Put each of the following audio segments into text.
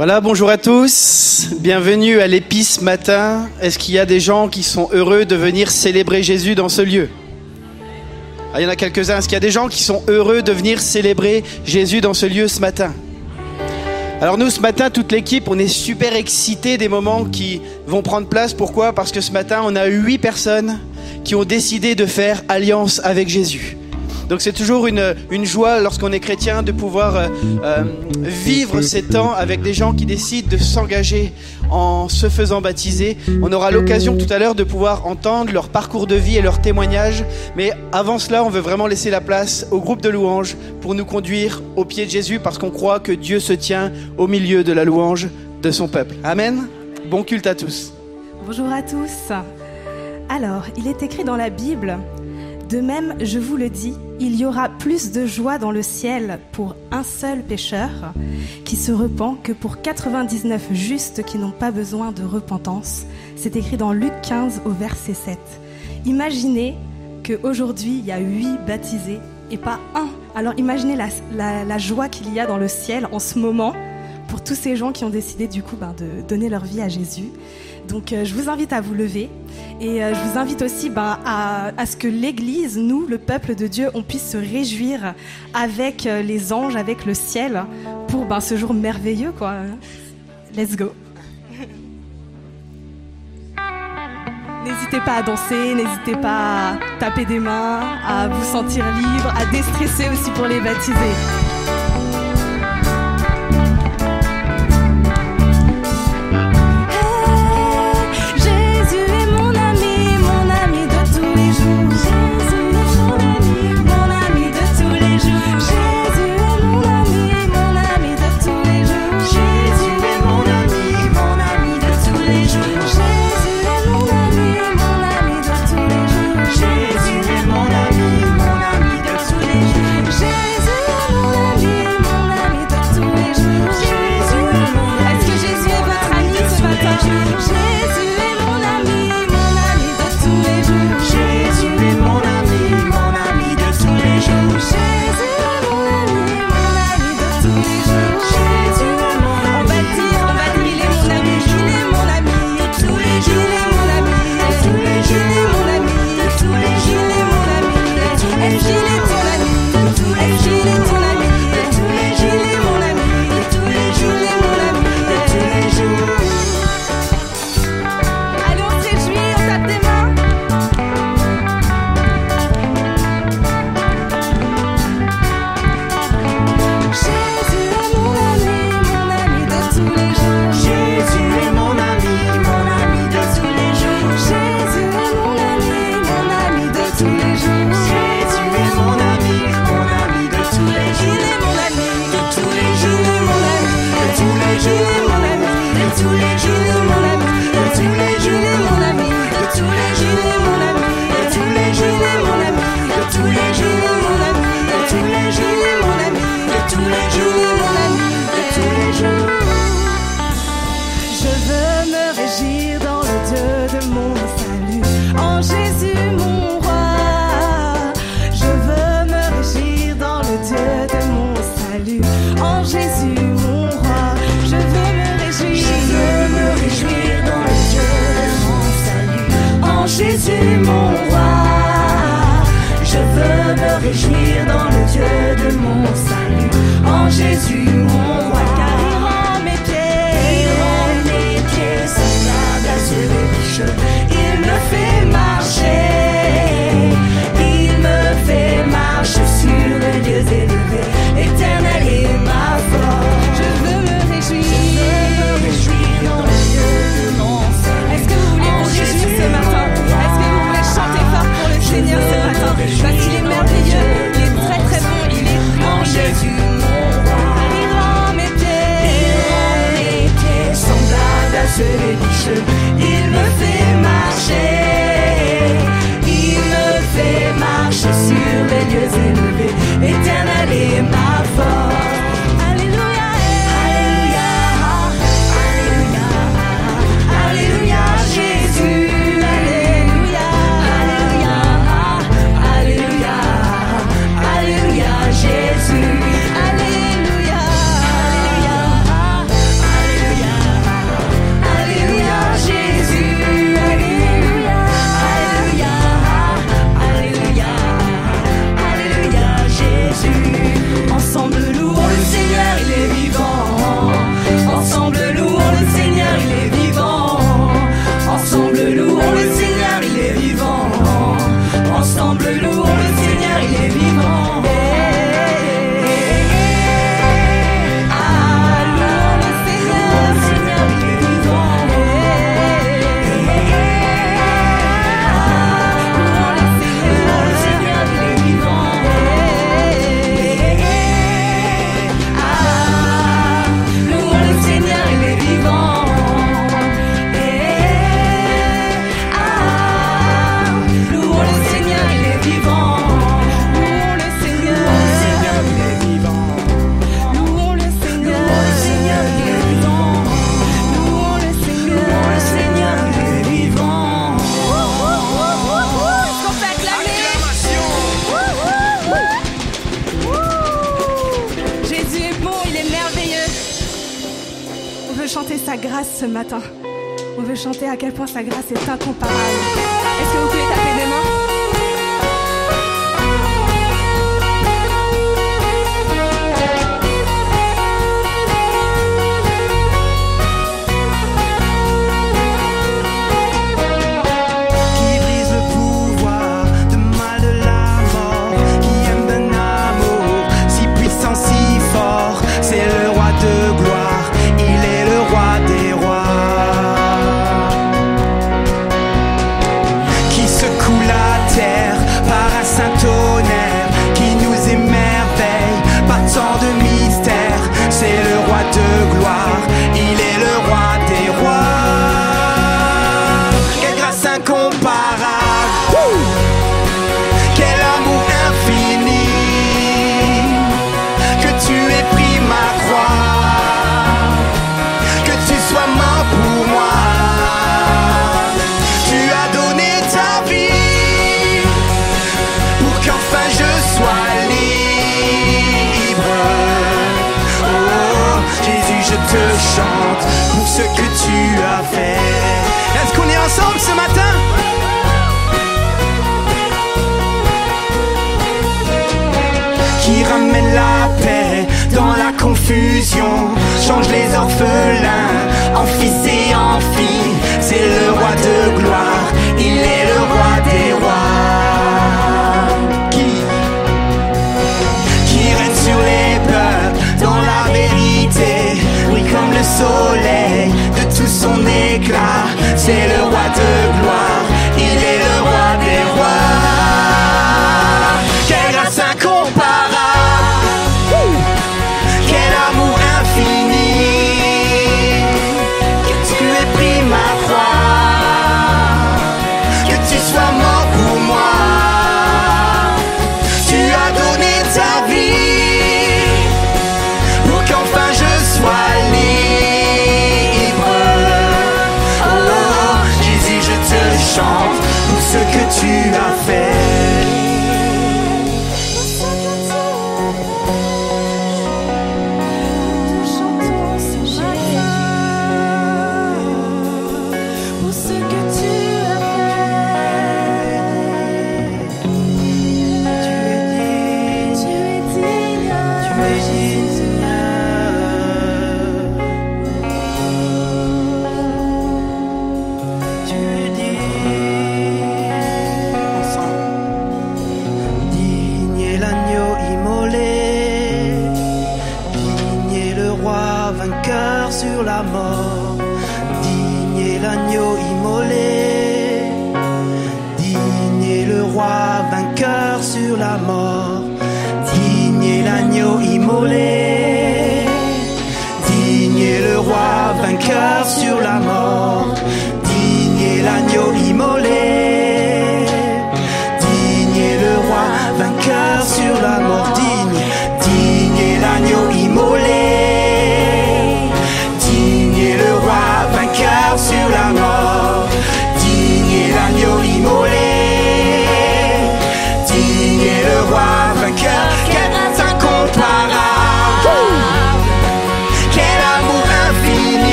Voilà, bonjour à tous. Bienvenue à l'épice matin. Est-ce qu'il y a des gens qui sont heureux de venir célébrer Jésus dans ce lieu? Ah, Il y en a quelques-uns. Est-ce qu'il y a des gens qui sont heureux de venir célébrer Jésus dans ce lieu ce matin? Alors nous, ce matin, toute l'équipe, on est super excités des moments qui vont prendre place. Pourquoi? Parce que ce matin, on a huit personnes qui ont décidé de faire alliance avec Jésus. Donc c'est toujours une, une joie lorsqu'on est chrétien de pouvoir euh, euh, vivre ces temps avec des gens qui décident de s'engager en se faisant baptiser. On aura l'occasion tout à l'heure de pouvoir entendre leur parcours de vie et leurs témoignages. Mais avant cela, on veut vraiment laisser la place au groupe de louanges pour nous conduire au pied de Jésus parce qu'on croit que Dieu se tient au milieu de la louange de son peuple. Amen. Bon culte à tous. Bonjour à tous. Alors, il est écrit dans la Bible, de même, je vous le dis, il y aura plus de joie dans le ciel pour un seul pécheur qui se repent que pour 99 justes qui n'ont pas besoin de repentance. C'est écrit dans Luc 15 au verset 7. Imaginez qu'aujourd'hui, il y a huit baptisés et pas un. Alors imaginez la, joie qu'il y a dans le ciel en ce moment pour tous ces gens qui ont décidé du coup ben, de donner leur vie à Jésus. Donc euh, je vous invite à vous lever et euh, je vous invite aussi ben, à, ce que l'Église, nous, le peuple de Dieu, on puisse se réjouir avec euh, les anges, avec le ciel pour ben, ce jour merveilleux. quoi. Let's go. N'hésitez pas à danser, n'hésitez pas à taper des mains, à vous sentir libre, à déstresser aussi pour les baptiser.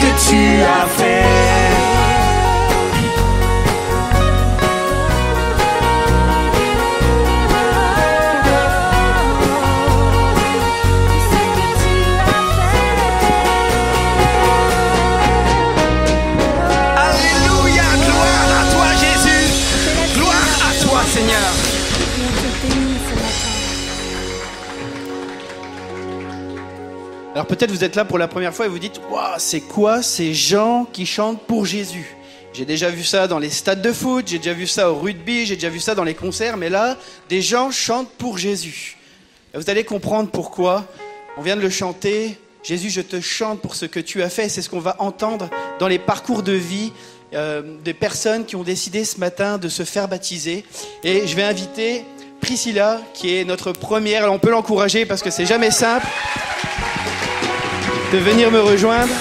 look at you, I peut-être vous êtes là pour la première fois et vous dites Waouh, c'est quoi ces gens qui chantent pour Jésus? J'ai déjà vu ça dans les stades de foot, j'ai déjà vu ça au rugby, j'ai déjà vu ça dans les concerts, mais là, des gens chantent pour Jésus. Vous allez comprendre pourquoi. On vient de le chanter. Jésus, je te chante pour ce que tu as fait. C'est ce qu'on va entendre dans les parcours de vie euh, des personnes qui ont décidé ce matin de se faire baptiser. Et je vais inviter Priscilla, qui est notre première. Alors on peut l'encourager parce que c'est jamais simple de venir me rejoindre.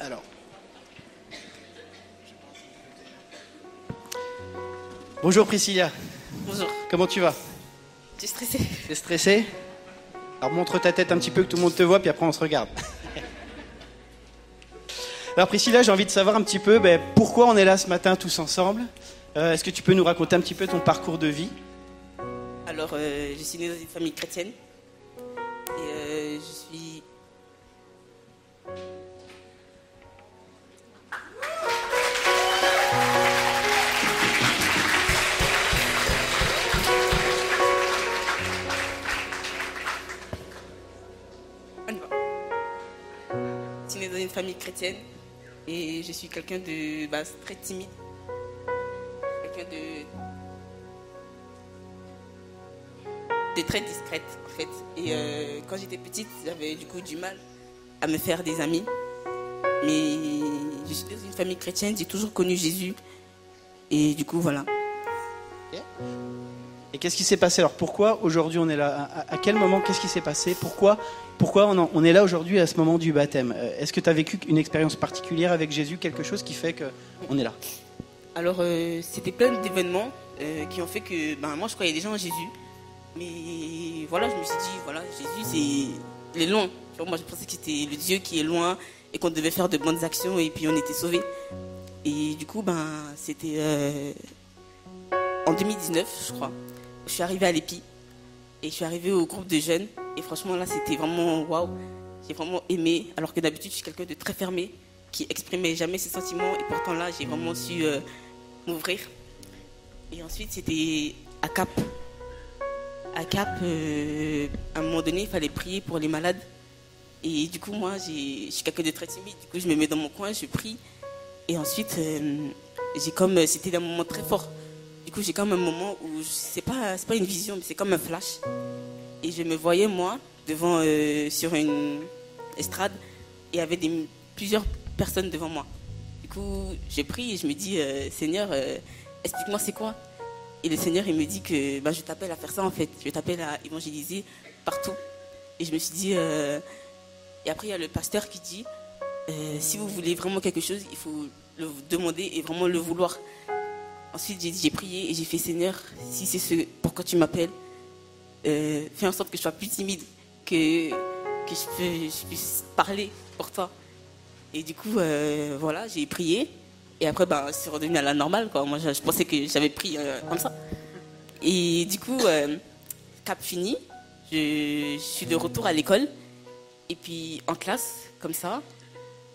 Alors. Bonjour Priscilla, Bonjour, comment tu vas? Tu es stressé T'es stressé Alors montre ta tête un petit peu que tout le monde te voit, puis après on se regarde. Alors Priscilla, j'ai envie de savoir un petit peu ben, pourquoi on est là ce matin tous ensemble? Euh, Est-ce que tu peux nous raconter un petit peu ton parcours de vie? Alors, euh, je suis née dans une famille chrétienne. Et euh, je suis. On y va. Je suis née dans une famille chrétienne et je suis quelqu'un de bah, très timide. Quelqu'un de de très discrète en fait. Et euh, quand j'étais petite, j'avais du coup du mal à me faire des amis. Mais je suis dans une famille chrétienne, j'ai toujours connu Jésus. Et du coup, voilà. Et qu'est-ce qui s'est passé? Alors pourquoi aujourd'hui on est là? À, quel moment Qu'est-ce qui s'est passé? Pourquoi, pourquoi on, en- on est là aujourd'hui à ce moment du baptême? Euh, Est-ce que tu as vécu une expérience particulière avec Jésus Quelque chose qui fait qu'on est là? Alors, euh, c'était plein d'événements euh, qui ont fait que ben, moi, je croyais déjà en Jésus. Mais voilà, je me suis dit, voilà, Jésus, c'est, il est loin. Moi, je pensais que c'était le Dieu qui est loin et qu'on devait faire de bonnes actions et puis on était sauvés. Et du coup, ben, c'était euh, en 2019, je crois. Je suis arrivée à l'EPI et je suis arrivée au groupe de jeunes. Et franchement, là, c'était vraiment waouh. J'ai vraiment aimé, alors que d'habitude, je suis quelqu'un de très fermé, qui exprimait jamais ses sentiments. Et pourtant, là, j'ai vraiment su euh, m'ouvrir. Et ensuite, c'était à Cap. À Cap, euh, à un moment donné, il fallait prier pour les malades. Et du coup, moi, je suis quelqu'un de très timide. Du coup, je me mets dans mon coin, je prie. Et ensuite, euh, j'ai comme, c'était un moment très fort. Du coup, j'ai comme un moment où je- c'est pas, pas une vision, mais c'est comme un flash. Et je me voyais moi devant, euh, sur une estrade, et il y avait plusieurs personnes devant moi. Du coup, j'ai pris et je me dis, euh, Seigneur, euh, explique-moi c'est quoi? Et le Seigneur, il me dit que bah, je t'appelle à faire ça en fait. Je t'appelle à évangéliser partout. Et je me suis dit, euh, et après il y a le pasteur qui dit, euh, si vous voulez vraiment quelque chose, il faut le demander et vraiment le vouloir. Ensuite, j'ai prié et j'ai fait Seigneur, si c'est ce pourquoi tu m'appelles, euh, fais en sorte que je sois plus timide, que, que je, puisse parler pour toi. Et du coup, voilà, j'ai prié. Et après, ben, c'est redevenu à la normale. Quoi. Moi, je, pensais que j'avais pris euh, comme ça. Et du coup, euh, cap fini, je, suis de retour à l'école. Et puis, en classe, comme ça,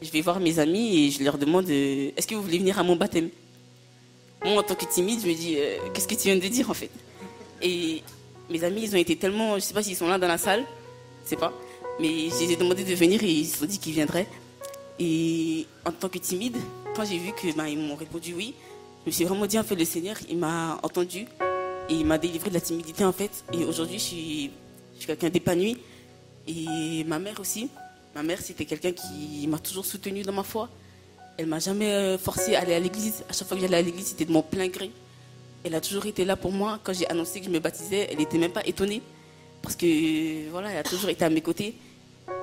je vais voir mes amis et je leur demande euh, Est-ce que vous voulez venir à mon baptême? Moi, en tant que timide, je me dis Qu'est-ce que tu viens de dire en fait? Et mes amis, ils ont été tellement. Je sais pas s'ils sont là dans la salle, je sais pas. Mais je les ai demandé de venir et ils se sont dit qu'ils viendraient. Et en tant que timide, j'ai vu que ben, ils m'ont répondu oui, je me suis vraiment dit en fait le Seigneur, il m'a entendu et il m'a délivré de la timidité en fait. Et aujourd'hui, je suis, je suis quelqu'un d'épanoui. Et ma mère aussi. Ma mère, c'était quelqu'un qui m'a toujours soutenu dans ma foi. Elle m'a jamais euh, forcé à aller à l'église. À chaque fois que j'allais à l'église, c'était de mon plein gré. Elle a toujours été là pour moi. Quand j'ai annoncé que je me baptisais, elle n'était même pas étonnée. Parce que voilà, elle a toujours été à mes côtés.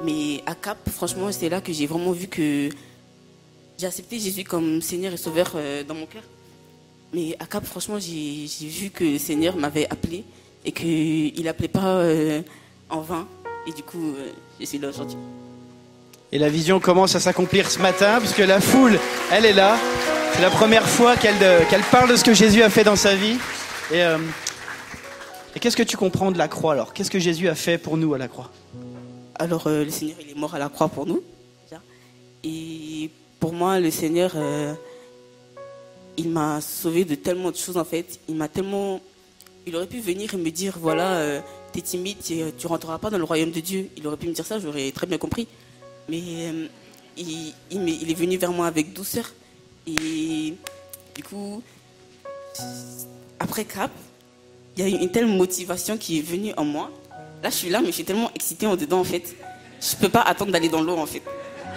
Mais à Cap, franchement, c'est là que j'ai vraiment vu que j'ai accepté Jésus comme Seigneur et Sauveur euh, dans mon cœur. Mais à Cap, franchement, j'ai vu que le Seigneur m'avait appelé et qu'il n'appelait pas euh, en vain. Et du coup, euh, je suis là aujourd'hui. Et la vision commence à s'accomplir ce matin, puisque la foule, elle est là. C'est la première fois qu'elle parle de ce que Jésus a fait dans sa vie. Et, euh, et qu'est-ce que tu comprends de la croix alors? Qu'est-ce que Jésus a fait pour nous à la croix? Alors, euh, le Seigneur, il est mort à la croix pour nous. Et pour moi, le Seigneur, euh, il m'a sauvé de tellement de choses en fait. Il m'a tellement. Il aurait pu venir et me dire voilà, euh, t'es timide, tu tu rentreras pas dans le royaume de Dieu. Il aurait pu me dire ça, j'aurais très bien compris. Mais euh, il, est venu vers moi avec douceur. Et du coup, après Cap, il y a eu une telle motivation qui est venue en moi. Là, je suis là, mais je suis tellement excitée en dedans, en fait. Je peux pas attendre d'aller dans l'eau, en fait.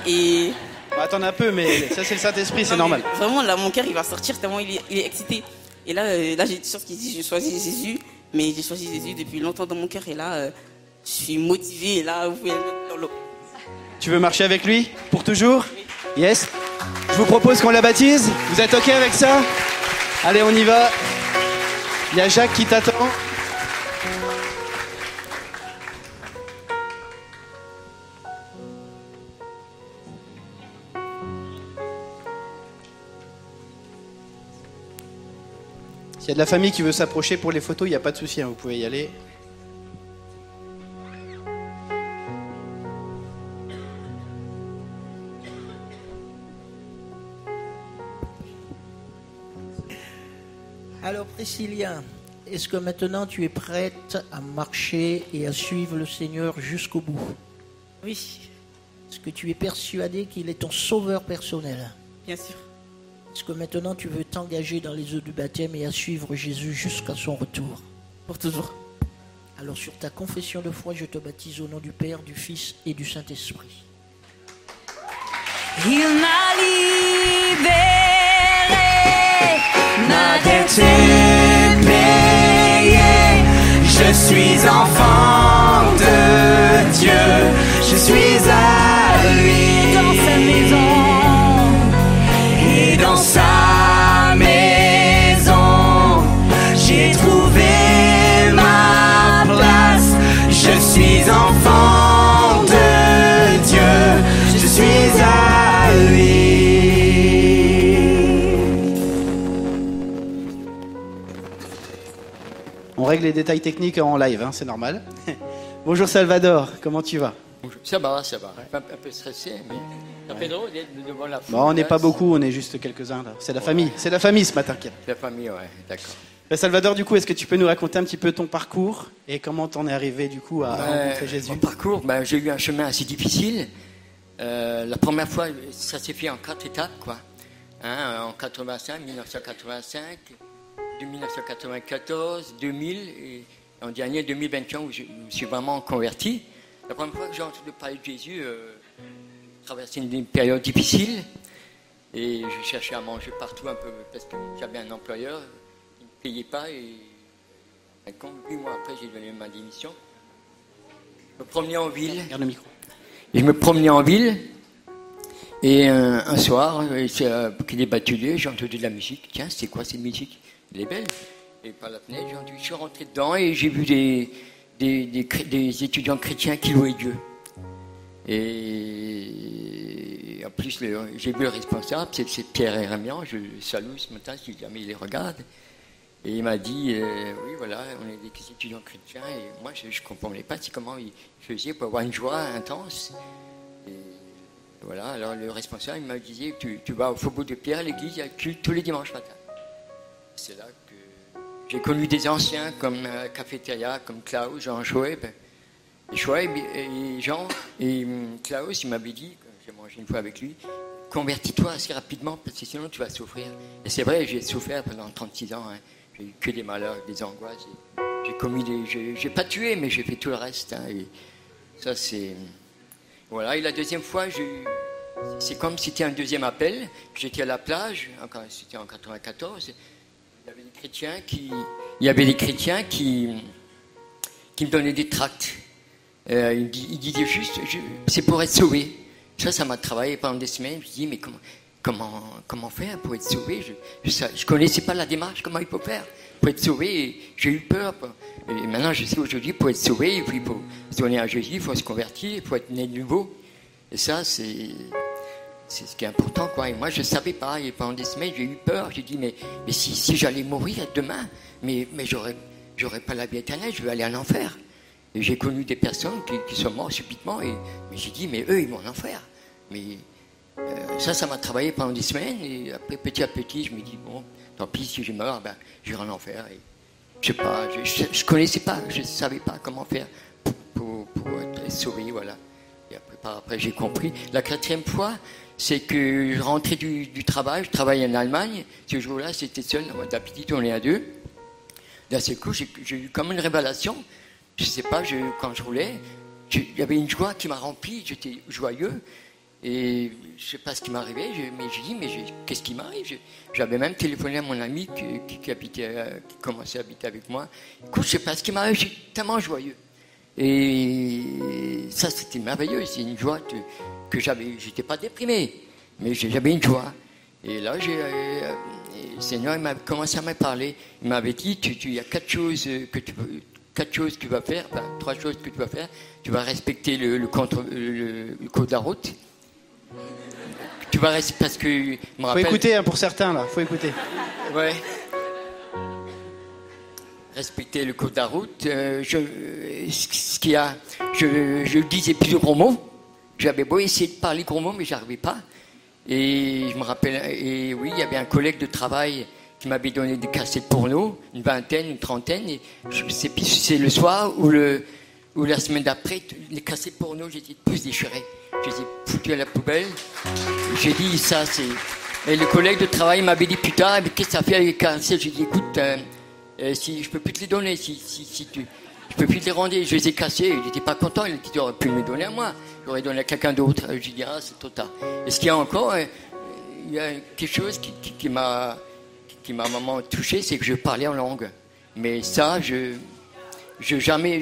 Et Bah, attends un peu, mais ça c'est le Saint-Esprit, c'est normal. Vraiment, là, mon cœur, il va sortir tellement il est, il est excité. Et là, euh, là j'ai une chose qui dit, j'ai choisi Jésus, mais j'ai choisi Jésus depuis longtemps dans mon cœur. Et là, euh, je suis motivée. Et là, vous pouvez. Tu veux marcher avec lui pour toujours? Yes Je vous propose qu'on la baptise. Vous êtes OK avec ça? Allez, on y va. Il y a Jacques qui t'attend. S'il y a de la famille qui veut s'approcher pour les photos, il n'y a pas de souci, hein, vous pouvez y aller. Alors Priscilla, est-ce que maintenant tu es prête à marcher et à suivre le Seigneur jusqu'au bout? Oui, Est-ce que tu es persuadé qu'il est ton sauveur personnel? Bien sûr. Est-ce que maintenant tu veux t'engager dans les eaux du baptême et à suivre Jésus jusqu'à son retour Pour toujours. Alors sur ta confession de foi, je te baptise au nom du Père, du Fils et du Saint-Esprit. Il m'a libéré, ma payée. Je suis enfant de Dieu, je suis règle les détails techniques en live, hein, c'est normal. Bonjour Salvador, comment tu vas? Bonjour. Ça va, ça va. Un, un peu stressé, mais d'être devant la foule. Bon, on n'est pas c'est- beaucoup, on est juste quelques-uns là. C'est la famille, c'est la famille ce matin. La famille, ouais, d'accord. Euh, Salvador, du coup, est-ce que tu peux nous raconter un petit peu ton parcours et comment t'en es arrivé du coup à rencontrer Jésus? Mon parcours, ben, j'ai eu un chemin assez difficile. Euh, la première fois, ça s'est fait en quatre étapes, quoi. Hein, en 85, 1985, de 1994, 2000 et en dernier 2021 où je me suis vraiment converti. La première fois que j'ai entendu parler de Jésus, euh, traversé une, une période difficile et je cherchais à manger partout un peu parce que j'avais un employeur qui ne payait pas et quand huit mois après j'ai donné ma démission. Je me promenais en ville Regarde le micro. et je me promenais en ville. Et euh, un soir, c'est euh, qu'il est battu, j'ai entendu de la musique. Tiens, c'est quoi cette musique? Elle est belle. Et par la fenêtre, je suis rentré dedans et j'ai vu des, étudiants chrétiens qui louaient Dieu. Et en plus, j'ai vu le responsable, c'est Pierre Hermian, je salue ce matin si jamais il les regarde. Et il m'a dit, euh, oui, voilà, on est des étudiants chrétiens, et moi, je ne comprenais pas comment il faisait pour avoir une joie intense. Et voilà, alors le responsable, il m'a dit, tu, vas au Faubourg de Pierre, l'église, il y a culte tous les dimanches matins. C'est là que j'ai connu des anciens comme euh, Cafétéria, comme Klaus, Jean Schweb. Et Jean, et hum, Klaus, il m'avait dit, j'ai mangé une fois avec lui, convertis-toi assez rapidement, parce que sinon tu vas souffrir. Et c'est vrai, j'ai souffert pendant 36 ans. hein. J'ai eu que des malheurs, des angoisses. J'ai commis des. J'ai pas tué, mais j'ai fait tout le reste. hein, et ça, c'est. Voilà. Et la deuxième fois, c'est comme si c'était un deuxième appel. J'étais à la plage, c'était en 94. Il y avait des chrétiens qui, il y avait des chrétiens qui, qui me donnaient des tracts. Euh, ils, di- ils disaient juste, c'est pour être sauvé. Ça, ça m'a travaillé pendant des semaines. Je me dis, mais comment, comment, comment faire pour être sauvé? Je ne connaissais pas la démarche, comment il faut faire pour être sauvé. J'ai eu peur. Et maintenant, je sais aujourd'hui, pour être sauvé, il faut se donner à Jésus, il faut se convertir, il faut être né de nouveau. Et ça, c'est c'est ce qui est important, quoi. Et moi, je savais pas. Et pendant des semaines, j'ai eu peur. J'ai dit, mais, mais si, si j'allais mourir demain, mais, mais j'aurais, j'aurais pas la vie éternelle, je vais aller en enfer. Et j'ai connu des personnes qui, qui sont mortes subitement. Et mais j'ai dit, mais eux, ils vont en enfer. Mais euh, ça, ça m'a travaillé pendant des semaines. Et après, petit à petit, je me dis, bon, tant pis, si je meurs, ben, j'irai en enfer. Et je sais pas, je, je, connaissais pas, je savais pas comment faire pour, pour, pour être sauvé, voilà. Et après, après, j'ai compris. La quatrième fois, c'est que je rentrais du, travail, je travaillais en Allemagne. Ce jour-là, c'était seul. D'habitude, on est à deux. D'un seul coup, j'ai eu comme une révélation. Je sais pas, je- quand je roulais, je- il y avait une joie qui m'a rempli. J'étais joyeux. Et je sais pas ce qui m'arrivait, je- mais j'ai dit, mais qu'est-ce qui m'arrive? Je- J'avais même téléphoné à mon ami qui, habitait, euh, qui commençait à habiter avec moi. Écoute, je sais pas ce qui m'arrive, je suis tellement joyeux. Et ça, c'était merveilleux, c'est une joie que j'avais. J'étais pas déprimé, mais j'avais une joie. Et là, j'ai, euh, et le Seigneur il m'a commencé à me parler. Il m'avait dit, tu, tu- il y a quatre choses euh, que tu quatre choses que tu vas faire, enfin, trois choses que tu vas faire. Tu vas respecter le, le, contre- le- le code de la route. Tu vas rester parce que je me Faut rappelle. écouter hein, pour certains là, faut écouter. Ouais. Respecter le code de la route. euh, je, euh, ce qu'il y a, je, je disais plusieurs gros mots. J'avais beau essayer de parler mots, mais j'arrivais pas. Et je me rappelle, et oui, il y avait un collègue de travail qui m'avait donné des cassettes porno, une vingtaine, une trentaine, et je sais plus si c'est le soir ou, la semaine d'après, les cassettes porno, j'étais tous déchirés. Je les ai foutus à la poubelle. J'ai dit, ça, c'est. Et le collègue de travail m'avait dit, putain, mais qu'est-ce que ça fait avec les cassettes? J'ai dit, écoute, euh, euh, si, je peux plus te les donner, si, si, si tu. Je peux plus te les rendre, je les ai cassés, il n'était pas content, il a dit, tu aurais pu me les donner à moi, j'aurais donné à quelqu'un d'autre. J'ai dit, ah, c'est trop tard. Et ce qu'il y a encore, euh, il y a quelque chose qui, m'a qui m'a vraiment touché, c'est que je parlais en langue. Mais ça, je je jamais,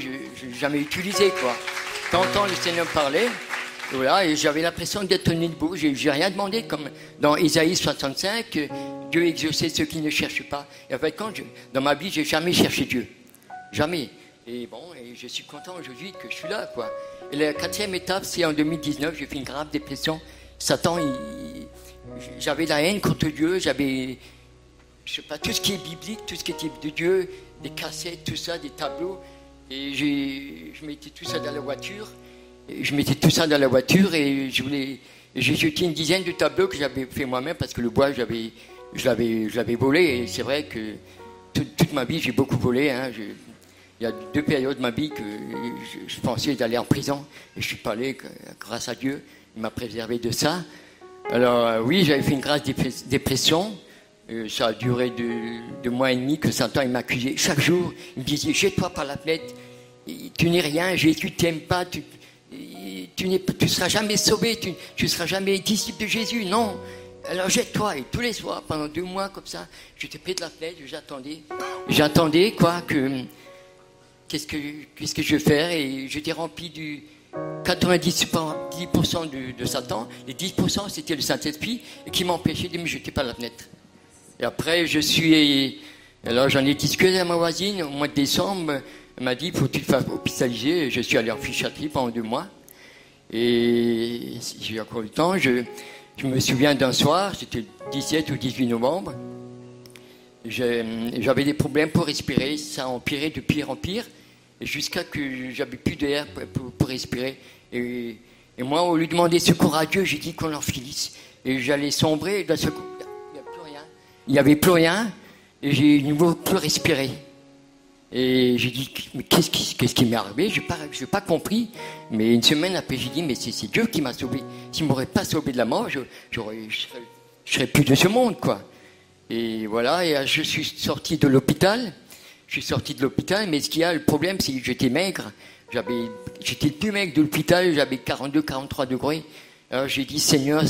jamais utilisé quoi. T'entends le Seigneur parler, voilà, et j'avais l'impression d'être né debout. J'ai j'ai rien demandé, comme dans Isaïe 65, euh, Dieu exauçait ceux qui ne cherchent pas. Et en fait, quand dans ma vie, j'ai jamais cherché Dieu, jamais. Et bon, et je suis content aujourd'hui que je suis là, quoi. La quatrième étape, c'est en 2019, j'ai fait une grave dépression. Satan, il- j'avais la haine contre Dieu, j'avais, je sais pas, tout ce qui est biblique, tout ce qui était de Dieu, des cassettes, tout ça, des tableaux. Et je mettais tout ça dans la voiture. Et je mettais tout ça dans la voiture et je voulais, j'ai jeté une dizaine de tableaux que j'avais fait moi-même parce que le bois, j'avais, je l'avais, je l'avais volé. Et c'est vrai que toute, toute ma vie, j'ai beaucoup volé. hein. Il y a deux périodes de ma vie que je, pensais d'aller en prison et je suis pas allé grâce à Dieu. Il m'a préservé de ça. Alors euh, oui, j'avais fait une grave dépre- dépression. Euh, ça a duré deux, mois et demi que Satan il m'accusait. Chaque jour, il me disait jette-toi par la fenêtre. Tu n'es rien, Jésus t'aime pas. Tu, tu tu seras jamais sauvé. Tu, tu seras jamais disciple de Jésus. Non. Alors jette-toi. Et tous les soirs, pendant deux mois comme ça, j'étais près de la fenêtre, j'attendais. J'attendais quoi que qu'est-ce que je vais faire et j'étais rempli du 90% de, Satan. Et 10% c'était le Saint-Esprit qui m'empêchait de me jeter par la fenêtre. Et après je suis alors j'en ai discuté à ma voisine au mois de décembre, elle m'a dit faut que tu te fasses hospitaliser, je suis allé en psychiatrie pendant deux mois. Et j'ai encore le temps, je, je me souviens d'un soir, c'était le 17 ou 18 novembre, J'avais des problèmes pour respirer, ça a empiré de pire en pire, jusqu'à que j'avais plus d'air pour, respirer. Et, moi, au lieu de demander secours à Dieu, j'ai dit qu'on en finisse. Et j'allais sombrer, et d'un seul coup, il n'y a plus rien. Il n'y avait plus rien, et j'ai nouveau plus respiré. Et j'ai dit, mais qu'est-ce qui, m'est arrivé? Je n'ai pas, compris. Mais une semaine après, j'ai dit, mais c'est, Dieu qui m'a sauvé. S'il ne m'aurait pas sauvé de la mort, je, je serais plus de ce monde, quoi. Et voilà, et euh, je suis sorti de l'hôpital. Je suis sorti de l'hôpital, mais ce qu'il y a, le problème, c'est que j'étais maigre. J'avais, j'étais plus maigre de l'hôpital, j'avais 42, 43 degrés. Alors j'ai dit, Seigneur,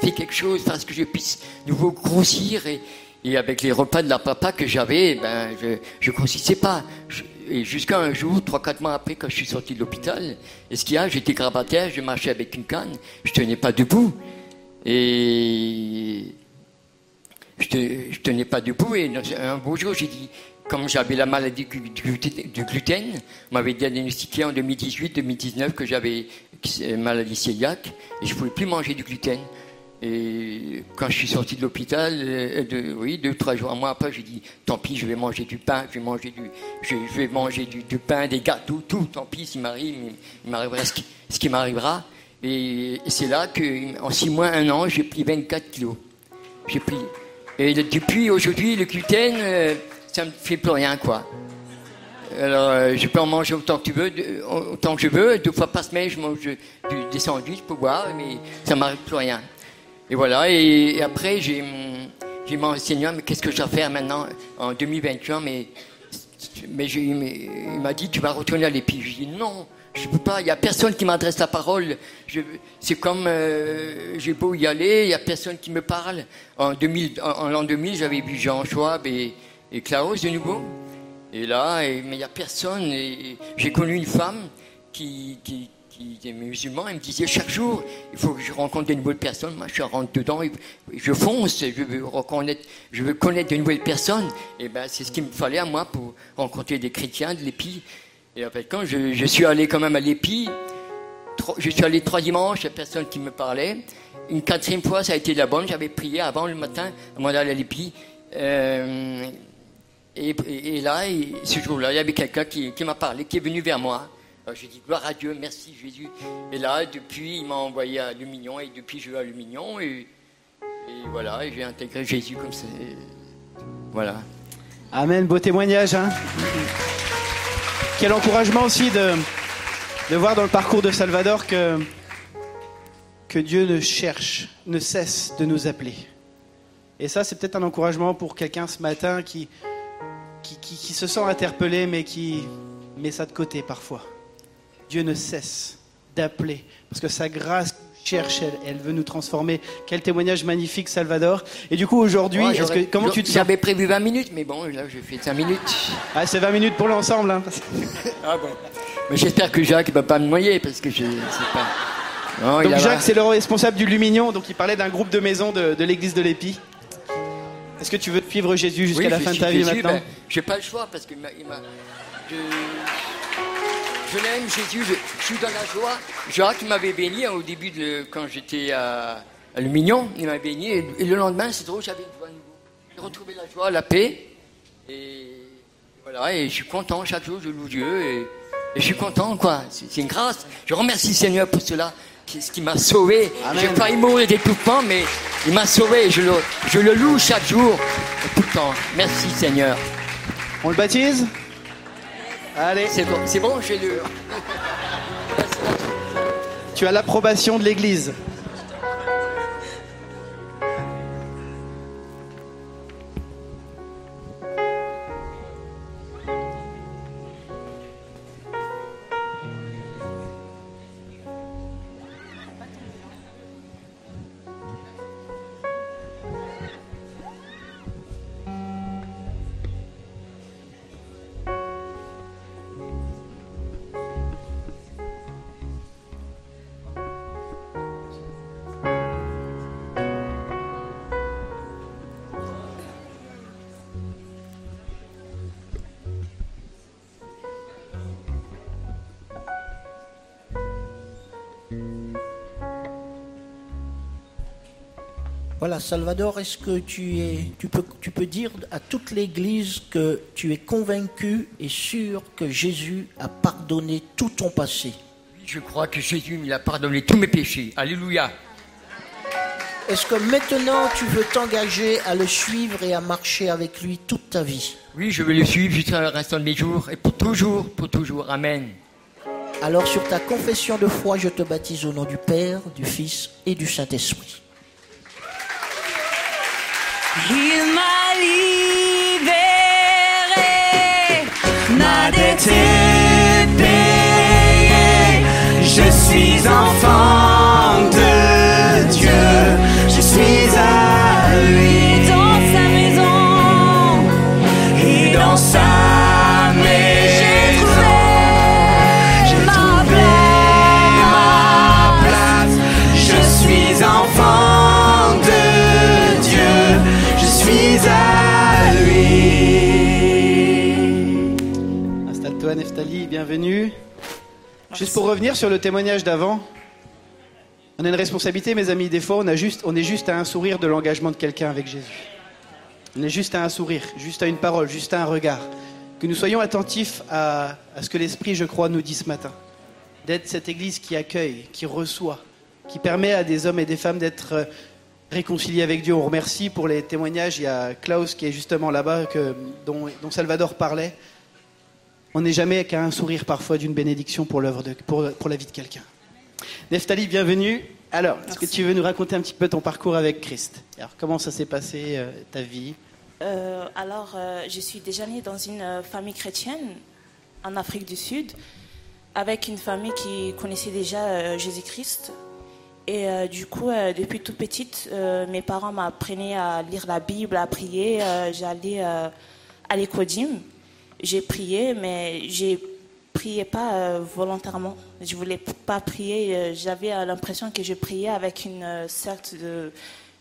fais quelque chose, fasse que je puisse nouveau grossir. Et, et avec les repas de la papa que j'avais, ben, je, je grossissais pas. Et jusqu'à un jour, trois, quatre mois après, quand je suis sorti de l'hôpital, et ce qu'il y a, j'étais grabataire, je marchais avec une canne, je tenais pas debout. Et je, te- je tenais pas debout et un beau jour, j'ai dit, comme j'avais la maladie du gluten, on m'avait diagnostiqué en 2018-2019 que j'avais maladie cœliaque et je pouvais plus manger du gluten. Et quand je suis sorti de l'hôpital, euh, oui, deux, trois jours, un mois après, j'ai dit, tant pis, je vais manger du pain, je vais manger du, je, vais manger du, pain, des gâteaux, tout, tant pis, s'il m'arrive, il- m'arrivera ce qui, ce qui m'arrivera. Et, et c'est là que, en six mois, un an, j'ai pris 24 kilos. J'ai pris. Et depuis aujourd'hui, le gluten, euh, ça me fait plus rien, quoi. Alors, euh, je peux en manger autant que tu veux, autant que je veux. Deux fois par semaine, je mange du, des sandwichs pour boire, mais ça m'arrive plus rien. Et voilà. Et, après, j'ai, hum, j'ai Seigneur, mais qu'est-ce que je dois faire maintenant en 2021 Mais mais il m'a dit, tu vas retourner à l'épi. Je dis, non, je peux pas, il n'y a personne qui m'adresse la parole. C'est comme, euh, j'ai beau y aller, il n'y a personne qui me parle. En, 2000, en, en l'an 2000, j'avais vu Jean Schwab et, et Klaus de nouveau. Et là, et- mais il n'y a personne. Et j'ai connu une femme qui, qui, qui est musulmane. Elle me disait chaque jour, il faut que je rencontre de nouvelles personnes. Moi, je rentre dedans, et je fonce, je veux reconnaître, je veux connaître de nouvelles personnes. Et ben, c'est ce qu'il me fallait à moi pour rencontrer des chrétiens de l'épi. Et après, quand je, suis allé quand même à l'épi, tro- je suis allé trois dimanches, il n'y a personne qui me parlait. Une quatrième fois, ça a été la bonne. J'avais prié avant le matin, avant d'aller à l'épi. Euh, et, là, ce jour-là, il y avait quelqu'un qui, m'a parlé, qui est venu vers moi. J'ai dit gloire à Dieu, merci Jésus. Et là, depuis, il m'a envoyé à Lumignon et depuis, je vais à Lumignon et, voilà, j'ai intégré Jésus comme ça. Voilà. Amen, beau témoignage. Hein Quel encouragement aussi de, de voir dans le parcours de Salvador que, Dieu ne cherche, ne cesse de nous appeler. Et ça, c'est peut-être un encouragement pour quelqu'un ce matin qui, qui, qui- qui se sent interpellé, mais qui met ça de côté parfois. Dieu ne cesse d'appeler, parce que sa grâce cherche, elle, elle veut nous transformer. Quel témoignage magnifique, Salvador. Et du coup, aujourd'hui, que- comment tu te sens J'avais prévu 20 minutes, mais bon, là, j'ai fait 5 minutes. Ah, c'est 20 minutes pour l'ensemble. Hein. Ah bon. Mais j'espère que Jacques ne va pas me noyer parce que je sais pas. Non, il Donc Jacques, c'est le responsable du Lumignon, donc il parlait d'un groupe de maisons de, l'église de l'Épi. Est-ce que tu veux suivre Jésus jusqu'à Oui, la fin de ta vie Jésus, maintenant ben, J'ai pas le choix parce que il m'a- il m'a- je, je l'aime Jésus, je, je suis dans la joie. Jacques m'avait béni hein, au début de quand j'étais à, à Lumignon, il m'a béni et, et le lendemain c'est drôle, j'avais une joie nouveau. J'ai retrouvé la joie, la paix et voilà et je suis content chaque jour, je loue Dieu et, et je suis content quoi. C'est une grâce. Je remercie le Seigneur pour cela. C'est ce qui m'a sauvé. J'ai failli mourir d'étouffement, mais il m'a sauvé. Je le, je le loue chaque jour, tout le temps. Merci Seigneur. On le baptise? Allez, C'est bon, c'est bon, j'ai le. tu as l'approbation de l'église. Voilà, Salvador, est-ce que tu, es, tu, peux, tu peux dire à toute l'Église que tu es convaincu et sûr que Jésus a pardonné tout ton passé? Je crois que Jésus il a pardonné tous mes péchés. Alléluia. Est-ce que maintenant tu veux t'engager à le suivre et à marcher avec lui toute ta vie? Oui, je vais le suivre jusqu'à le restant de mes jours et pour toujours, pour toujours. Amen. Alors sur ta confession de foi, je te baptise au nom du Père, du Fils et du Saint-Esprit. Il m'a libéré, ma payée. Je suis enfant bienvenue. Juste pour revenir sur le témoignage d'avant, on a une responsabilité, mes amis. Des fois, on, a juste, on est juste à un sourire de l'engagement de quelqu'un avec Jésus. On est juste à un sourire, juste à une parole, juste à un regard. Que nous soyons attentifs à, ce que l'Esprit, je crois, nous dit ce matin. D'être cette Église qui accueille, qui reçoit, qui permet à des hommes et des femmes d'être euh, réconciliés avec Dieu. On remercie pour les témoignages. Il y a Klaus qui est justement là-bas, dont Salvador parlait. On n'est jamais qu'à un sourire parfois d'une bénédiction pour, l'œuvre de, pour, pour la vie de quelqu'un. Neftali, bienvenue. Alors, est-ce que tu veux nous raconter un petit peu ton parcours avec Christ Alors, comment ça s'est passé, euh, ta vie Euh, alors, euh, je suis déjà née dans une famille chrétienne en Afrique du Sud, avec une famille qui connaissait déjà Jésus-Christ. Et du coup, depuis toute petite, mes parents m'apprenaient à lire la Bible, à prier. J'allais à l'écodim. J'ai prié, mais j'ai prié pas euh, volontairement. Je voulais pas prier. euh, J'avais euh, l'impression que je priais avec une sorte de,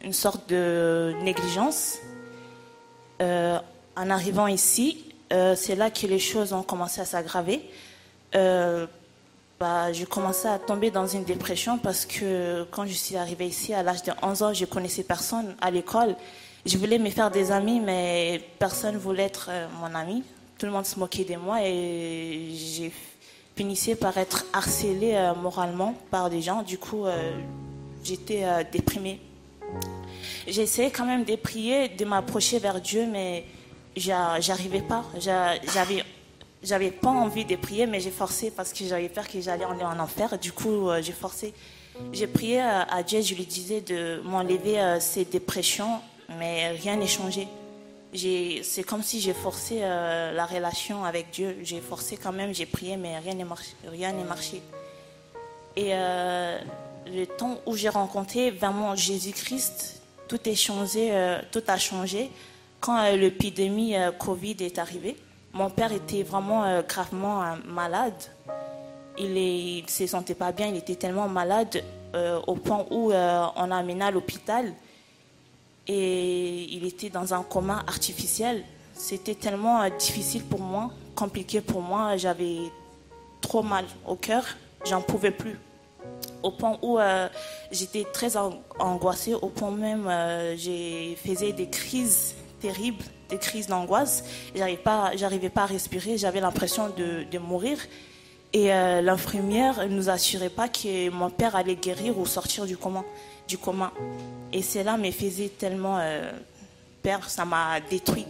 une sorte de négligence. En arrivant ici, c'est là que les choses ont commencé à s'aggraver. Bah, j'ai commencé à tomber dans une dépression parce que quand je suis arrivée ici à l'âge de 11 ans, je connaissais personne à l'école. Je voulais me faire des amis, mais personne voulait être mon ami. Tout le monde se moquait de moi et j'ai finissé par être harcelée euh, moralement par des gens. Du coup, euh, j'étais euh, déprimée. Essayé quand même de prier, de m'approcher vers Dieu, mais j'a- j'arrivais pas. J'a- J'avais, j'avais pas envie de prier, mais j'ai forcé parce que j'avais peur que j'allais aller en enfer. Du coup, euh, j'ai forcé. J'ai prié à Dieu, je lui disais de m'enlever ces dépressions, mais rien n'est changé. C'est comme si j'ai forcé euh, la relation avec Dieu. J'ai forcé quand même, j'ai prié, mais rien n'est marché. Marché. Et euh, le temps où j'ai rencontré vraiment Jésus-Christ, tout euh, tout a changé quand l'épidémie Covid est arrivée. Mon père était vraiment gravement malade. Il ne se sentait pas bien, il était tellement malade au point où on l'a amené à l'hôpital et il était dans un coma artificiel. C'était tellement euh, difficile pour moi, compliqué pour moi. J'avais trop mal au cœur, j'en pouvais plus. Au point où euh, j'étais très an- angoissée, au point même euh, j'ai faisais des crises terribles, des crises d'angoisse. J'arrivais pas, pas à respirer, j'avais l'impression de, de mourir. Et euh, l'infirmière ne nous assurait pas que mon père allait guérir ou sortir du coma. Du coma. Et cela me faisait tellement euh, peur, ça m'a détruit.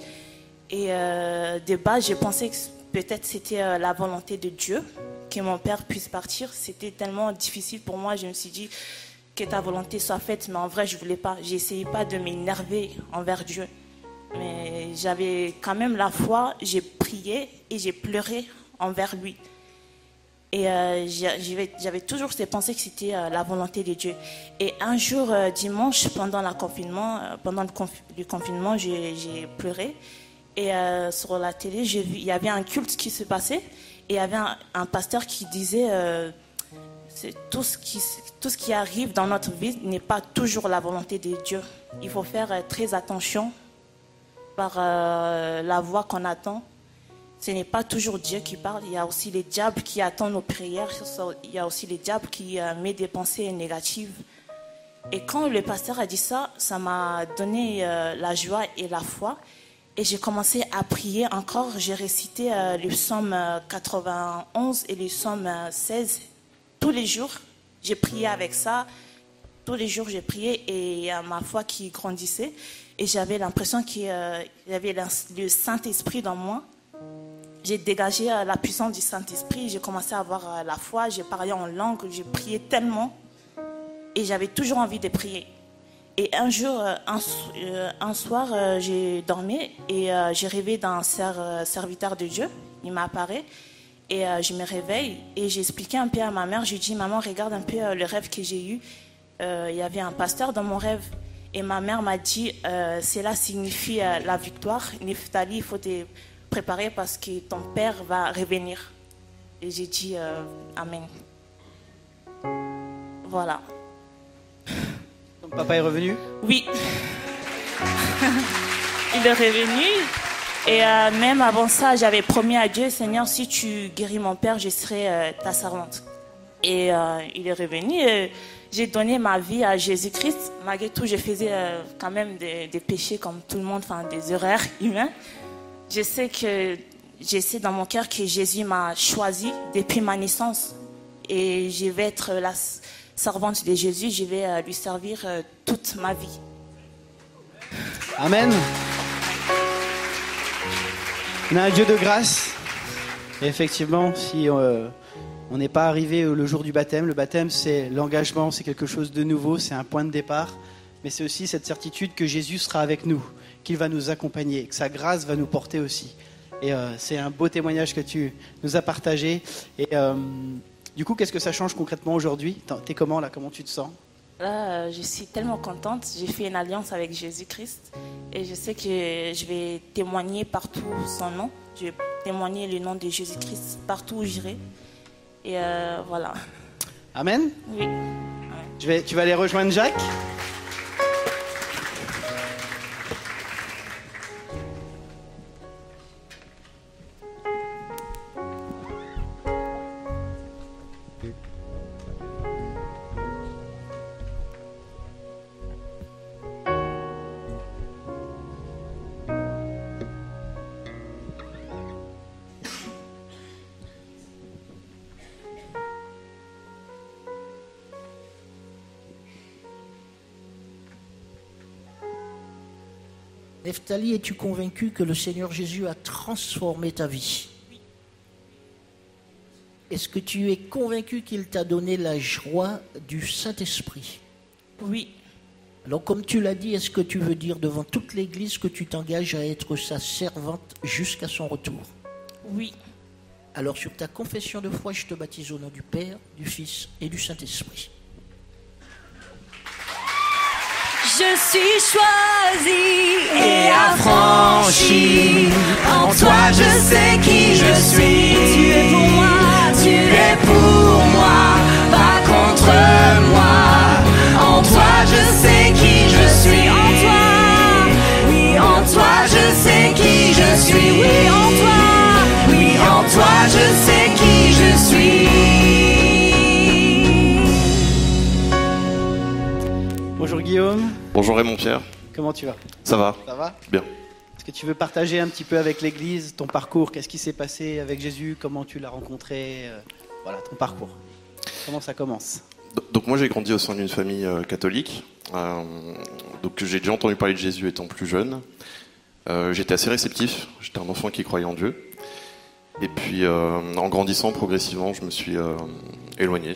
Et euh, de base, je pensais que peut-être c'était euh, la volonté de Dieu que mon père puisse partir. C'était tellement difficile pour moi. Je me suis dit que ta volonté soit faite, mais en vrai, je voulais pas. J'essayais pas de m'énerver envers Dieu. Mais j'avais quand même la foi. J'ai prié et j'ai pleuré envers lui. Et euh, j'avais toujours ces pensées que c'était euh, la volonté de Dieu. Et un jour, euh, dimanche, pendant, la confinement, pendant le, confi- le confinement, j'ai pleuré. Et sur la télé, il y avait un culte qui se passait. Et il y avait un, pasteur qui disait tout, ce qui, arrive dans notre vie n'est pas toujours la volonté de Dieu. Il faut faire très attention par la voix qu'on attend. Ce n'est pas toujours Dieu qui parle, il y a aussi les diables qui attendent nos prières, il y a aussi les diables qui euh, mettent des pensées négatives. Et quand le pasteur a dit ça, ça m'a donné euh, la joie et la foi. Et j'ai commencé à prier encore. J'ai récité euh, le psaume euh, 91 et le psaume euh, 16 tous les jours. J'ai prié avec ça. Tous les jours, j'ai prié et ma foi qui grandissait. Et j'avais l'impression qu'il euh, y avait le Saint-Esprit dans moi. J'ai dégagé euh, la puissance du Saint-Esprit. J'ai commencé à avoir euh, la foi. J'ai parlé en langue. J'ai prié tellement. Et j'avais toujours envie de prier. Et un jour, euh, un, so- un soir, j'ai dormi et j'ai rêvé d'un ser- serviteur de Dieu. Il m'apparaît et je me réveille et j'ai expliqué un peu à ma mère. J'ai dit, maman, regarde un peu le rêve que j'ai eu. Il y avait un pasteur dans mon rêve. Et ma mère m'a dit, cela signifie la victoire. Neftali, il faut te préparer parce que ton père va revenir. Et j'ai dit, euh, Amen. Voilà. Ton papa est revenu? Oui. Il est revenu. Et euh, même avant ça, j'avais promis à Dieu, Seigneur, si tu guéris mon père, je serai euh, ta servante. Et euh, il est revenu. et J'ai donné ma vie à Jésus-Christ. Malgré tout, je faisais quand même des, des péchés comme tout le monde, enfin des erreurs humaines. Je sais que je sais dans mon cœur que Jésus m'a choisi depuis ma naissance. Et je vais être la servante de Jésus. Je vais euh, lui servir euh, toute ma vie. Amen. On un Dieu de grâce. Effectivement, si euh, on n'est pas arrivé le jour du baptême, le baptême c'est l'engagement, c'est quelque chose de nouveau, c'est un point de départ. Mais c'est aussi cette certitude que Jésus sera avec nous. Qu'il va nous accompagner, que sa grâce va nous porter aussi. Et euh, c'est un beau témoignage que tu nous as partagé. Et euh, du coup, qu'est-ce que ça change concrètement aujourd'hui? T'es comment là? Comment tu te sens? Là, euh, je suis tellement contente. J'ai fait une alliance avec Jésus-Christ et je sais que je vais témoigner partout son nom. Je vais témoigner le nom de Jésus-Christ partout où j'irai. Et euh, voilà. Amen? Oui. Je vais, Tu vas aller rejoindre Jacques? Neftali, es-tu convaincu que le Seigneur Jésus a transformé ta vie? Est-ce que tu es convaincu qu'il t'a donné la joie du Saint-Esprit? Oui. Alors comme tu l'as dit, est-ce que tu veux dire devant toute l'Église que tu t'engages à être sa servante jusqu'à son retour? Oui. Alors sur ta confession de foi, je te baptise au nom du Père, du Fils et du Saint-Esprit. Je suis choisie et affranchie. En toi, je sais qui je suis. Tu es pour moi, tu es pour moi, pas contre moi. En toi, je sais qui je suis. En toi, oui, en toi, je sais qui je suis. Oui, en toi, oui, en toi, je sais qui je suis. Bonjour Guillaume, Bonjour Raymond Pierre, comment tu vas? Ça va? Ça va? Bien. Est-ce que tu veux partager un petit peu avec l'Église ton parcours? Qu'est-ce qui s'est passé avec Jésus? Comment tu l'as rencontré? Euh, Voilà, ton parcours. Comment ça commence? Donc moi j'ai grandi au sein d'une famille euh, catholique, Euh, donc j'ai déjà entendu parler de Jésus étant plus jeune. Euh, J'étais assez réceptif, j'étais un enfant qui croyait en Dieu. Et puis en grandissant progressivement, je me suis éloigné.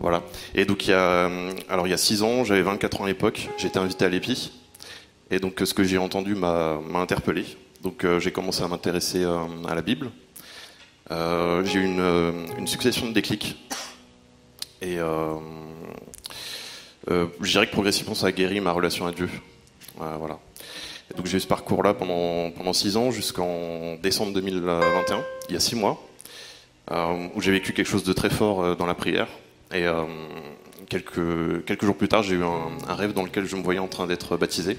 Voilà. Et donc il y a, euh, alors il y a 6 ans, j'avais 24 ans à l'époque, j'étais invité à l'EPI. Et donc ce que j'ai entendu m'a interpellé. Donc euh, j'ai commencé à m'intéresser euh, à la Bible. J'ai eu une, succession de déclics. Et je dirais que progressivement, ça a guéri ma relation à Dieu. Voilà. Donc j'ai eu ce parcours-là pendant, pendant six ans, jusqu'en décembre 2021, il y a six mois, où j'ai vécu quelque chose de très fort dans la prière. Et euh, quelques, quelques jours plus tard, j'ai eu un, un rêve dans lequel je me voyais en train d'être baptisé.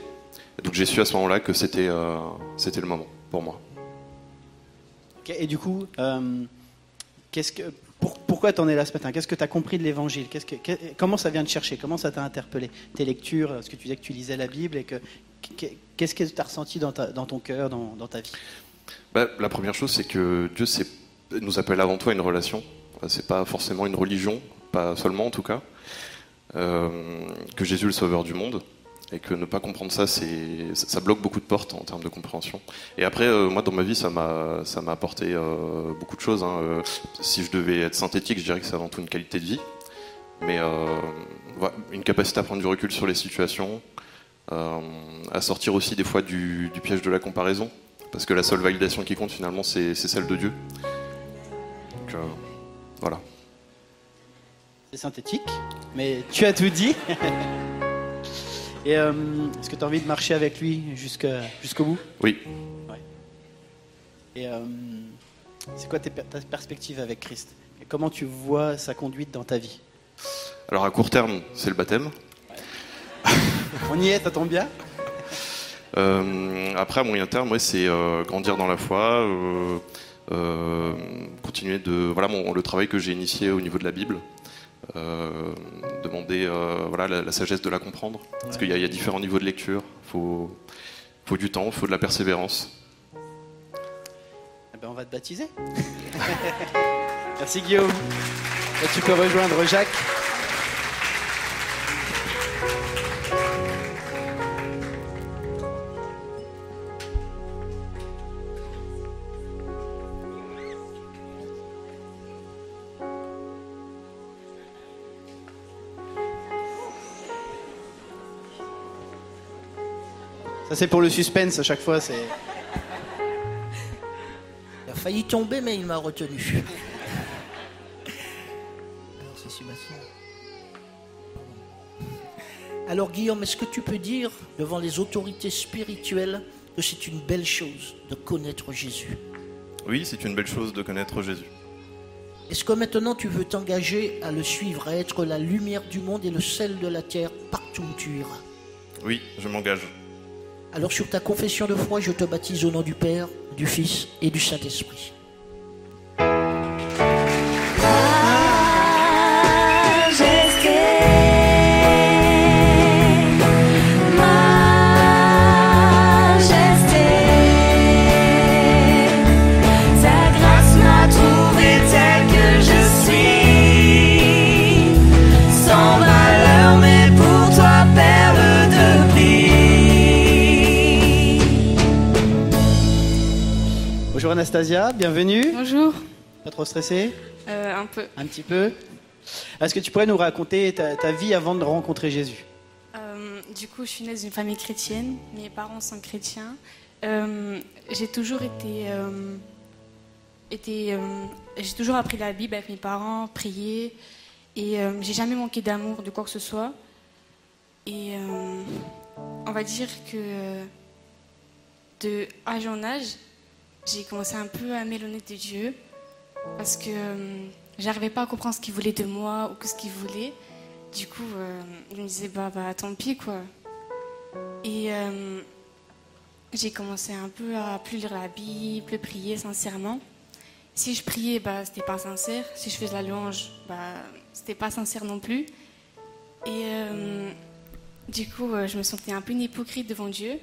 Et donc j'ai su à ce moment-là que c'était euh, c'était le moment pour moi. Et du coup, euh, qu'est-ce que, pour- pourquoi t'en es là ce matin? Qu'est-ce que tu as compris de l'Évangile? Qu'est-ce que- que- Comment ça vient te chercher? Comment ça t'a interpellé? Tes lectures, ce que tu disais que tu lisais la Bible et que que- qu'est-ce que tu as ressenti dans, ta- dans ton cœur, dans, dans ta vie? Bah, la première chose, c'est que Dieu nous appelle avant tout à une relation. C'est pas forcément une religion, pas seulement en tout cas. Euh, que Jésus est le sauveur du monde. Et que ne pas comprendre ça, ça bloque beaucoup de portes en termes de compréhension. Et après, euh, moi, dans ma vie, ça m'a, ça m'a apporté euh, beaucoup de choses. hein. Si je devais être synthétique, je dirais que c'est avant tout une qualité de vie. Mais une capacité à prendre du recul sur les situations, à sortir aussi des fois du, piège de la comparaison. Parce que la seule validation qui compte finalement, c'est celle de Dieu. Voilà. C'est synthétique, mais tu as tout dit. et euh, est-ce que tu as envie de marcher avec lui jusqu'au bout? Oui. Et euh, c'est quoi tes ta perspective avec Christ? Et Comment tu vois sa conduite dans ta vie? Alors à court terme, c'est le baptême. On y est, tombe bien Euh, après, à moyen terme, ouais, c'est euh, grandir dans la foi, euh, continuer de voilà mon- le travail que j'ai initié au niveau de la Bible, demander euh, voilà la, la sagesse de la comprendre, parce qu'il y, a- il y a différents niveaux de lecture. Faut faut du temps, faut de la persévérance. Eh ben, on va te baptiser. Merci Guillaume. Et tu peux rejoindre Jacques. Ça, c'est pour le suspense à chaque fois. C'est. Il a failli tomber, mais il m'a retenu. Alors, c'est Sébastien. Alors, Guillaume, est-ce que tu peux dire devant les autorités spirituelles que c'est une belle chose de connaître Jésus? Oui, c'est une belle chose de connaître Jésus. Est-ce que maintenant tu veux t'engager à le suivre, à être la lumière du monde et le sel de la terre partout où tu iras? Oui, je m'engage. Alors sur ta confession de foi, je te baptise au nom du Père, du Fils et du Saint-Esprit. Anastasia, bienvenue. Bonjour. Pas trop stressée Euh, un peu. Un petit peu. Est-ce que tu pourrais nous raconter ta, ta vie avant de rencontrer Jésus? Euh, du coup, je suis née dans une famille chrétienne. Mes parents sont chrétiens. Euh, j'ai toujours été, été, j'ai toujours appris la Bible avec mes parents, prié, et j'ai jamais manqué d'amour de quoi que ce soit. Et on va dire que de âge en âge, j'ai commencé un peu à m'éloigner de Dieu parce que euh, j'arrivais pas à comprendre ce qu'il voulait de moi ou ce qu'il voulait. Du coup, euh, je me disais, bah, bah tant pis, quoi. Et euh, j'ai commencé un peu à plus lire la Bible, prier sincèrement. Si je priais, bah, c'était pas sincère. Si je faisais la louange, bah, c'était pas sincère non plus. Et euh, du coup, euh, je me sentais un peu une hypocrite devant Dieu.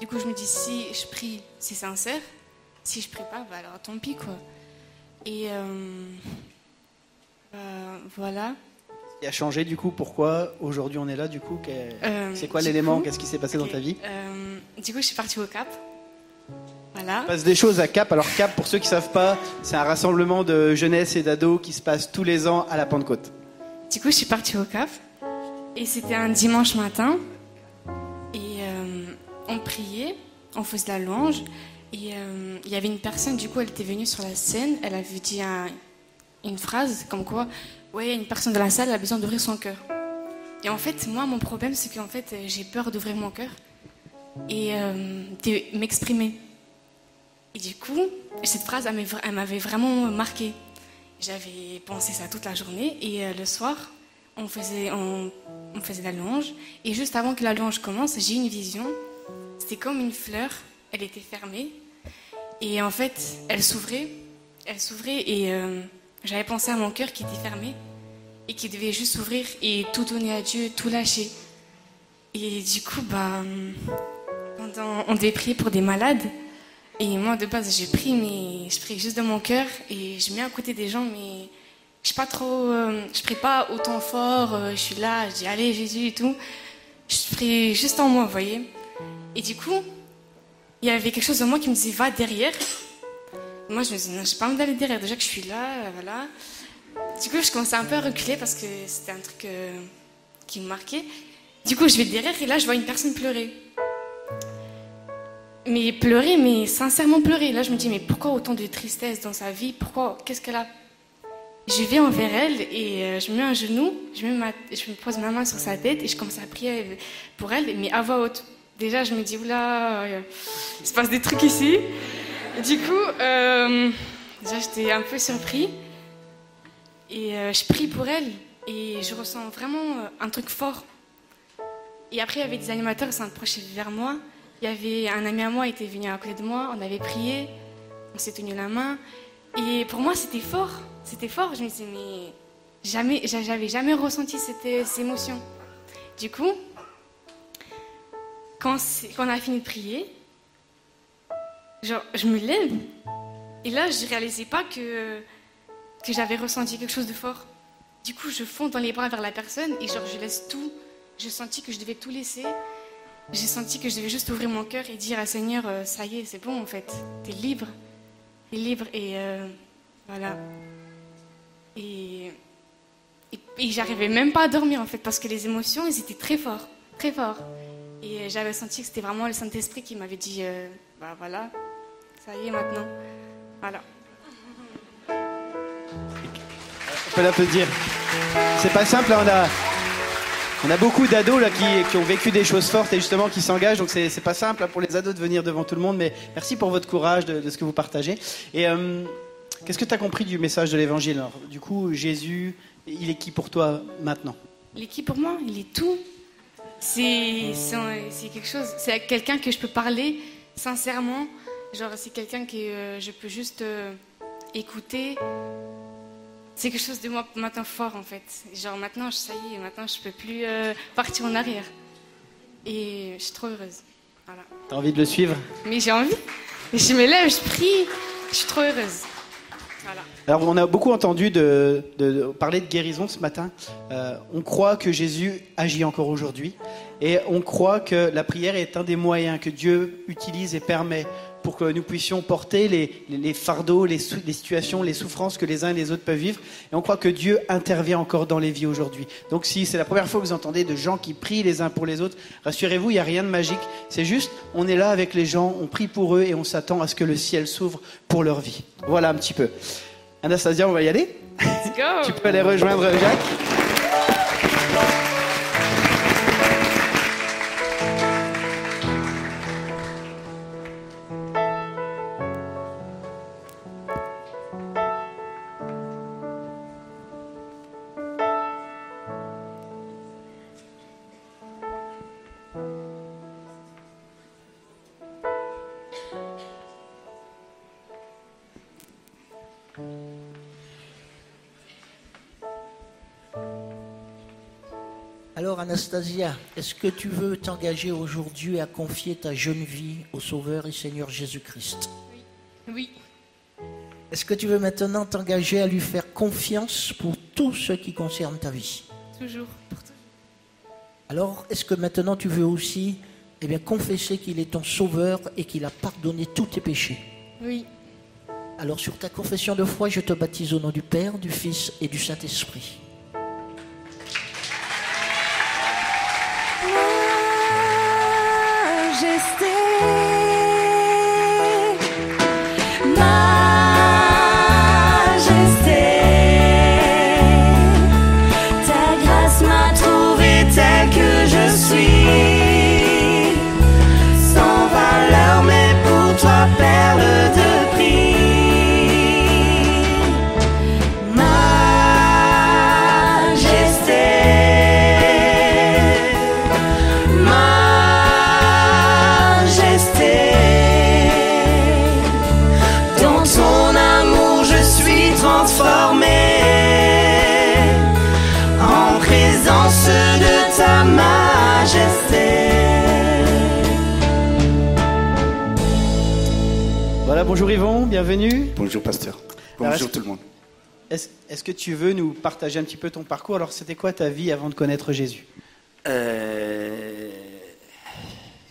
Du coup, je me dis, si je prie, c'est sincère. Si je pas, bah, alors tant pis, quoi. Et euh, bah, voilà. Ce qui a changé du coup Pourquoi aujourd'hui on est là du coup Euh, C'est quoi l'élément Qu'est-ce qui s'est passé dans ta vie Euh, Du coup, je suis partie au Cap. Voilà. Il se passe des choses à Cap. Alors Cap, pour ceux qui savent pas, c'est un rassemblement de jeunesse et d'ados qui se passe tous les ans à la Pentecôte. Du coup, je suis partie au Cap. Et c'était un dimanche matin. Et on priait, on faisait la louange. Et euh, il y avait une personne, du coup, elle était venue sur la scène. Elle avait dit un- une phrase comme quoi Ouais, une personne de la salle a besoin d'ouvrir son cœur. Et en fait, moi, mon problème, c'est qu'en fait, j'ai peur d'ouvrir mon cœur et euh, de m'exprimer. Et du coup, cette phrase, elle m'avait- vraiment marquée. J'avais pensé ça toute la journée et euh, le soir, on faisait, on, la louange. Et juste avant que la louange commence, j'ai une vision. C'était comme une fleur, elle était fermée. Et en fait, elle s'ouvrait, elle s'ouvrait et euh, j'avais pensé à mon cœur qui était fermé et qui devait juste s'ouvrir et tout donner à Dieu, tout lâcher. Et du coup, bah, pendant, on devait prier pour des malades. Et moi, de base, j'ai pris, mais je prie juste de mon cœur et je mets à côté des gens, mais je pas euh, je prie pas autant fort. euh, je suis là, je dis allez Jésus et tout. Je prie juste en moi, vous voyez. Et du coup, il y avait quelque chose de moi qui me disait va derrière. Moi, je me disais non, je sais pas envie d'aller derrière. Déjà que je suis là, euh, voilà. Du coup, je commençais un peu à reculer parce que c'était un truc euh, qui me marquait. Du coup, je vais derrière et là, je vois une personne pleurer. Mais pleurer, mais sincèrement pleurer. Là, je me dis, mais pourquoi autant de tristesse dans sa vie? Pourquoi Qu'est-ce qu'elle a? Je vais envers elle et euh, je me mets un genou, je, mets ma- je me pose ma main sur sa tête et je commence à prier pour elle, mais à voix haute. Déjà, je me dis, oula, euh, il se passe des trucs ici. Du coup, euh, déjà, j'étais un peu surpris. Et euh, je prie pour elle et je ressens vraiment un truc fort. Et après, il y avait des animateurs qui s'approchaient vers moi. Il y avait un ami à moi qui était venu à côté de moi. On avait prié, on s'est tenu la main. Et pour moi, c'était fort. C'était fort. Je me disais, mais jamais, j'a- j'avais jamais ressenti cette, ces émotions. Du coup, quand, on a fini de prier, genre, je me lève. Et là, je réalisais pas que, que j'avais ressenti quelque chose de fort. Du coup, je fonds dans les bras vers la personne et genre, je laisse tout. J'ai senti que je devais tout laisser. J'ai senti que je devais juste ouvrir mon cœur et dire à Seigneur, euh, ça y est, c'est bon en fait. T'es libre. T'es libre et euh, voilà. Et, et j'arrivais même pas à dormir en fait parce que les émotions, elles étaient très fortes. Très fortes. Et j'avais senti que c'était vraiment le Saint-Esprit qui m'avait dit euh, Bah voilà, ça y est maintenant. Voilà. On peut l'applaudir. C'est pas simple, hein, on a, on a beaucoup d'ados là qui, qui ont vécu des choses fortes et justement qui s'engagent, donc c'est pas simple hein, pour les ados de venir devant tout le monde, mais merci pour votre courage de, de ce que vous partagez. Et euh, qu'est-ce que tu as compris du message de l'évangile? Alors Du coup, Jésus, il est qui pour toi maintenant? Il est qui pour moi? Il est tout. C'est quelque chose. C'est quelqu'un que je peux parler sincèrement. Genre, c'est quelqu'un que euh, je peux juste euh, écouter. C'est quelque chose de moi maintenant fort en fait. Genre maintenant, ça y est, maintenant je peux plus euh, partir en arrière. Et je suis trop heureuse. Voilà. T'as envie de le suivre? Mais j'ai envie. Je me lève, je prie. Je suis trop heureuse. Alors, on a beaucoup entendu parler de guérison ce matin. Euh, on croit que Jésus agit encore aujourd'hui. Et on croit que la prière est un des moyens que Dieu utilise et permet pour que nous puissions porter les, fardeaux, les, les situations, les souffrances que les uns et les autres peuvent vivre. Et on croit que Dieu intervient encore dans les vies aujourd'hui. Donc si c'est la première fois que vous entendez de gens qui prient les uns pour les autres, rassurez-vous, il n'y a rien de magique. C'est juste, on est là avec les gens, on prie pour eux et on s'attend à ce que le ciel s'ouvre pour leur vie. Voilà un petit peu. Anastasia, on va y aller Let's go. Tu peux aller rejoindre Jacques Anastasia, est-ce que tu veux t'engager aujourd'hui à confier ta jeune vie au Sauveur et Seigneur Jésus-Christ? Oui. Est-ce que tu veux maintenant t'engager à lui faire confiance pour tout ce qui concerne ta vie? Toujours. Alors, est-ce que maintenant tu veux aussi eh bien, confesser qu'il est ton Sauveur et qu'il a pardonné tous tes péchés? Oui. Alors, sur ta confession de foi, je te baptise au nom du Père, du Fils et du Saint-Esprit. Majesté, Voilà, bonjour Yvon, bienvenue. Bonjour pasteur. Bonjour tout le monde. Est-ce est-ce que tu veux nous partager un petit peu ton parcours? Alors, c'était quoi ta vie avant de connaître Jésus? Euh,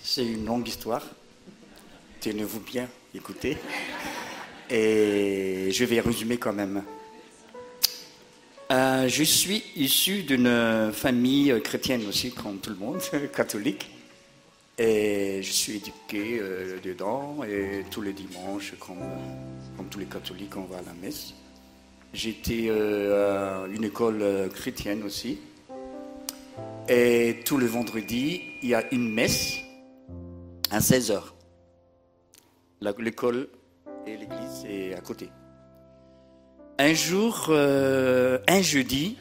c'est une longue histoire. Tenez-vous bien, écoutez. Et je vais résumer quand même. Euh, je suis issu d'une famille chrétienne aussi, comme tout le monde, catholique. Et je suis éduqué euh, dedans. Et tous les dimanches, comme, comme tous les catholiques, on va à la messe. J'étais euh, à une école chrétienne aussi. Et tout le vendredi, il y a une messe à 16h. L'école et l'église est à côté. Un jour, euh, un jeudi,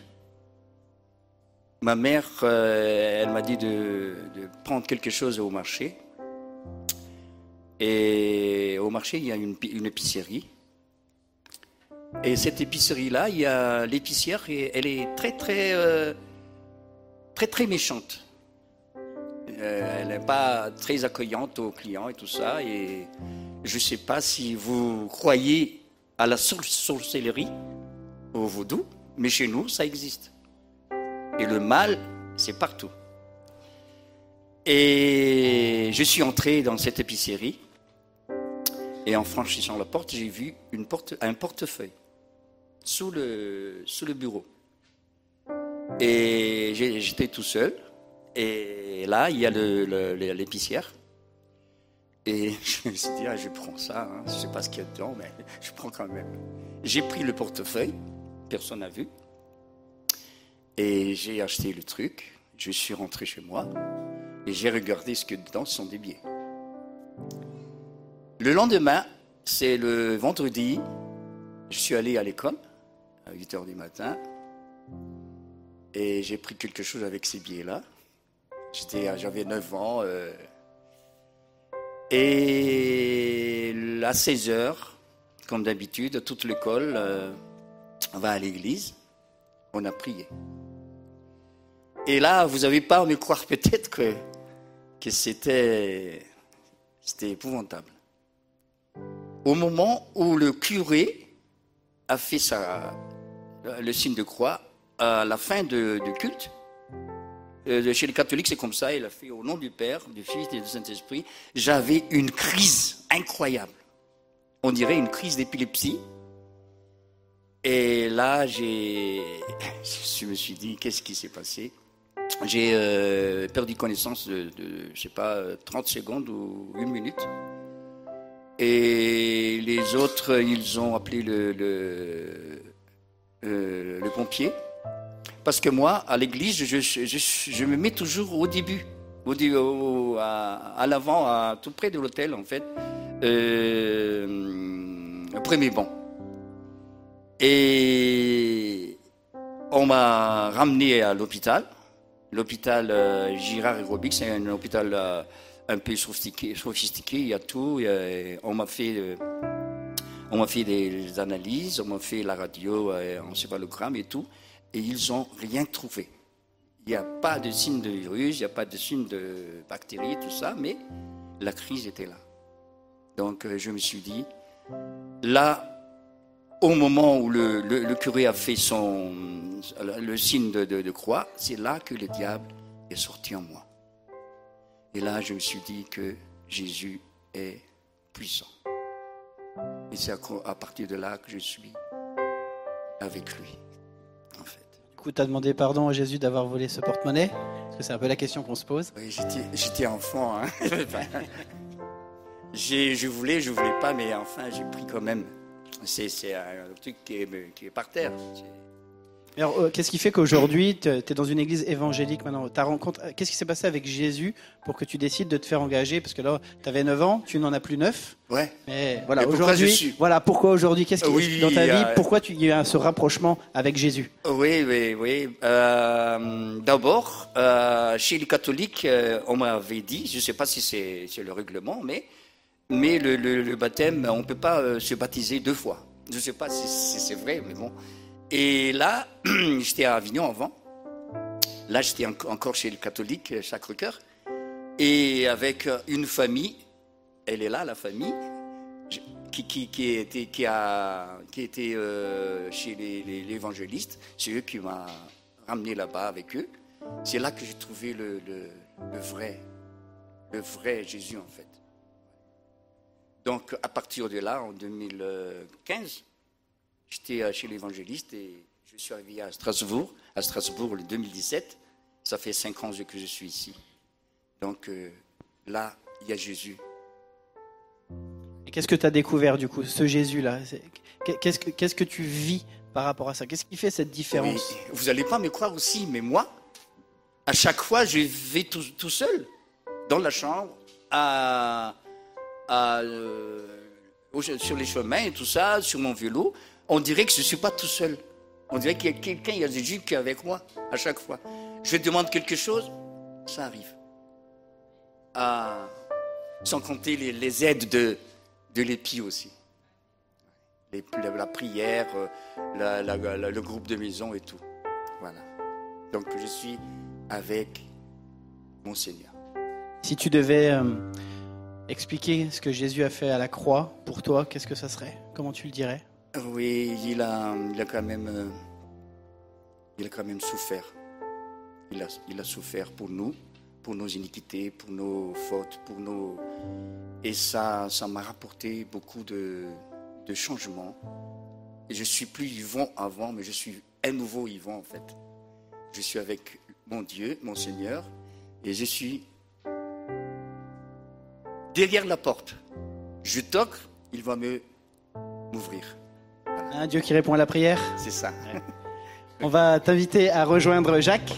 ma mère, euh, elle m'a dit de, prendre quelque chose au marché. Et au marché, il y a une, pi- une épicerie. Et cette épicerie-là, il y a l'épicière, et elle est très, très, euh, très, très méchante. Elle n'est pas très accueillante aux clients et tout ça. Et je ne sais pas si vous croyez à la sor- sorcellerie, au vaudou, mais chez nous, ça existe. Et le mal, c'est partout. Et je suis entré dans cette épicerie. Et en franchissant la porte, j'ai vu un portefeuille sous le, sous le bureau. Et j'étais tout seul. Et là, il y a l'épicière. Et je me suis dit, ah, je prends ça. hein. Je ne sais pas ce qu'il y a dedans, mais je prends quand même. J'ai pris le portefeuille, personne n'a vu. Et j'ai acheté le truc. Je suis rentré chez moi. Et j'ai regardé ce que dedans sont des billets. Le lendemain, c'est le vendredi. Je suis allé à l'école à 8 h du matin. Et j'ai pris quelque chose avec ces billets-là. J'avais 9 ans. euh, et à 16 heures, comme d'habitude, toute l'école euh, va à l'église. On a prié. Et là, vous n'avez pas à me croire peut-être que, que c'était, c'était épouvantable. Au moment où le curé a fait sa, le signe de croix à la fin du culte, euh, chez les catholiques, c'est comme ça. Il a fait au nom du Père, du Fils et du Saint-Esprit. J'avais une crise incroyable. On dirait une crise d'épilepsie. Et là, j'ai, je me suis dit, qu'est-ce qui s'est passé? J'ai euh, perdu connaissance de, je sais pas, 30 secondes ou une minute. Et les autres, ils ont appelé le, euh, le pompier. Parce que moi, à l'église, je, je- me mets toujours au début, au, à, l'avant, à- tout près de l'hôtel, en fait, euh, premier banc. Et on m'a ramené à l'hôpital, l'hôpital euh, Girard et c'est un hôpital euh, un peu sophistiqué, sophistiqué, il y a tout. on m'a fait, euh, on m'a fait des analyses, on m'a fait la radio, euh, encéphalogramme et tout, et ils n'ont rien trouvé. Il n'y a pas de signe de virus, il n'y a pas de signe de bactéries, tout ça, mais la crise était là. Donc euh, je me suis dit, là, au moment où le, curé a fait son, le signe de, croix, c'est là que le diable est sorti en moi. Et là, je me suis dit que Jésus est puissant. Et c'est à partir de là que je suis avec lui. Coup, tu as demandé pardon à Jésus d'avoir volé ce porte-monnaie? Parce que c'est un peu la question qu'on se pose. Oui, j'étais, enfant. hein. Je voulais, je voulais pas, mais enfin, j'ai pris quand même. C'est, un truc qui est par terre. Alors, euh, qu'est-ce qui fait qu'aujourd'hui, tu es dans une église évangélique maintenant? T'as rencontre... euh, Qu'est-ce qui s'est passé avec Jésus pour que tu décides de te faire engager? Parce que là, tu avais 9 ans, tu n'en as plus 9. Ouais. Mais voilà, aujourd'hui, suis- voilà, pourquoi aujourd'hui Qu'est-ce qui Oui, dans ta vie euh, Pourquoi tu il y a ce rapprochement avec Jésus? Oui, oui, oui. Euh, d'abord, chez les catholiques, on m'avait dit, je ne sais pas si c'est, le règlement, mais, mais le, le- le baptême, on ne peut pas se baptiser deux fois. Je ne sais pas si, si c'est vrai, mais bon. Et là, j'étais à Avignon avant. Là, j'étais en- encore chez les catholiques, euh, Sacré-Cœur. Et avec euh, une famille, elle est là, la famille, qui, était, a, euh, chez les. C'est eux qui m'ont ramené là-bas avec eux. C'est là que j'ai trouvé le, le- le vrai, le vrai Jésus en fait. Donc à partir de là, en 2015, j'étais euh, chez l'évangéliste et je suis arrivé à Strasbourg, à Strasbourg le 2017. Ça fait cinq ans que je suis ici. Donc euh, là, il y a Jésus. Et qu'est-ce que tu as découvert du coup, ce Jésus-là? Qu'est-ce que, qu'est-ce que tu vis par rapport à ça? Qu'est-ce qui fait cette différence? Oui, vous n'allez pas me croire aussi, mais moi, à chaque fois, je vais tout, tout seul dans la chambre, à, à, euh, sur les chemins et tout ça, sur mon vélo. On dirait que je ne suis pas tout seul. On dirait qu'il y a quelqu'un, il y a Jésus qui est avec moi à chaque fois. Je demande quelque chose, ça arrive. Ah, sans compter les, aides de, l'épi aussi. La, la prière, euh, le groupe de maison et tout. Voilà. Donc je suis avec mon Seigneur. Si tu devais euh, expliquer ce que Jésus a fait à la croix pour toi, qu'est-ce que ça serait? Comment tu le dirais? Oui, il a, il a quand même, euh, il a quand même souffert. Il a, souffert pour nous, pour nos iniquités, pour nos fautes, pour nos, et ça, ça m'a rapporté beaucoup de, changements. Et je suis plus vivant avant, mais je suis un nouveau vivant en fait. Je suis avec mon Dieu, mon Seigneur, Et je suis derrière la porte. Je toque, il va me m'ouvrir. Un Dieu qui répond à la prière. C'est ça. On va t'inviter à rejoindre Jacques.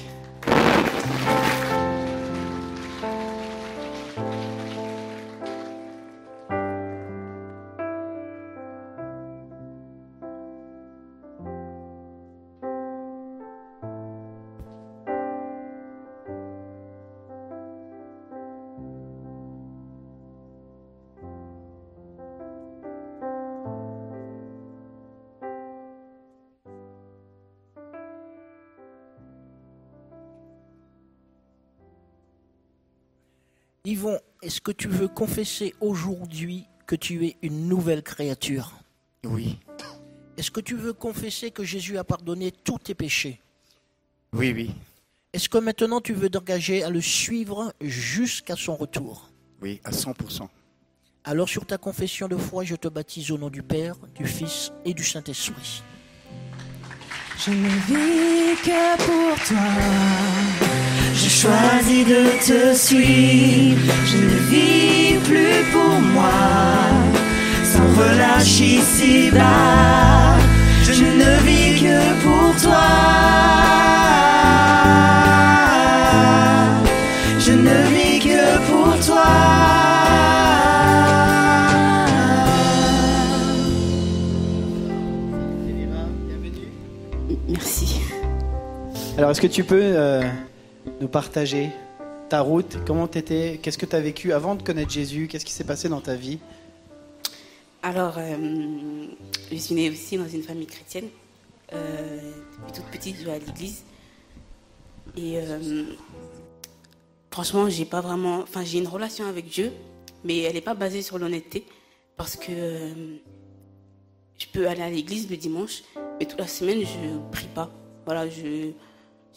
Est-ce que tu veux confesser aujourd'hui que tu es une nouvelle créature Oui. Est-ce que tu veux confesser que Jésus a pardonné tous tes péchés Oui, oui. Est-ce que maintenant tu veux t'engager à le suivre jusqu'à son retour Oui, à 100%. Alors sur ta confession de foi, je te baptise au nom du Père, du Fils et du Saint-Esprit. Je ne vis que pour toi. Je choisis de te suivre. Je ne vis plus pour moi. Sans relâche ici-bas. Je ne vis que pour toi. Je ne vis que pour toi. Merci. Alors, est-ce que tu peux euh, nous partager ta route Comment t'étais Qu'est-ce que tu as vécu avant de connaître Jésus? Qu'est-ce qui s'est passé dans ta vie? Alors, euh, je suis née aussi dans une famille chrétienne. Euh, toute petite, je vais à l'église. Et euh, franchement, j'ai pas vraiment. Enfin, j'ai une relation avec Dieu, mais elle n'est pas basée sur l'honnêteté. Parce que euh, je peux aller à l'église le dimanche, mais toute la semaine, je prie pas. Voilà, je.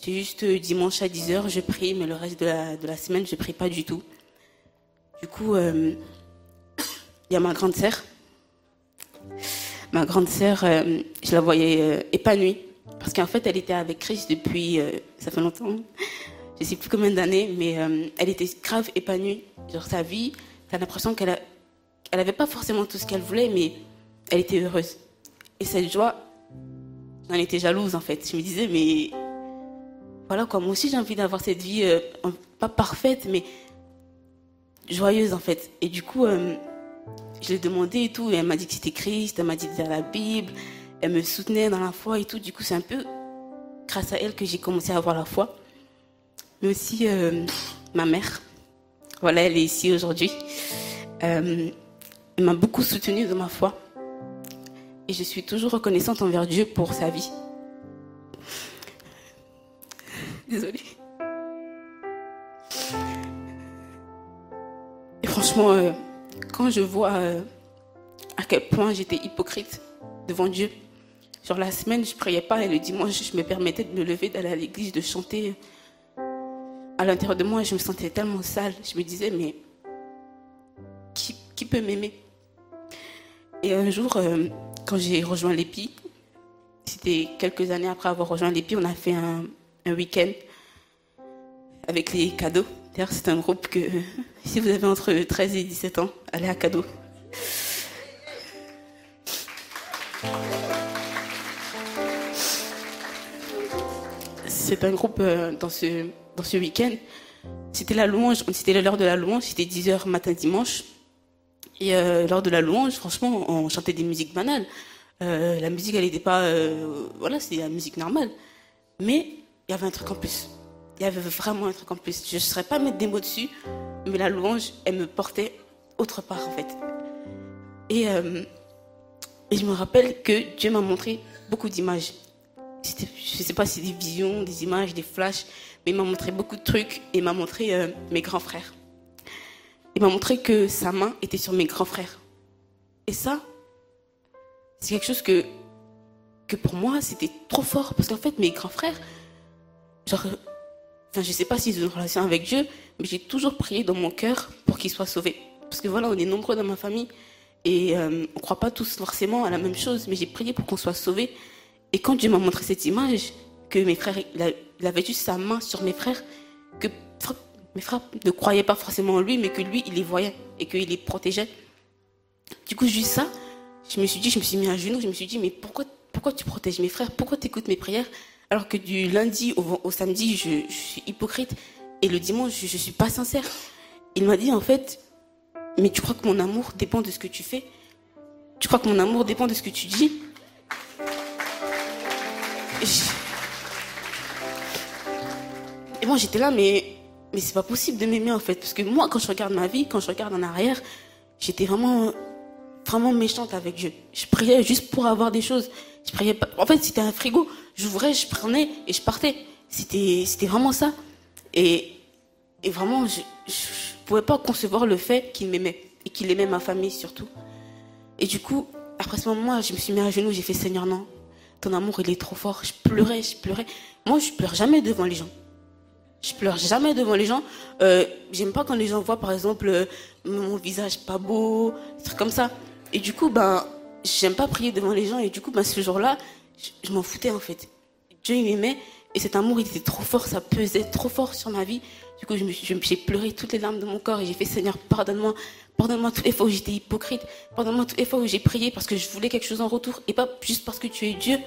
C'est juste euh, dimanche à 10h, je prie, mais le reste de la, de la semaine, je prie pas du tout. Du coup, euh, il y a ma grande sœur. Ma grande sœur, euh, je la voyais épanouie. Parce qu'en fait, elle était avec Christ depuis. ça fait longtemps. Je sais plus combien d'années, mais elle était grave épanouie. Genre, sa vie, t'as l'impression qu'elle a, elle pas forcément tout ce qu'elle voulait, mais elle était heureuse. Et cette joie, j'en étais jalouse en fait. Je me disais, mais voilà moi aussi j'ai envie d'avoir cette vie, euh, pas parfaite, mais joyeuse en fait. Et du coup, euh, je l'ai demandé et tout, et elle m'a dit que c'était Christ, elle m'a dit de lire la Bible, elle me soutenait dans la foi et tout. Du coup, c'est un peu grâce à elle que j'ai commencé à avoir la foi. Mais aussi euh, ma mère, voilà, elle est ici aujourd'hui. Elle m'a beaucoup soutenue dans ma foi. Et je suis toujours reconnaissante envers Dieu pour sa vie. Désolée. Et franchement, euh, quand je vois euh, à quel point j'étais hypocrite devant Dieu, genre la semaine, je priais pas et le dimanche, je me permettais de me lever, d'aller à l'église, de chanter. À l'intérieur de moi, je me sentais tellement sale. Je me disais, mais qui, qui peut m'aimer? Et un jour, euh, quand j'ai rejoint l'EPI, c'était quelques années après avoir rejoint l'EPI, on a fait un, un week-end avec les cadeaux. D'ailleurs, c'est un groupe que, si vous avez entre 13 et 17 ans, allez à cadeau. C'est un groupe euh, dans ce, dans ce week-end. C'était la louange, c'était l'heure de la louange, c'était 10h matin dimanche. Et euh, lors de la louange, franchement, on chantait des musiques banales. Euh, la musique, elle n'était pas. euh, voilà, c'est la musique normale. Mais il y avait un truc en plus. Il y avait vraiment un truc en plus. Je ne saurais pas mettre des mots dessus, mais la louange, elle me portait autre part, en fait. Et, euh, et je me rappelle que Dieu m'a montré beaucoup d'images. Je ne sais pas si des visions, des images, des flashs, mais il m'a montré beaucoup de trucs et il m'a montré euh, mes grands frères. Il m'a montré que sa main était sur mes grands frères. Et ça, c'est quelque chose que, que pour moi, c'était trop fort. Parce qu'en fait, mes grands frères, genre, enfin, je sais pas s'ils ont une relation avec Dieu, mais j'ai toujours prié dans mon cœur pour qu'ils soient sauvés. Parce que voilà, on est nombreux dans ma famille et euh, on croit pas tous forcément à la même chose, mais j'ai prié pour qu'on soit sauvés. Et quand Dieu m'a montré cette image, que mes frères, il, avait juste sa main sur mes frères, que mes frères ne croyaient pas forcément en lui, mais que lui, il les voyait et qu'il les protégeait. Du coup, juste ça, je me suis dit, je me suis mis à genoux, je me suis dit, mais pourquoi, pourquoi tu protèges mes frères? Pourquoi tu écoutes mes prières? Alors que du lundi au, samedi, je, je suis hypocrite et le dimanche, je ne suis pas sincère. Il m'a dit, en fait, mais tu crois que mon amour dépend de ce que tu fais? Tu crois que mon amour dépend de ce que tu dis? Je- Et moi, j'étais là, mais, mais c'est pas possible de m'aimer, en fait. Parce que moi, quand je regarde ma vie, quand je regarde en arrière, j'étais vraiment, vraiment méchante avec Dieu. Je priais juste pour avoir des choses. Je priais pas. En fait, c'était un frigo. J'ouvrais, je prenais et je partais. C'était, c'était vraiment ça. Et, et vraiment, je, je, pouvais pas concevoir le fait qu'il m'aimait. Et qu'il aimait ma famille, surtout. Et du coup, après ce moment-là, je me suis mis à genoux, j'ai fait Seigneur, non. Ton amour, il est trop fort. Je pleurais, je pleurais. Moi, je pleure jamais devant les gens. Je pleure jamais devant les gens. Euh, J'aime pas quand les gens voient, par exemple, euh, mon visage pas beau, des trucs comme ça. Et du coup, ben, j'aime pas prier devant les gens. Et du coup, ben, ce jour-là, je, m'en foutais, en fait. Dieu, m'aimait. Et cet amour, il était trop fort, ça pesait trop fort sur ma vie. Du coup, j'ai pleuré toutes les larmes de mon corps et j'ai fait Seigneur, pardonne-moi. Pardonne-moi toutes les fois où j'étais hypocrite. Pardonne-moi toutes les fois où j'ai prié parce que je voulais quelque chose en retour et pas juste parce que tu es Dieu.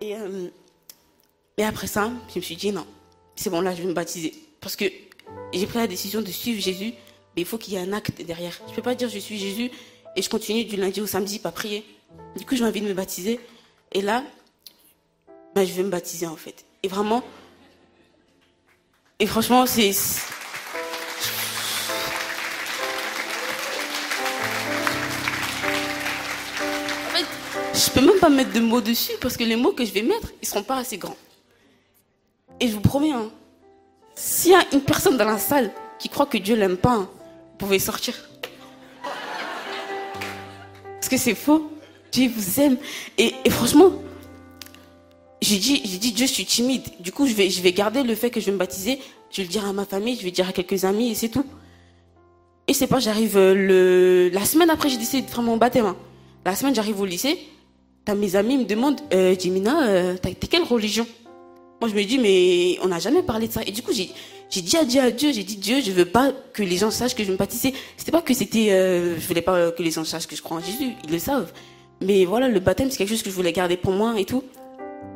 Et, euh, et après ça, je me suis dit non, c'est bon, là, je vais me baptiser. Parce que j'ai pris la décision de suivre Jésus, mais il faut qu'il y ait un acte derrière. Je peux pas dire je suis Jésus et je continue du lundi au samedi, pas prier. Du coup, j'ai envie de me baptiser. Et là, ben, je vais me baptiser en fait. Et vraiment, et franchement, c'est. Je peux même pas mettre de mots dessus parce que les mots que je vais mettre, ils seront pas assez grands. Et je vous promets, hein, s'il y a une personne dans la salle qui croit que Dieu l'aime pas, hein, vous pouvez sortir. Que c'est faux. Dieu vous aime. Et, franchement, j'ai dit, j'ai dit, Dieu, je suis timide. Du coup, je vais, je vais garder le fait que je vais me baptiser. Je vais le dire à ma famille, je vais le dire à quelques amis et c'est tout. Et c'est pas, j'arrive euh, le, la semaine après, j'ai décidé de faire mon baptême. hein. La semaine, j'arrive au lycée. T'as mes amis me demandent, euh, Jimina, euh, t'es quelle religion? Moi, je me dis, mais on n'a jamais parlé de ça. Et du coup, j'ai, dit à Dieu, à Dieu, j'ai dit, Dieu, je veux pas que les gens sachent que je me baptiser. C'était pas que c'était, euh, je voulais pas que les gens sachent que je crois en Jésus. Ils le savent. Mais voilà, le baptême, c'est quelque chose que je voulais garder pour moi et tout.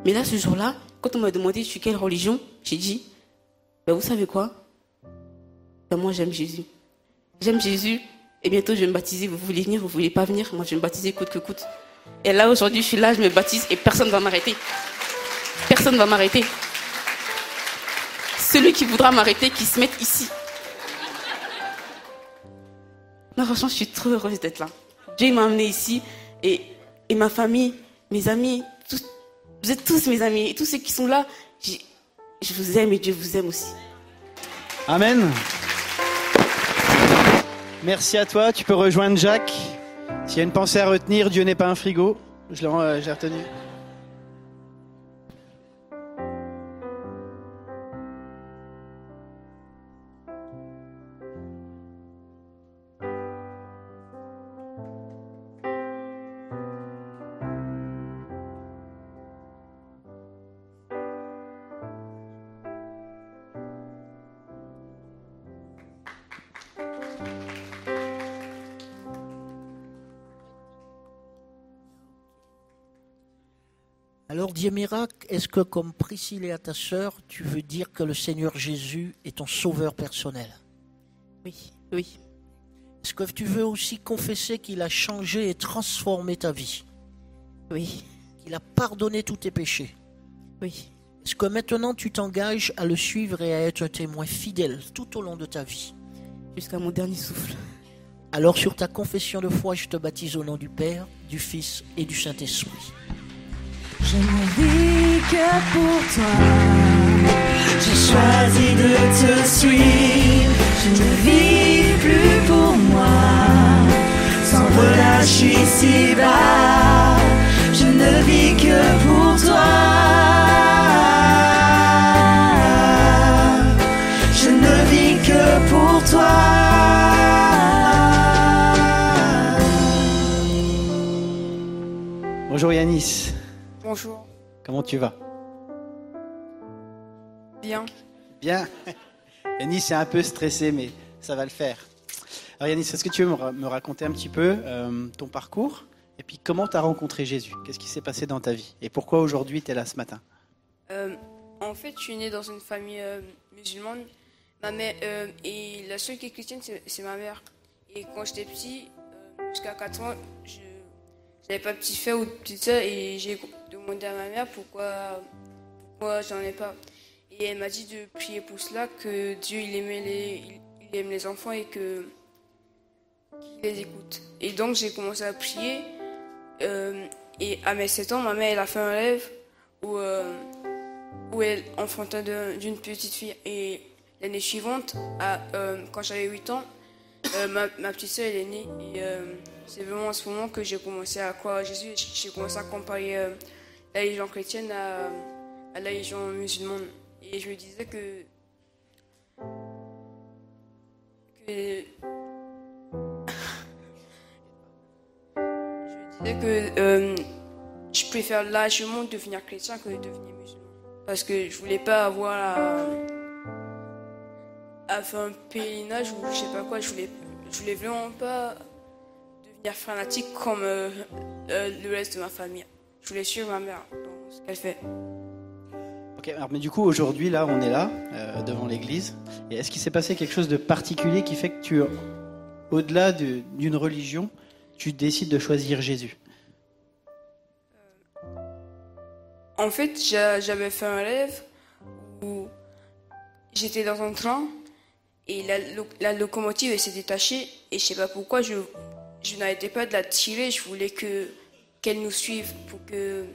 Mais là, ce jour-là, quand on m'a demandé je suis quelle religion, j'ai dit, ben, vous savez quoi? Ben, Moi, j'aime Jésus. J'aime Jésus. Et bientôt, je vais me baptiser. Vous voulez venir, vous voulez pas venir? Moi, je vais me baptiser coûte que coûte. Et là, aujourd'hui, je suis là, je me baptise et personne va m'arrêter. Personne va m'arrêter. Celui qui voudra m'arrêter, qui se mette ici. Non, franchement, je suis trop heureuse d'être là. Dieu m'a amené ici et, et ma famille, mes amis, vous êtes tous mes amis et tous ceux qui sont là, je vous aime et Dieu vous aime aussi. Amen. Merci à toi. Tu peux rejoindre Jacques. S'il y a une pensée à retenir, Dieu n'est pas un frigo. Je l'ai euh, retenu. Est-ce que comme Priscille et à ta sœur, tu veux dire que le Seigneur Jésus est ton sauveur personnel? Oui, oui. Est-ce que tu veux aussi confesser qu'il a changé et transformé ta vie? Oui. Qu'il a pardonné tous tes péchés? Oui. Est-ce que maintenant tu t'engages à le suivre et à être un témoin fidèle tout au long de ta vie? Jusqu'à mon dernier souffle. Alors sur ta confession de foi, je te baptise au nom du Père, du Fils et du Saint-Esprit. Je ne vis que pour toi. J'ai choisi de te suivre. Je ne vis plus pour moi. Sans relâche ici-bas. Je ne vis que pour toi. Je ne vis que pour toi. Bonjour Yanis. Bonjour. Comment tu vas? Bien. Bien. Yanis est un peu stressé, mais ça va le faire. Alors Yanis, est-ce que tu veux me, ra- me raconter un petit peu euh, ton parcours? Et puis comment tu as rencontré Jésus? Qu'est-ce qui s'est passé dans ta vie? Et pourquoi aujourd'hui tu es là ce matin? Euh, en fait, je suis né dans une famille euh, musulmane. Ma mère, et la seule qui est chrétienne, c'est ma mère. Et quand j'étais petit, jusqu'à 4 ans, je n'avais pas petit frère ou petite soeur et j'ai demandé à ma mère pourquoi, pourquoi j'en ai pas. Et elle m'a dit de prier pour cela, que Dieu il aimait les, il, aime les enfants et que qu'il les écoute. Et donc j'ai commencé à prier. euh, et à mes 7 ans, ma mère a fait un rêve où euh, où elle enfantait de- d'une petite fille. Et l'année suivante, à, euh, quand j'avais 8 ans, ma, ma petite soeur est née. Et c'est vraiment à ce moment que j'ai commencé à croire à Jésus. J'ai commencé à comparer euh, la religion chrétienne à, à la religion musulmane. Et je me disais que. que je disais que euh, je préfère largement devenir chrétien que devenir musulman. Parce que je voulais pas avoir à, à faire un pèlerinage ou je sais pas quoi. Je voulais, je voulais vraiment pas devenir fanatique comme euh, euh, le reste de ma famille. Je voulais suivre ma mère dans ce qu'elle fait. Ok, alors, mais du coup aujourd'hui là, on est là euh, devant l'église. Et est-ce qu'il s'est passé quelque chose de particulier qui fait que tu, au-delà de- d'une religion, tu décides de choisir Jésus? En fait, j'a- j'avais fait un rêve où j'étais dans un train et la, la locomotive s'est détachée et je sais pas pourquoi je, je n'arrêtais pas de la tirer. Je voulais que qu'elle nous suive pour que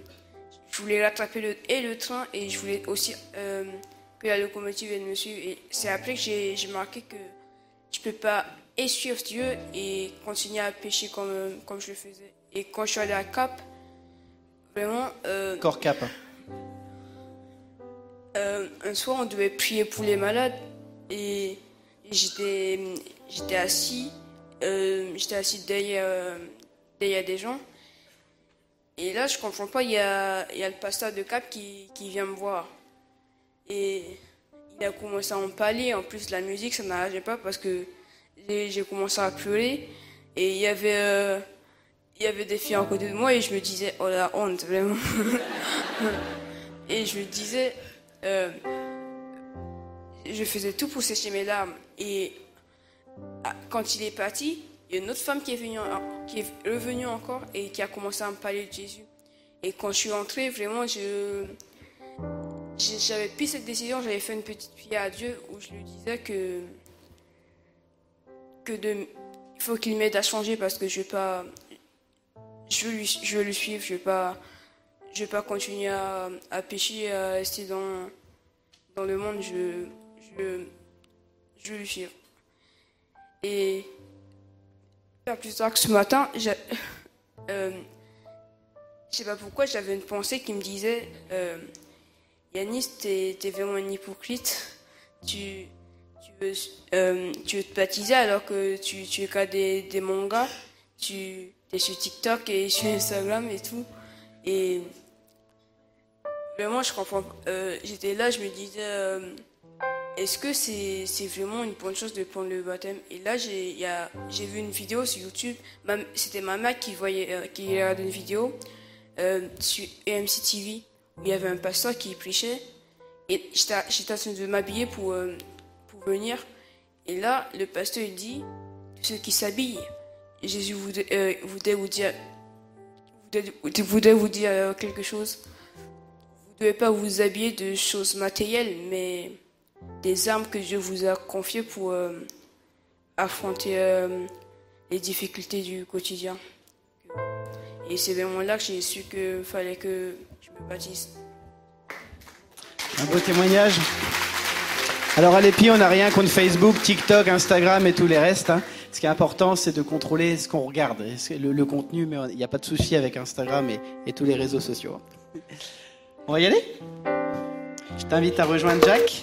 je voulais rattraper le, et le train et je voulais aussi euh, que la locomotive elle me suive. Et c'est après que j'ai j'ai marqué que je peux pas et suivre Dieu et continuer à pécher comme, comme je le faisais. Et quand je suis allé à Cap, vraiment. euh, Corps cap. euh, un soir, on devait prier pour les malades et j'étais j'étais assis euh, j'étais assis derrière euh, derrière des gens. Et là je comprends pas il y a y a le pasteur de Cap qui, qui vient me voir. Et il a commencé à en parler. En plus la musique ça n'arrangeait pas parce que j'ai commencé à pleurer. Et il y avait euh, il y avait des filles à côté de moi et je me disais oh la honte vraiment. Et je me disais je faisais tout pour sécher mes larmes. Et quand il est parti, il y a une autre femme qui est, venue, en- qui est revenue encore et qui a commencé à me parler de Jésus. Et quand je suis entrée, vraiment, je j'avais pris cette décision, j'avais fait une petite prière à Dieu où je lui disais que que il faut qu'il m'aide à changer parce que je vais pas je veux lui, je veux le suivre, je vais pas je vais pas continuer à, à pécher, à rester dans, dans le monde, je, je, je veux le suivre. Et pas plus tard que ce matin, euh, je sais pas pourquoi, j'avais une pensée qui me disait euh, Yanis, t'es es vraiment un hypocrite. Tu, tu, veux, euh, tu veux te baptiser alors que tu, tu regardes des, des mangas, tu es sur TikTok et sur Instagram et tout. Et vraiment, je comprends. euh, J'étais là, je me disais, euh, est-ce que c'est vraiment une bonne chose de prendre le baptême? Et là, j'ai vu une vidéo sur YouTube. C'était ma mère qui voyait, euh, qui regardait une vidéo euh, sur EMC TV où il y avait un pasteur qui prêchait. Et j'étais en train de m'habiller pour, euh, pour venir. Et là, le pasteur il dit ceux qui s'habillent, Jésus voudrait, euh, vous dire, voudrait, voudrait vous dire quelque chose. Vous ne devez pas vous habiller de choses matérielles, mais des armes que Dieu vous a confiées pour euh, affronter euh, les difficultés du quotidien. Et c'est vraiment là que j'ai su qu'il fallait que je me baptise. Un beau témoignage. Alors à l'EPI, on n'a rien contre Facebook, TikTok, Instagram et tous les restes. hein. Ce qui est important, c'est de contrôler ce qu'on regarde, le, contenu, mais il n'y a pas de souci avec Instagram et, et tous les réseaux sociaux. On va y aller? Je t'invite à rejoindre Jack.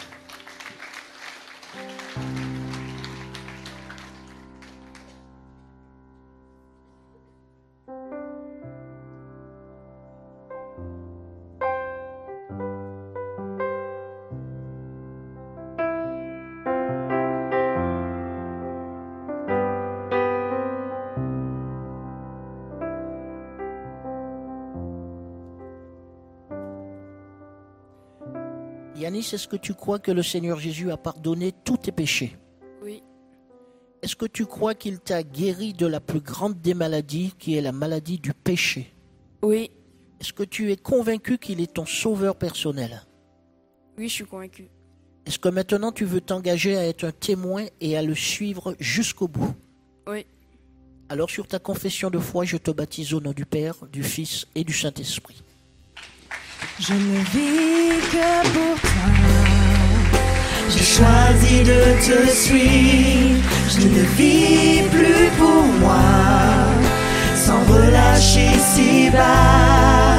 Est-ce que tu crois que le Seigneur Jésus a pardonné tous tes péchés? Oui. Est-ce que tu crois qu'il t'a guéri de la plus grande des maladies, qui est la maladie du péché? Oui. Est-ce que tu es convaincu qu'il est ton sauveur personnel? Oui, je suis convaincu. Est-ce que maintenant tu veux t'engager à être un témoin et à le suivre jusqu'au bout? Oui. Alors sur ta confession de foi, je te baptise au nom du Père, du Fils et du Saint-Esprit. Je ne vis que pour toi. J'ai choisi de te suivre, je ne vis plus pour moi, sans relâcher si bas,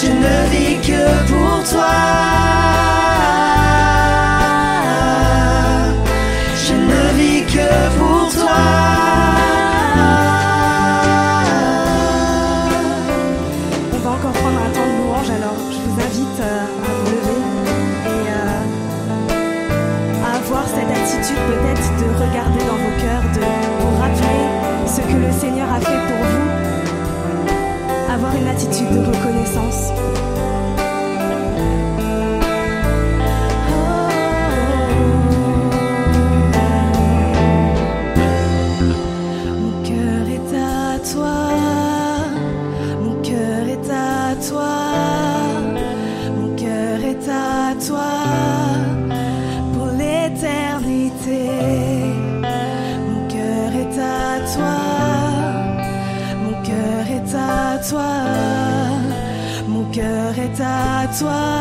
je ne vis que pour toi. À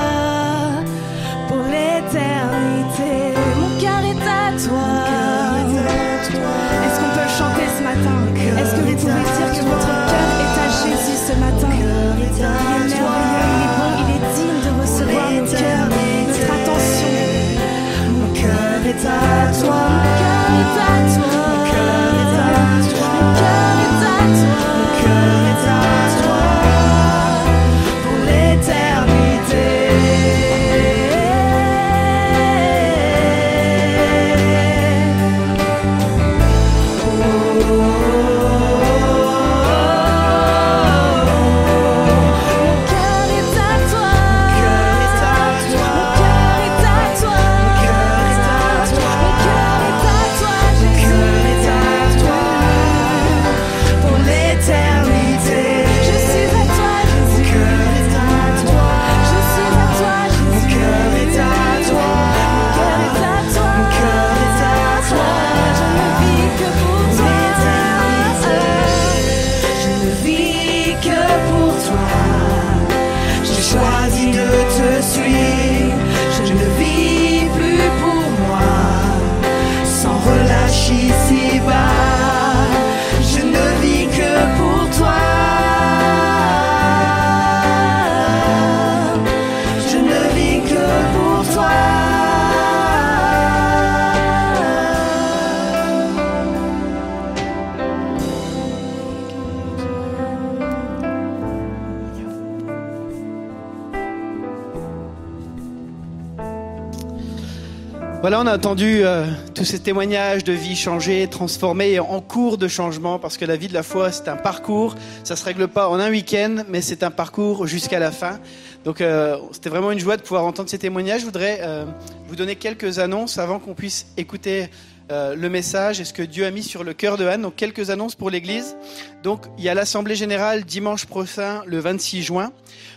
Voilà, on a entendu euh, tous ces témoignages de vie changée, transformée et en cours de changement, parce que la vie de la foi, c'est un parcours. Ça se règle pas en un week-end, mais c'est un parcours jusqu'à la fin. Donc, euh, c'était vraiment une joie de pouvoir entendre ces témoignages. Je voudrais euh, vous donner quelques annonces avant qu'on puisse écouter euh, le message et ce que Dieu a mis sur le cœur de Anne. Donc, quelques annonces pour l'Église. Donc, il y a l'Assemblée générale dimanche prochain, le 26 juin.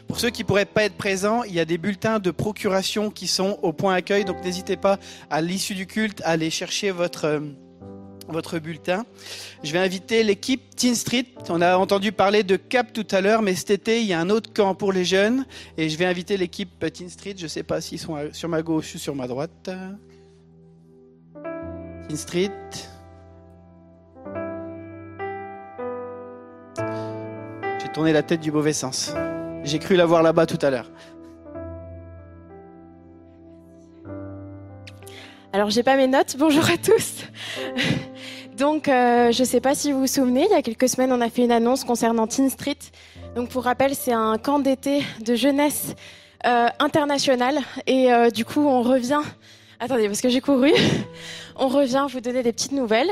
Pour ceux qui pourraient pas être présents, il y a des bulletins de procuration qui sont au point accueil. Donc, n'hésitez pas à l'issue du culte à aller chercher votre euh, votre bulletin. Je vais inviter l'équipe Teen Street. On a entendu parler de Cap tout à l'heure, mais cet été, il y a un autre camp pour les jeunes. Et je vais inviter l'équipe Teen Street. Je ne sais pas s'ils sont sur ma gauche ou sur ma droite. Teen Street. J'ai tourné la tête du mauvais sens. J'ai cru la voir là-bas tout à l'heure. Alors, j'ai pas mes notes. Bonjour à tous. Donc, euh, je sais pas si vous vous souvenez, il y a quelques semaines, on a fait une annonce concernant Teen Street. Donc, pour rappel, c'est un camp d'été de jeunesse euh, international. Et euh, du coup, on revient. Attendez, parce que j'ai couru. on revient vous donner des petites nouvelles.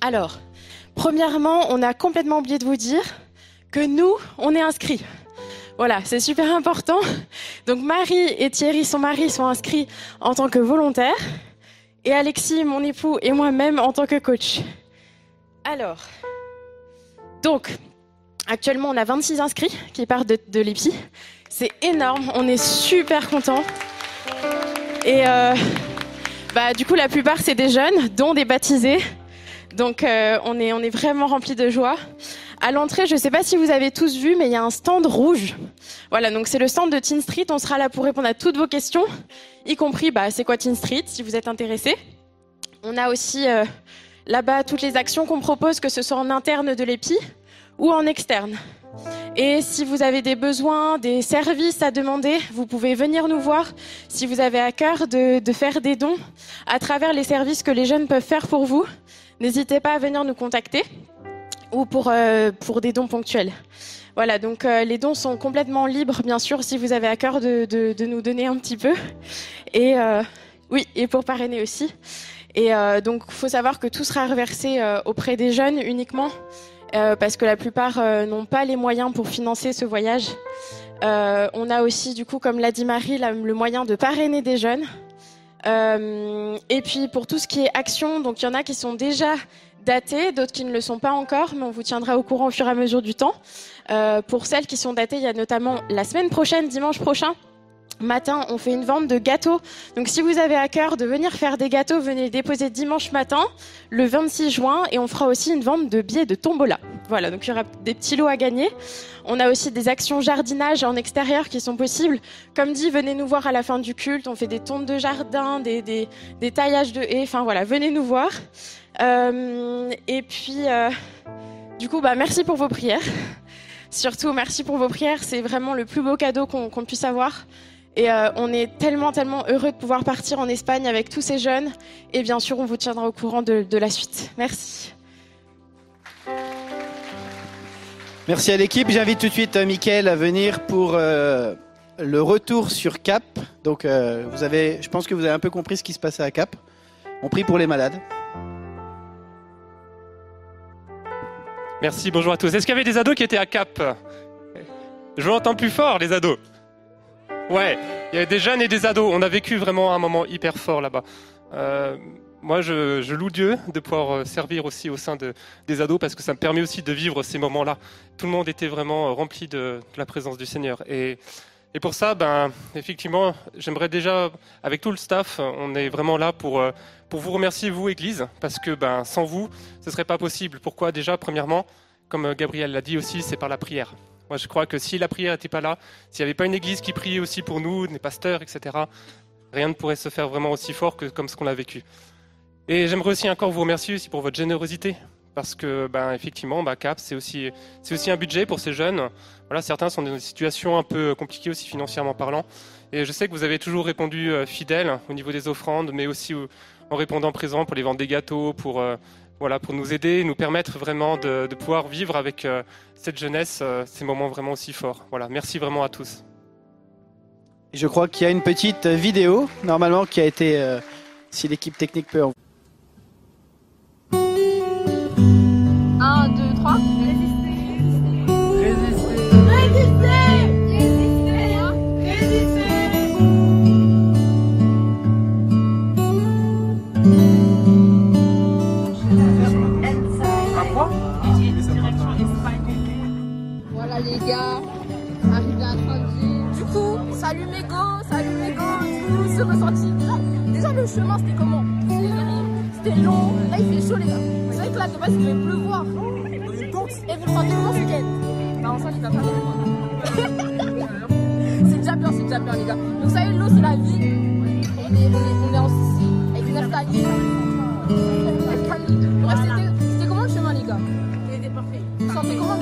Alors, premièrement, on a complètement oublié de vous dire que nous, on est inscrits. Voilà, c'est super important. Donc Marie et Thierry, son mari, sont inscrits en tant que volontaires. Et Alexis, mon époux, et moi-même en tant que coach. Alors, donc, actuellement, on a 26 inscrits qui partent de, l'EPI. C'est énorme, on est super contents. Et euh, bah, du coup, la plupart, c'est des jeunes, dont des baptisés. Donc, euh, on, est, on est vraiment remplis de joie. À l'entrée, je ne sais pas si vous avez tous vu, mais il y a un stand rouge. Voilà, donc c'est le stand de Teen Street. On sera là pour répondre à toutes vos questions, y compris bah, c'est quoi Teen Street, si vous êtes intéressés. On a aussi euh, là-bas toutes les actions qu'on propose, que ce soit en interne de l'EPI ou en externe. Et si vous avez des besoins, des services à demander, vous pouvez venir nous voir si vous avez à cœur de, faire des dons à travers les services que les jeunes peuvent faire pour vous. N'hésitez pas à venir nous contacter ou pour, euh, des dons ponctuels. Voilà, donc euh, les dons sont complètement libres, bien sûr, si vous avez à cœur de, nous donner un petit peu. Et euh, oui, et pour parrainer aussi. Et donc, il faut savoir que tout sera reversé auprès des jeunes uniquement, euh, parce que la plupart euh, n'ont pas les moyens pour financer ce voyage. Euh, on a aussi, du coup, comme l'a dit Marie, le moyen de parrainer des jeunes. Et puis pour tout ce qui est action, donc il y en a qui sont déjà datées, d'autres qui ne le sont pas encore, mais on vous tiendra au courant au fur et à mesure du temps. Pour celles qui sont datées, il y a notamment la semaine prochaine, dimanche prochain, matin, on fait une vente de gâteaux. Donc si vous avez à cœur de venir faire des gâteaux, venez les déposer dimanche matin, le 26 juin, et on fera aussi une vente de billets de tombola. Voilà, donc il y aura des petits lots à gagner. On a aussi des actions jardinage en extérieur qui sont possibles. Comme dit, venez nous voir à la fin du culte. On fait des tontes de jardin, des, des, des taillages de haies. Enfin voilà, venez nous voir. Euh, et puis, euh, du coup, bah, merci pour vos prières. Surtout, merci pour vos prières. C'est vraiment le plus beau cadeau qu'on qu'on puisse avoir. Et euh, on est tellement, tellement heureux de pouvoir partir en Espagne avec tous ces jeunes. Et bien sûr, on vous tiendra au courant de, de la suite. Merci. Merci à l'équipe. J'invite tout de suite euh, Mickaël à venir pour euh, le retour sur Cap. Donc, euh, vous avez, je pense que vous avez un peu compris ce qui se passait à Cap. On prie pour les malades. Merci, bonjour à tous. Est-ce qu'il y avait des ados qui étaient à Cap? Je l'entends plus fort, les ados. Ouais, il y avait des jeunes et des ados. On a vécu vraiment un moment hyper fort là-bas. Euh, moi, je, je loue Dieu de pouvoir euh, servir aussi au sein de, des ados parce que ça me permet aussi de vivre ces moments-là. Tout le monde était vraiment euh, rempli de, de la présence du Seigneur. Et, et pour ça, ben, effectivement, j'aimerais déjà, avec tout le staff, on est vraiment là pour, euh, pour vous remercier, vous, Église, parce que ben, sans vous, ce ne serait pas possible. Pourquoi? Déjà, premièrement, comme Gabriel l'a dit aussi, c'est par la prière. Moi, je crois que si la prière n'était pas là, s'il n'y avait pas une Église qui priait aussi pour nous, des pasteurs, etc., rien ne pourrait se faire vraiment aussi fort que comme ce qu'on a vécu. Et j'aimerais aussi encore vous remercier aussi pour votre générosité, parce que, ben, effectivement, bah, Cap, c'est aussi, c'est aussi un budget pour ces jeunes. Voilà, certains sont dans une situation un peu compliquée aussi financièrement parlant. Et je sais que vous avez toujours répondu euh, fidèle au niveau des offrandes, mais aussi en répondant présent pour les ventes des gâteaux, pour, euh, voilà, pour nous aider, nous permettre vraiment de, de pouvoir vivre avec euh, cette jeunesse euh, ces moments vraiment aussi forts. Voilà, merci vraiment à tous. Je crois qu'il y a une petite vidéo, normalement, qui a été, euh, si l'équipe technique peut en 1, 2, 3. Le chemin c'était comment C'était long, là il fait chaud les gars. C'est vrai que là de base il devait pleuvoir. Et vous le sentez comment ce week-end Bah en soi il va pas. C'est déjà bien, c'est déjà bien les gars. Donc vous savez l'eau c'est la vie. On est, on est, on est en Sicile avec Naftali. Bref, c'était- c'était comment le chemin les gars C'était parfait. Vous sentez comment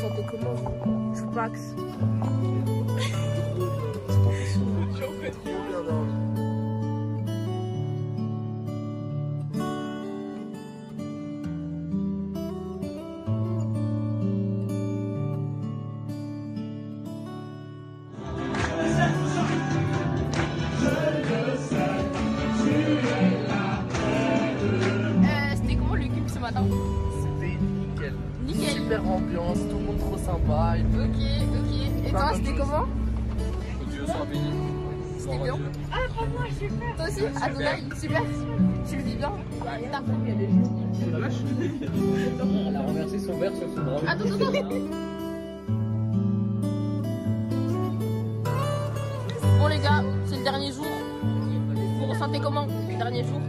sentez comment vous Sous Pax. Super. Toi aussi À ton super. Tu le vis bien. T'as il y a des Tu la lâches Elle a renversé son verre sur son bras. Attends, attends, attends. Bon les gars, c'est le dernier jour. Vous ressentez comment le dernier jour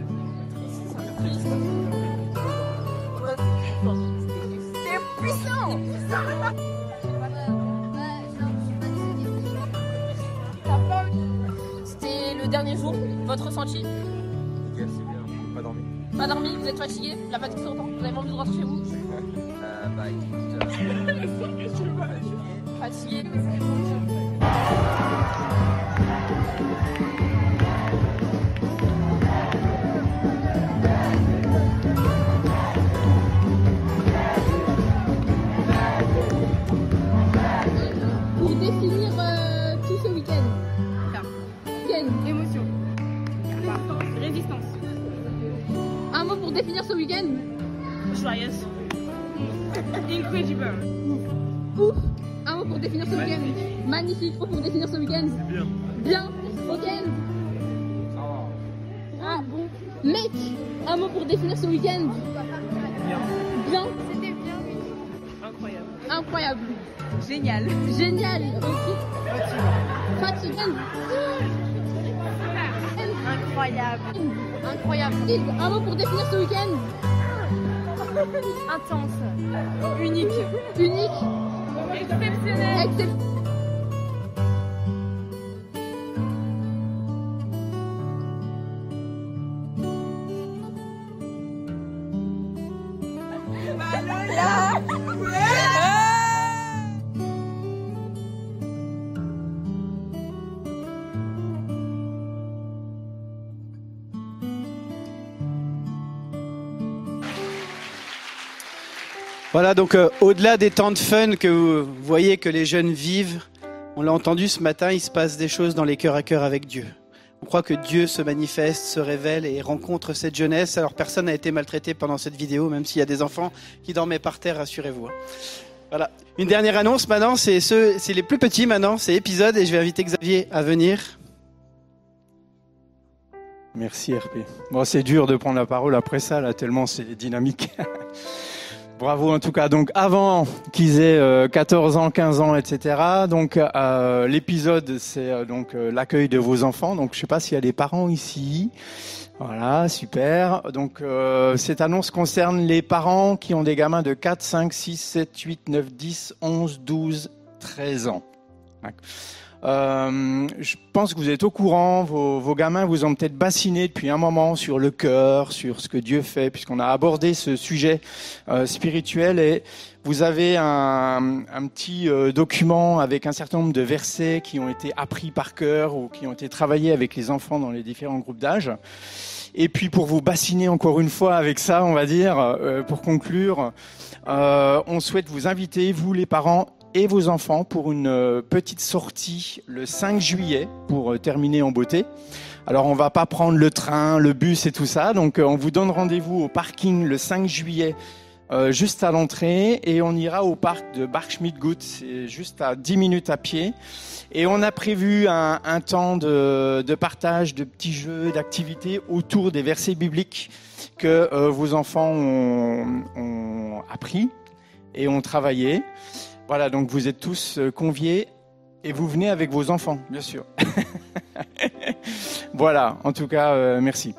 fatigué La fatigue sur temps, vous avez envie de rentrer chez vous Intense. Voilà, donc euh, au-delà des temps de fun que vous voyez que les jeunes vivent, on l'a entendu ce matin, il se passe des choses dans les cœurs à cœur avec Dieu. On croit que Dieu se manifeste, se révèle et rencontre cette jeunesse. Alors personne n'a été maltraité pendant cette vidéo, même s'il y a des enfants qui dormaient par terre, rassurez-vous. hein. Voilà. Une dernière annonce maintenant, c'est ceux, c'est les plus petits maintenant, c'est épisode et je vais inviter Xavier à venir. Merci RP. Bon, c'est dur de prendre la parole après ça, là, tellement c'est dynamique. Bravo en tout cas. Donc avant qu'ils aient euh, 14 ans, 15 ans, etc. Donc euh, l'épisode c'est euh, donc euh, l'accueil de vos enfants. Donc je sais pas s'il y a des parents ici. Voilà, super. Donc euh, cette annonce concerne les parents qui ont des gamins de 4, 5, 6, 7, 8, 9, 10, 11, 12, 13 ans. Euh, je pense que vous êtes au courant, vos, vos gamins vous ont peut-être bassiné depuis un moment sur le cœur, sur ce que Dieu fait, puisqu'on a abordé ce sujet euh, spirituel et vous avez un, un petit euh, document avec un certain nombre de versets qui ont été appris par cœur ou qui ont été travaillés avec les enfants dans les différents groupes d'âge. Et puis pour vous bassiner encore une fois avec ça, on va dire, euh, pour conclure, euh, on souhaite vous inviter, vous les parents et vos enfants, pour une euh, petite sortie le 5 juillet pour euh, terminer en beauté. Alors on va pas prendre le train, le bus et tout ça, donc euh, on vous donne rendez-vous au parking le 5 juillet. juste à l'entrée et on ira au parc de Barkschmidgut, c'est juste à 10 minutes à pied. Et on a prévu un, temps de, partage, de petits jeux, d'activités autour des versets bibliques que vos enfants ont appris et ont travaillé. Voilà, donc vous êtes tous euh, conviés et vous venez avec vos enfants, bien sûr. voilà, en tout cas, euh, merci.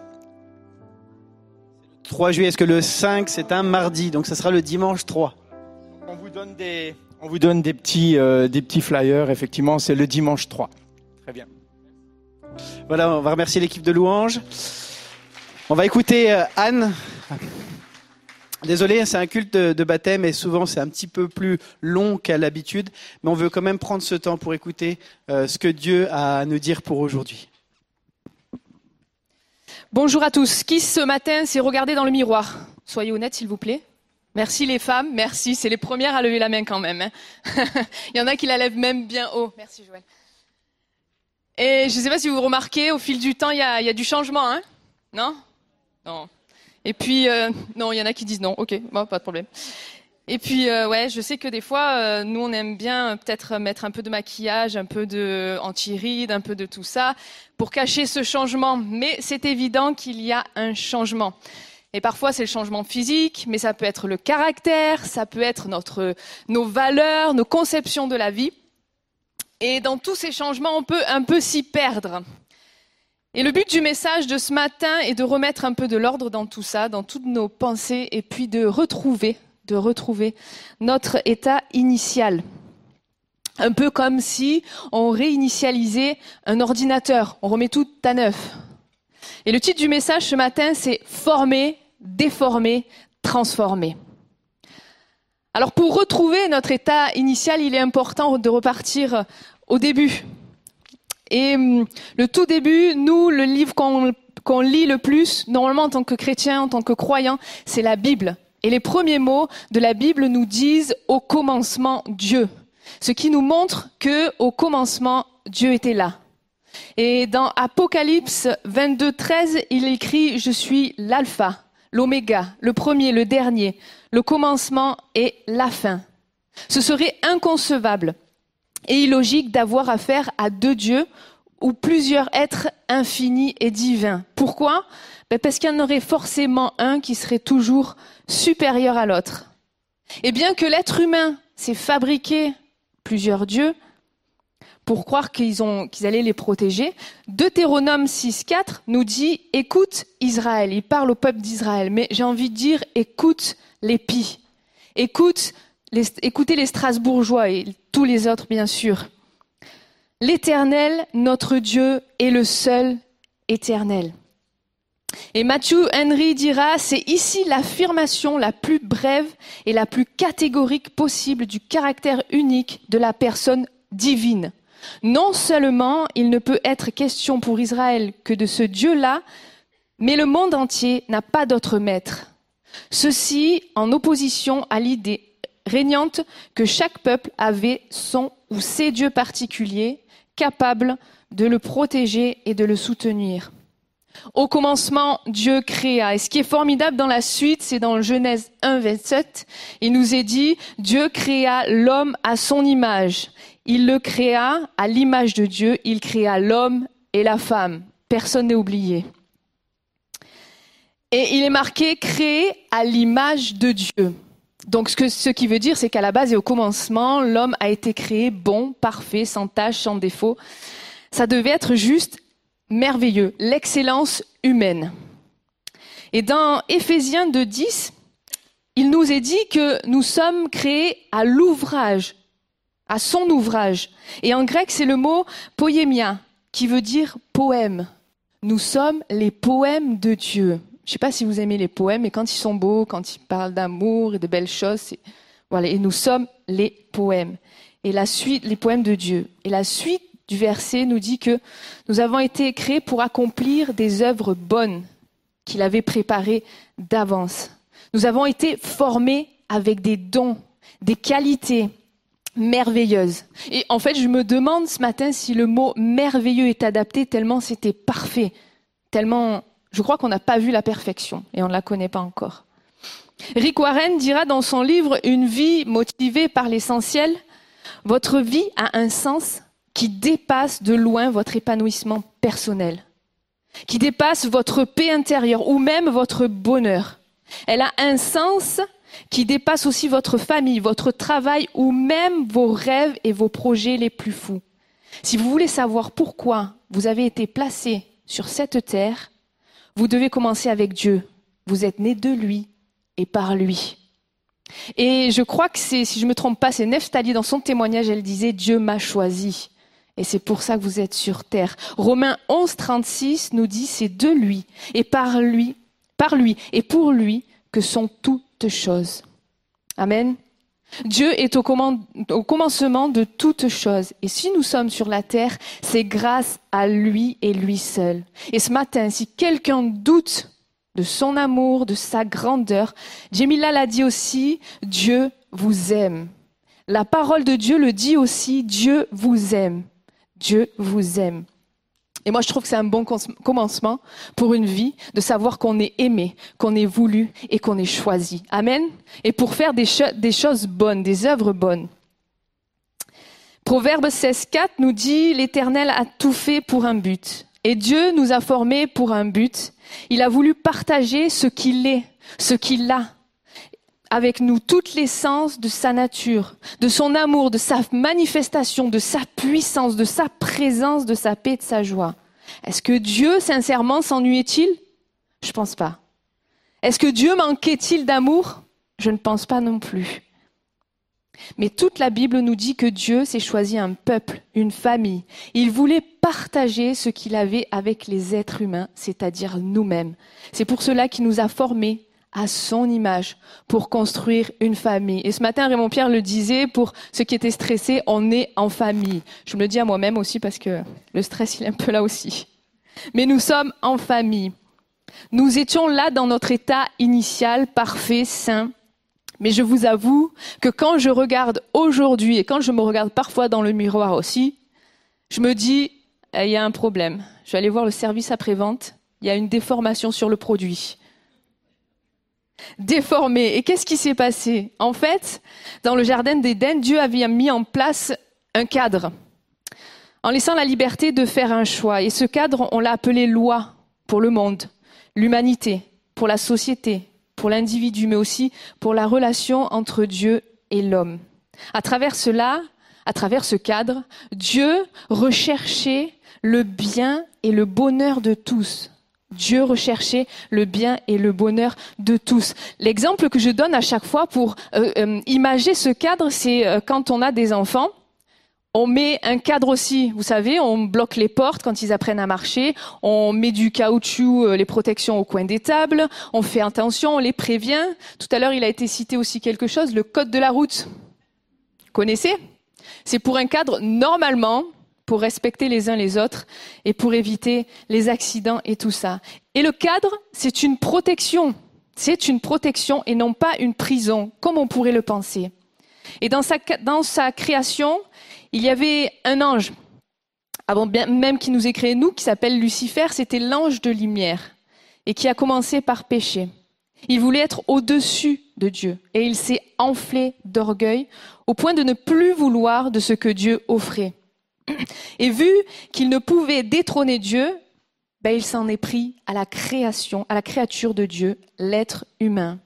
3 juillet, est-ce que le 5 c'est un mardi, donc ça sera le dimanche 3. On vous donne des, on vous donne des petits, euh, des petits flyers, effectivement, c'est le dimanche 3. Très bien. Voilà, on va remercier l'équipe de Louange. On va écouter euh, Anne. Désolé, c'est un culte de, de baptême et souvent c'est un petit peu plus long qu'à l'habitude, mais on veut quand même prendre ce temps pour écouter euh, ce que Dieu a à nous dire pour aujourd'hui. Bonjour à tous. Qui ce matin s'est regardé dans le miroir? Soyez honnêtes, s'il vous plaît. Merci les femmes, merci. C'est les premières à lever la main quand même. hein. Il y en a qui la lèvent même bien haut. Merci Joël. Et je ne sais pas si vous remarquez, au fil du temps, il y a, il y a du changement, hein? Non? Non. Et puis, euh, non, il y en a qui disent non. Ok, bon, pas de problème. Et puis, euh, ouais, je sais que des fois, euh, nous, on aime bien peut-être mettre un peu de maquillage, un peu de anti-rides, un peu de tout ça, pour cacher ce changement. Mais c'est évident qu'il y a un changement. Et parfois, c'est le changement physique, mais ça peut être le caractère, ça peut être notre, nos valeurs, nos conceptions de la vie. Et dans tous ces changements, on peut un peu s'y perdre. Et le but du message de ce matin est de remettre un peu de l'ordre dans tout ça, dans toutes nos pensées, et puis de retrouver, de retrouver notre état initial. Un peu comme si on réinitialisait un ordinateur, on remet tout à neuf. Et le titre du message ce matin, c'est Former, déformer, transformer. Alors pour retrouver notre état initial, il est important de repartir au début. Et hum, le tout début, nous, le livre qu'on lit le plus, normalement en tant que chrétien, en tant que croyant, c'est la Bible. Et les premiers mots de la Bible nous disent au commencement Dieu. Ce qui nous montre que au commencement Dieu était là. Et dans Apocalypse 22, 13, il écrit Je suis l'alpha, l'oméga, le premier, le dernier, le commencement et la fin. Ce serait inconcevable et illogique d'avoir affaire à deux dieux ou plusieurs êtres infinis et divins. Pourquoi? Ben Parce qu'il y en aurait forcément un qui serait toujours supérieur à l'autre. Et bien que l'être humain s'est fabriqué plusieurs dieux pour croire qu'ils allaient les protéger, Deutéronome 6.4 nous dit écoute Israël, il parle au peuple d'Israël, mais j'ai envie de dire écoute les pis, écoute écoutez les Strasbourgeois et tous les autres, bien sûr. L'Éternel, notre Dieu, est le seul éternel. Et Matthew Henry dira, c'est ici l'affirmation la plus brève et la plus catégorique possible du caractère unique de la personne divine. Non seulement il ne peut être question pour Israël que de ce Dieu-là, mais le monde entier n'a pas d'autre maître. Ceci en opposition à l'idée régnante que chaque peuple avait son ou ses dieux particuliers capables de le protéger et de le soutenir. Au commencement, Dieu créa. Et ce qui est formidable dans la suite, c'est dans Genèse 1, 27, il nous est dit, Dieu créa l'homme à son image. Il le créa à l'image de Dieu, il créa l'homme et la femme. Personne n'est oublié. Et il est marqué créé à l'image de Dieu. Donc ce, que, ce qui veut dire, c'est qu'à la base et au commencement, l'homme a été créé bon, parfait, sans tâche, sans défaut. Ça devait être juste merveilleux, l'excellence humaine. Et dans Éphésiens 2.10, il nous est dit que nous sommes créés à l'ouvrage, à son ouvrage. Et en grec, c'est le mot poémia, qui veut dire poème. Nous sommes les poèmes de Dieu. Je ne sais pas si vous aimez les poèmes, mais quand ils sont beaux, quand ils parlent d'amour et de belles choses, voilà. Et nous sommes les poèmes. Et la suite, les poèmes de Dieu. Et la suite du verset nous dit que nous avons été créés pour accomplir des œuvres bonnes qu'il avait préparées d'avance. Nous avons été formés avec des dons, des qualités merveilleuses. Et en fait, je me demande ce matin si le mot merveilleux est adapté tellement c'était parfait, tellement je crois qu'on n'a pas vu la perfection et on ne la connaît pas encore. Rick Warren dira dans son livre Une vie motivée par l'essentiel, votre vie a un sens qui dépasse de loin votre épanouissement personnel, qui dépasse votre paix intérieure ou même votre bonheur. Elle a un sens qui dépasse aussi votre famille, votre travail ou même vos rêves et vos projets les plus fous. Si vous voulez savoir pourquoi vous avez été placé sur cette terre, vous devez commencer avec Dieu. Vous êtes né de lui et par lui. Et je crois que c'est, si je me trompe pas, c'est Neftali dans son témoignage, elle disait Dieu m'a choisi. Et c'est pour ça que vous êtes sur terre. Romains 11, 36 nous dit c'est de lui et par lui, par lui et pour lui que sont toutes choses. Amen. Dieu est au, commencement de toutes choses. Et si nous sommes sur la terre, c'est grâce à lui et lui seul. Et ce matin, si quelqu'un doute de son amour, de sa grandeur, Jemila l'a dit aussi, Dieu vous aime. La parole de Dieu le dit aussi, Dieu vous aime. Dieu vous aime. Et moi, je trouve que c'est un bon commencement pour une vie de savoir qu'on est aimé, qu'on est voulu et qu'on est choisi. Amen. Et pour faire des, choses bonnes, des œuvres bonnes. Proverbe 16.4 nous dit, l'Éternel a tout fait pour un but. Et Dieu nous a formés pour un but. Il a voulu partager ce qu'il est, ce qu'il a avec nous, toute l'essence de sa nature, de son amour, de sa manifestation, de sa puissance, de sa présence, de sa paix, de sa joie. Est-ce que Dieu, sincèrement, s'ennuyait-il? Je pense pas. Est-ce que Dieu manquait-il d'amour? Je ne pense pas non plus. Mais toute la Bible nous dit que Dieu s'est choisi un peuple, une famille. Il voulait partager ce qu'il avait avec les êtres humains, c'est-à-dire nous-mêmes. C'est pour cela qu'il nous a formés à son image pour construire une famille. Et ce matin, Raymond Pierre le disait, pour ceux qui étaient stressés, on est en famille. Je me le dis à moi-même aussi parce que le stress, il est un peu là aussi. Mais nous sommes en famille. Nous étions là dans notre état initial, parfait, sain, mais je vous avoue que quand je regarde aujourd'hui et quand je me regarde parfois dans le miroir aussi, je me dis, eh, il y a un problème. Je vais aller voir le service après-vente. Il y a une déformation sur le produit. Déformé. Et qu'est-ce qui s'est passé En fait, dans le jardin d'Éden, Dieu avait mis en place un cadre en laissant la liberté de faire un choix. Et ce cadre, on l'a appelé loi pour le monde, l'humanité, pour la société, pour l'individu, mais aussi pour la relation entre Dieu et l'homme. À travers cela, à travers ce cadre, Dieu recherchait le bien et le bonheur de tous. Dieu recherchait le bien et le bonheur de tous. L'exemple que je donne à chaque fois pour euh, euh, imager ce cadre, c'est euh, quand on a des enfants on met un cadre aussi, vous savez, on bloque les portes quand ils apprennent à marcher, on met du caoutchouc, euh, les protections au coin des tables, on fait attention, on les prévient. Tout à l'heure, il a été cité aussi quelque chose, le code de la route. Connaissez? C'est pour un cadre normalement pour respecter les uns les autres et pour éviter les accidents et tout ça. Et le cadre, c'est une protection. C'est une protection et non pas une prison, comme on pourrait le penser. Et dans sa, création, il y avait un ange, avant même qui nous ait créé nous, qui s'appelle Lucifer, c'était l'ange de lumière, et qui a commencé par pécher. Il voulait être au-dessus de Dieu, et il s'est enflé d'orgueil au point de ne plus vouloir de ce que Dieu offrait. Et vu qu'il ne pouvait détrôner Dieu, ben il s'en est pris à la création, à la créature de Dieu, l'être humain.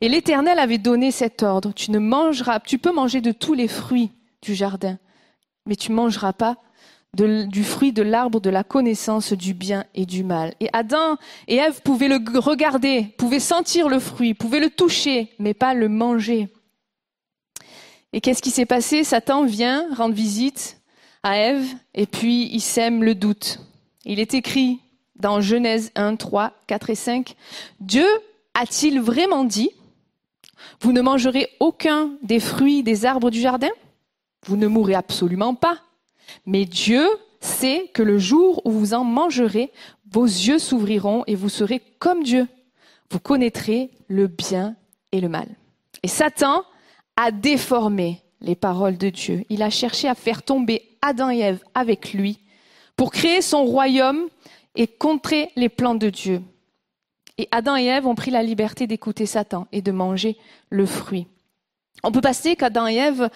Et l'Éternel avait donné cet ordre, tu ne mangeras, tu peux manger de tous les fruits du jardin, mais tu mangeras pas du fruit de l'arbre de la connaissance du bien et du mal. Et Adam et Ève pouvaient le regarder, pouvaient sentir le fruit, pouvaient le toucher, mais pas le manger. Et qu'est-ce qui s'est passé? Satan vient rendre visite à Ève et puis il sème le doute. Il est écrit dans Genèse 1, 3, 4 et 5, Dieu a-t-il vraiment dit, vous ne mangerez aucun des fruits des arbres du jardin? Vous ne mourrez absolument pas. Mais Dieu sait que le jour où vous en mangerez, vos yeux s'ouvriront et vous serez comme Dieu. Vous connaîtrez le bien et le mal. Et Satan a déformé les paroles de Dieu. Il a cherché à faire tomber Adam et Ève avec lui pour créer son royaume et contrer les plans de Dieu. Et Adam et Ève ont pris la liberté d'écouter Satan et de manger le fruit. On peut passer qu'Adam et Ève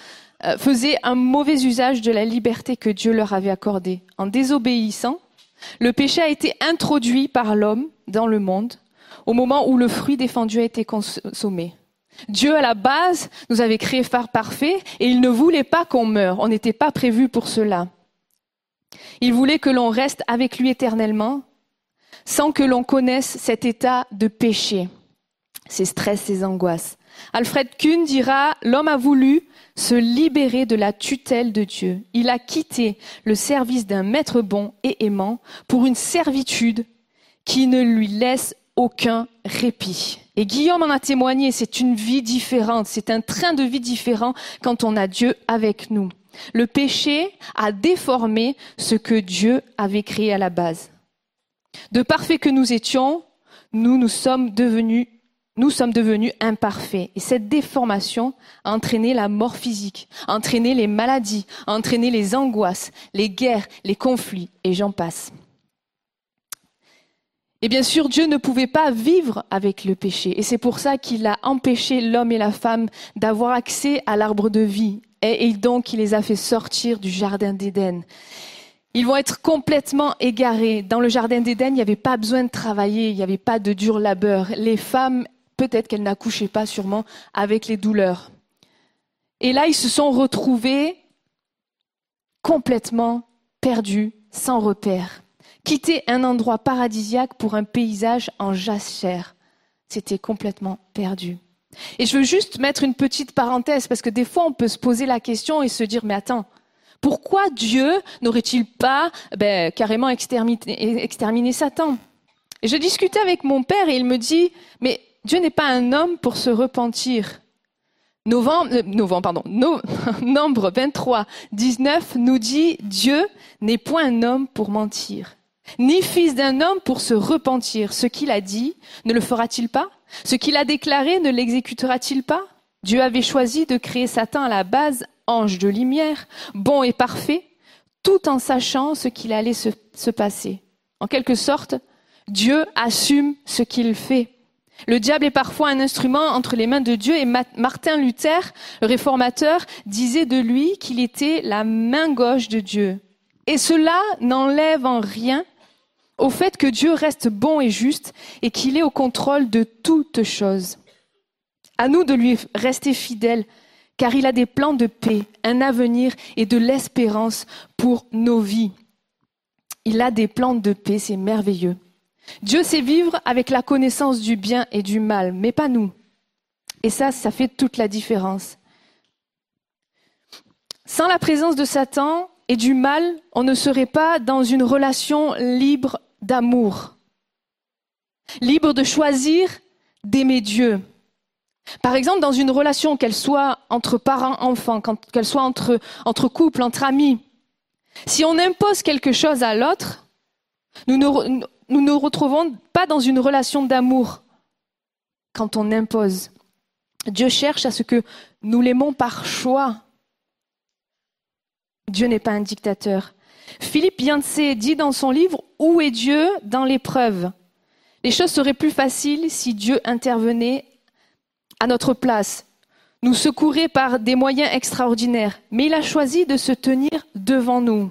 euh, faisaient un mauvais usage de la liberté que Dieu leur avait accordée. En désobéissant, le péché a été introduit par l'homme dans le monde au moment où le fruit défendu a été consommé. Dieu, à la base, nous avait créés phare parfait et il ne voulait pas qu'on meure. On n'était pas prévu pour cela. Il voulait que l'on reste avec lui éternellement sans que l'on connaisse cet état de péché, ses stress, ses angoisses. Alfred Kuhn dira, l'homme a voulu se libérer de la tutelle de Dieu. Il a quitté le service d'un maître bon et aimant pour une servitude qui ne lui laisse aucun répit. Et Guillaume en a témoigné, c'est une vie différente, c'est un train de vie différent quand on a Dieu avec nous. Le péché a déformé ce que Dieu avait créé à la base. De parfaits que nous étions, nous nous sommes devenus nous sommes devenus imparfaits. Et cette déformation a entraîné la mort physique, a entraîné les maladies, a entraîné les angoisses, les guerres, les conflits, et j'en passe. Et bien sûr, Dieu ne pouvait pas vivre avec le péché. Et c'est pour ça qu'il a empêché l'homme et la femme d'avoir accès à l'arbre de vie. Et donc, il les a fait sortir du jardin d'Éden. Ils vont être complètement égarés. Dans le jardin d'Éden, il n'y avait pas besoin de travailler, il n'y avait pas de dur labeur. Les femmes, peut-être qu'elles n'accouchaient pas sûrement avec les douleurs. Et là, ils se sont retrouvés complètement perdus, sans repère. Quitter un endroit paradisiaque pour un paysage en jachère. C'était complètement perdu. Et je veux juste mettre une petite parenthèse parce que des fois on peut se poser la question et se dire mais attends, pourquoi Dieu n'aurait-il pas ben, carrément exterminé, Satan? Je discutais avec mon père et il me dit mais Dieu n'est pas un homme pour se repentir. Novembre, euh, no, Nombre 23, 19 nous dit Dieu n'est point un homme pour mentir, ni fils d'un homme pour se repentir. Ce qu'il a dit, ne le fera-t-il pas? Ce qu'il a déclaré, ne l'exécutera-t-il pas? Dieu avait choisi de créer Satan à la base ange de lumière, bon et parfait, tout en sachant ce qu'il allait se, se passer. En quelque sorte, Dieu assume ce qu'il fait. Le diable est parfois un instrument entre les mains de Dieu et Martin Luther, le réformateur, disait de lui qu'il était la main gauche de Dieu. Et cela n'enlève en rien au fait que Dieu reste bon et juste et qu'il est au contrôle de toutes choses. À nous de lui rester fidèles, car il a des plans de paix, un avenir et de l'espérance pour nos vies. Il a des plans de paix, c'est merveilleux. Dieu sait vivre avec la connaissance du bien et du mal, mais pas nous. Et ça, ça fait toute la différence. Sans la présence de Satan et du mal, on ne serait pas dans une relation libre d'amour, libre de choisir d'aimer Dieu. Par exemple, dans une relation, qu'elle soit entre parents-enfants, qu'elle soit entre, couples, entre amis, si on impose quelque chose à l'autre, nous ne, nous retrouvons pas dans une relation d'amour quand on impose. Dieu cherche à ce que nous l'aimons par choix. Dieu n'est pas un dictateur. Philippe Yancey dit dans son livre Où est Dieu dans l'épreuve? Les choses seraient plus faciles si Dieu intervenait à notre place, nous secourait par des moyens extraordinaires, mais il a choisi de se tenir devant nous,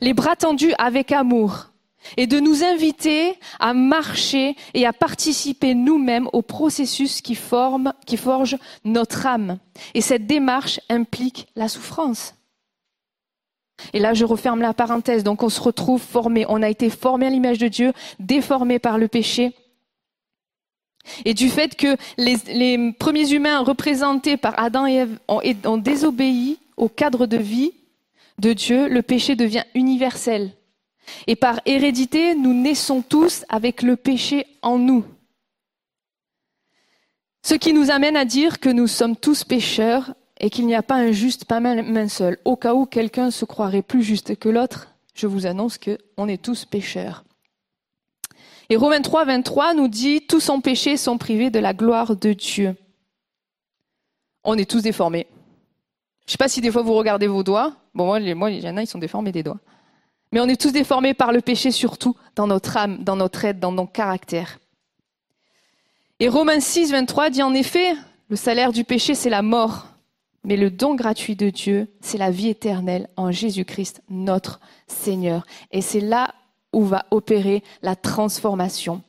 les bras tendus avec amour et de nous inviter à marcher et à participer nous-mêmes au processus qui, forge notre âme. Et cette démarche implique la souffrance. Et là, je referme la parenthèse. Donc, on se retrouve formé. On a été formé à l'image de Dieu, déformé par le péché. Et du fait que les, premiers humains représentés par Adam et Ève ont désobéi au cadre de vie de Dieu, le péché devient universel. Et par hérédité, nous naissons tous avec le péché en nous. Ce qui nous amène à dire que nous sommes tous pécheurs et qu'il n'y a pas un juste, pas même un seul. Au cas où quelqu'un se croirait plus juste que l'autre, je vous annonce qu'on est tous pécheurs. Et Romains 3, 23 nous dit Tous sont péchés, sont privés de la gloire de Dieu. On est tous déformés. Je ne sais pas si des fois vous regardez vos doigts. Bon, moi, moi, il y en a, ils sont déformés des doigts. Mais on est tous déformés par le péché, surtout dans notre âme, dans notre être, dans nos caractères. Et Romains 6, 23 dit en effet, le salaire du péché, c'est la mort. Mais le don gratuit de Dieu, c'est la vie éternelle en Jésus-Christ, notre Seigneur. Et c'est là où va opérer la transformation.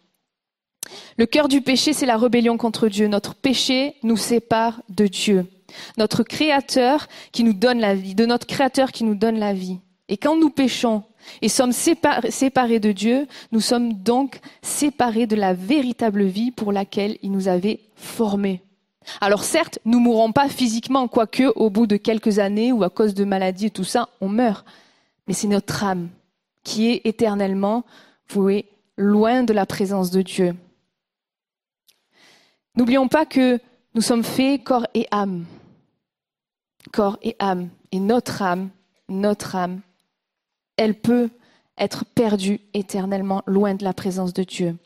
Le cœur du péché, c'est la rébellion contre Dieu. Notre péché nous sépare de Dieu. Notre Créateur qui nous donne la vie, de notre Créateur qui nous donne la vie. Et quand nous péchons, et sommes séparés de Dieu, nous sommes donc séparés de la véritable vie pour laquelle il nous avait formés. Alors certes, nous mourrons pas physiquement, quoique au bout de quelques années ou à cause de maladies et tout ça, on meurt. Mais c'est notre âme qui est éternellement vouée loin de la présence de Dieu. N'oublions pas que nous sommes faits corps et âme. Corps et âme. Et notre âme, notre âme elle peut être perdue éternellement loin de la présence de Dieu.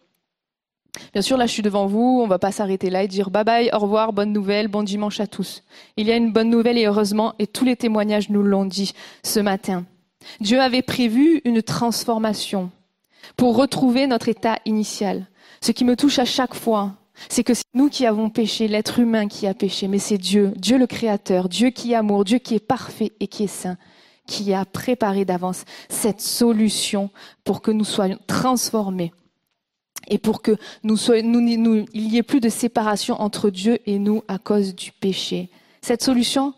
Bien sûr, là, je suis devant vous, on va pas s'arrêter là et dire bye bye, au revoir, bonne nouvelle, bon dimanche à tous. Il y a une bonne nouvelle et heureusement, et tous les témoignages nous l'ont dit ce matin. Dieu avait prévu une transformation pour retrouver notre état initial. Ce qui me touche à chaque fois, c'est que c'est nous qui avons péché, l'être humain qui a péché, mais c'est Dieu, Dieu le Créateur, Dieu qui est amour, Dieu qui est parfait et qui est saint, qui a préparé d'avance cette solution pour que nous soyons transformés et pour que nous nous, il n'y ait plus de séparation entre Dieu et nous à cause du péché. Cette solution,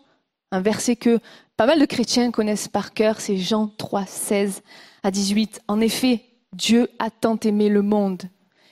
un verset que pas mal de chrétiens connaissent par cœur, c'est Jean 3, 16 à 18. En effet, Dieu a tant aimé le monde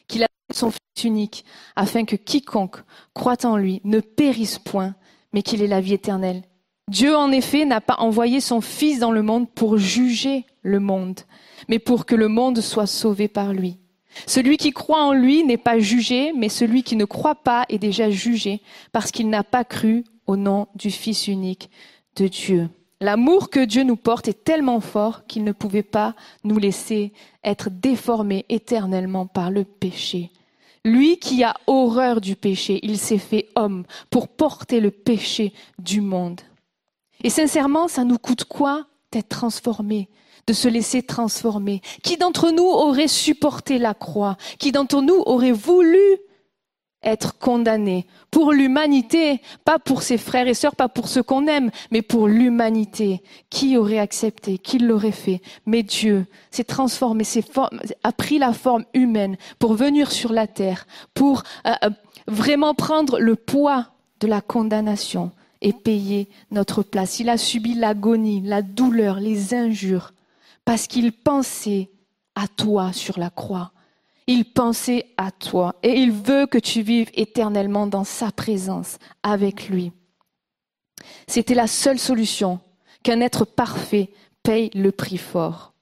qu'il a donné son Fils unique, afin que quiconque croit en lui ne périsse point, mais qu'il ait la vie éternelle. Dieu, en effet, n'a pas envoyé son Fils dans le monde pour juger le monde, mais pour que le monde soit sauvé par lui. Celui qui croit en lui n'est pas jugé, mais celui qui ne croit pas est déjà jugé, parce qu'il n'a pas cru au nom du Fils unique de Dieu. L'amour que Dieu nous porte est tellement fort qu'il ne pouvait pas nous laisser être déformés éternellement par le péché. Lui qui a horreur du péché, il s'est fait homme pour porter le péché du monde. Et sincèrement, ça nous coûte quoi d'être transformés, de se laisser transformer. Qui d'entre nous aurait supporté la croix? Qui d'entre nous aurait voulu être condamné? Pour l'humanité, pas pour ses frères et sœurs, pas pour ceux qu'on aime, mais pour l'humanité. Qui aurait accepté, qui l'aurait fait? Mais Dieu s'est transformé, a pris la forme humaine pour venir sur la terre, pour euh, euh, vraiment prendre le poids de la condamnation et payer notre place. Il a subi l'agonie, la douleur, les injures, parce qu'il pensait à toi sur la croix. Il pensait à toi et il veut que tu vives éternellement dans sa présence avec lui. C'était la seule solution qu'un être parfait paye le prix fort.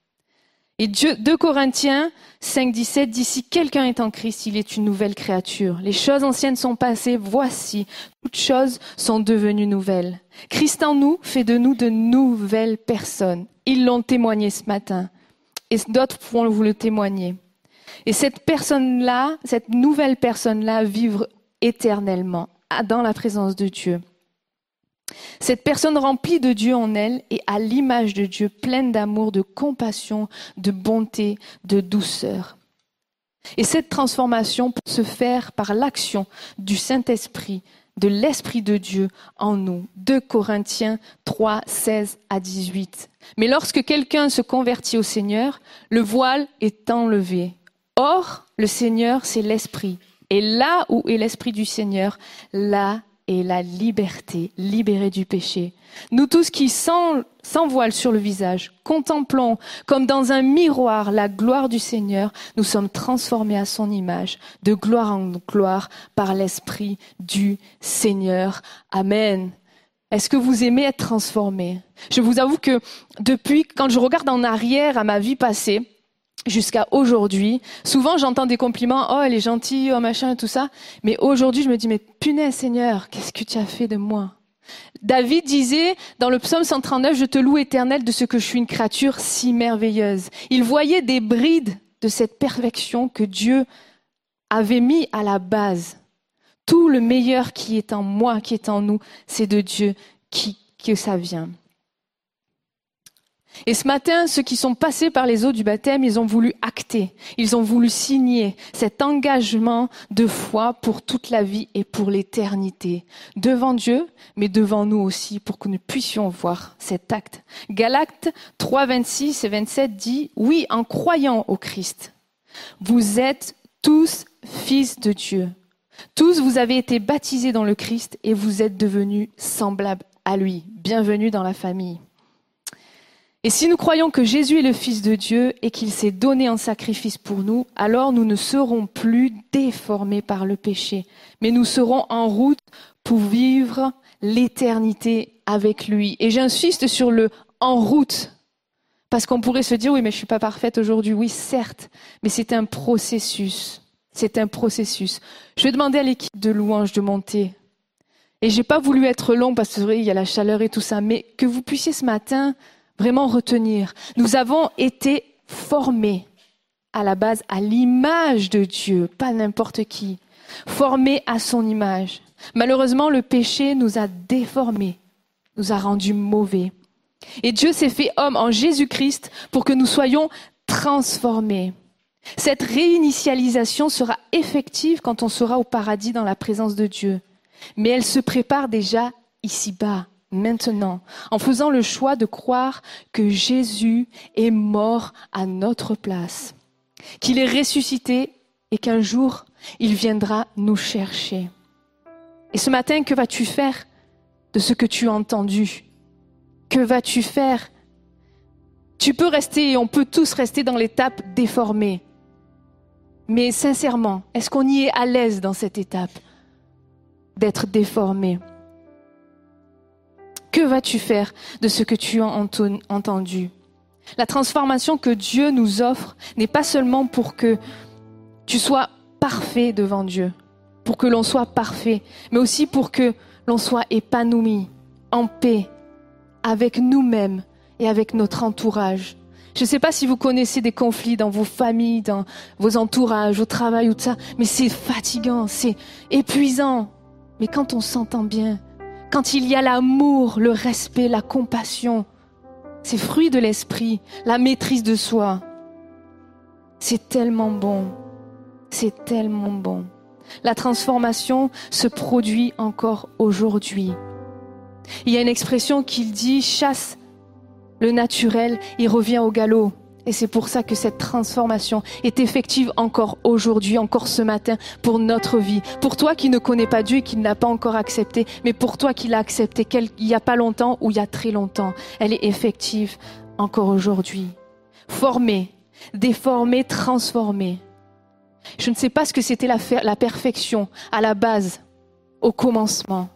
Et Dieu, 2 Corinthiens 5, 17 dit si quelqu'un est en Christ, il est une nouvelle créature. Les choses anciennes sont passées, voici, toutes choses sont devenues nouvelles. Christ en nous fait de nous de nouvelles personnes. Ils l'ont témoigné ce matin et d'autres pourront vous le témoigner. Et cette personne-là, cette nouvelle personne-là, vivre éternellement dans la présence de Dieu. Cette personne remplie de Dieu en elle et à l'image de Dieu, pleine d'amour, de compassion, de bonté, de douceur. Et cette transformation peut se faire par l'action du Saint-Esprit, de l'Esprit de Dieu en nous. 2 Corinthiens 3, 16 à 18. Mais lorsque quelqu'un se convertit au Seigneur, le voile est enlevé. Or, le Seigneur, c'est l'Esprit. Et là où est l'Esprit du Seigneur, là est la liberté, libérée du péché. Nous tous qui, sans, voile sur le visage, contemplons comme dans un miroir la gloire du Seigneur, nous sommes transformés à son image, de gloire en gloire, par l'Esprit du Seigneur. Amen. Est-ce que vous aimez être transformé? Je vous avoue que depuis, quand je regarde en arrière à ma vie passée, jusqu'à aujourd'hui. Souvent, j'entends des compliments, oh, elle est gentille, oh, machin, tout ça. Mais aujourd'hui, je me dis, mais punaise, Seigneur, qu'est-ce que tu as fait de moi? David disait dans le psaume 139, je te loue éternel de ce que je suis une créature si merveilleuse. Il voyait des brides de cette perfection que Dieu avait mis à la base. Tout le meilleur qui est en moi, qui est en nous, c'est de Dieu qui, que ça vient. Et ce matin, ceux qui sont passés par les eaux du baptême, ils ont voulu acter, ils ont voulu signer cet engagement de foi pour toute la vie et pour l'éternité, devant Dieu, mais devant nous aussi, pour que nous puissions voir cet acte. Galacte 3, 26 et 27 dit, oui, en croyant au Christ, vous êtes tous fils de Dieu. Tous vous avez été baptisés dans le Christ et vous êtes devenus semblables à lui. Bienvenue dans la famille. Et si nous croyons que Jésus est le Fils de Dieu et qu'il s'est donné en sacrifice pour nous, alors nous ne serons plus déformés par le péché, mais nous serons en route pour vivre l'éternité avec lui. Et j'insiste sur le en route, parce qu'on pourrait se dire, oui, mais je suis pas parfaite aujourd'hui. Oui, certes, mais c'est un processus. C'est un processus. Je vais demander à l'équipe de louange de monter. Et j'ai pas voulu être long parce que il y a la chaleur et tout ça, mais que vous puissiez ce matin vraiment retenir. Nous avons été formés à la base à l'image de Dieu, pas n'importe qui, formés à son image. Malheureusement, le péché nous a déformés, nous a rendus mauvais. Et Dieu s'est fait homme en Jésus-Christ pour que nous soyons transformés. Cette réinitialisation sera effective quand on sera au paradis dans la présence de Dieu. Mais elle se prépare déjà ici-bas, maintenant, en faisant le choix de croire que Jésus est mort à notre place, qu'il est ressuscité et qu'un jour, il viendra nous chercher. Et ce matin, que vas-tu faire de ce que tu as entendu? Que vas-tu faire? Tu peux rester, on peut tous rester dans l'étape déformée. Mais sincèrement, est-ce qu'on y est à l'aise dans cette étape d'être déformé? Que vas-tu faire de ce que tu as entendu? La transformation que Dieu nous offre n'est pas seulement pour que tu sois parfait devant Dieu, pour que l'on soit parfait, mais aussi pour que l'on soit épanoui, en paix, avec nous-mêmes et avec notre entourage. Je ne sais pas si vous connaissez des conflits dans vos familles, dans vos entourages, au travail ou tout ça, mais c'est fatigant, c'est épuisant. Mais quand on s'entend bien, quand il y a l'amour, le respect, la compassion, c'est fruit de l'esprit, la maîtrise de soi, c'est tellement bon. C'est tellement bon. La transformation se produit encore aujourd'hui. Il y a une expression qui dit chasse le naturel, il revient au galop. Et c'est pour ça que cette transformation est effective encore aujourd'hui, encore ce matin, pour notre vie. Pour toi qui ne connais pas Dieu et qui ne l'a pas encore accepté, mais pour toi qui l'as accepté il n'y a pas longtemps ou il y a très longtemps, elle est effective encore aujourd'hui. Formée, déformée, transformée. Je ne sais pas ce que c'était la, la perfection à la base, au commencement.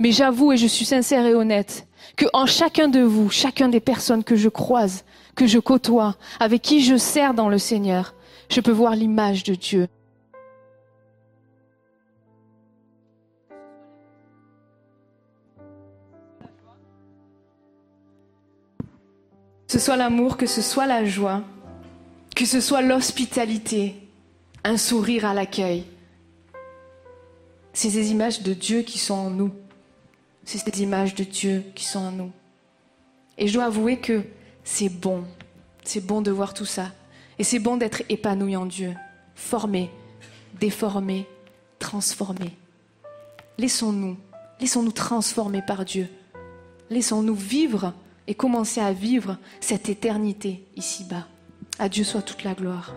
Mais j'avoue et je suis sincère et honnête que en chacun de vous, chacun des personnes que je croise, que je côtoie, avec qui je sers dans le Seigneur, je peux voir l'image de Dieu. Que ce soit l'amour, que ce soit la joie, que ce soit l'hospitalité, un sourire à l'accueil. C'est ces images de Dieu qui sont en nous. C'est ces images de Dieu qui sont en nous. Et je dois avouer que c'est bon. C'est bon de voir tout ça. Et c'est bon d'être épanoui en Dieu, formé, déformé, transformé. Laissons-nous, laissons-nous transformer par Dieu. Laissons-nous vivre et commencer à vivre cette éternité ici-bas. À Dieu soit toute la gloire.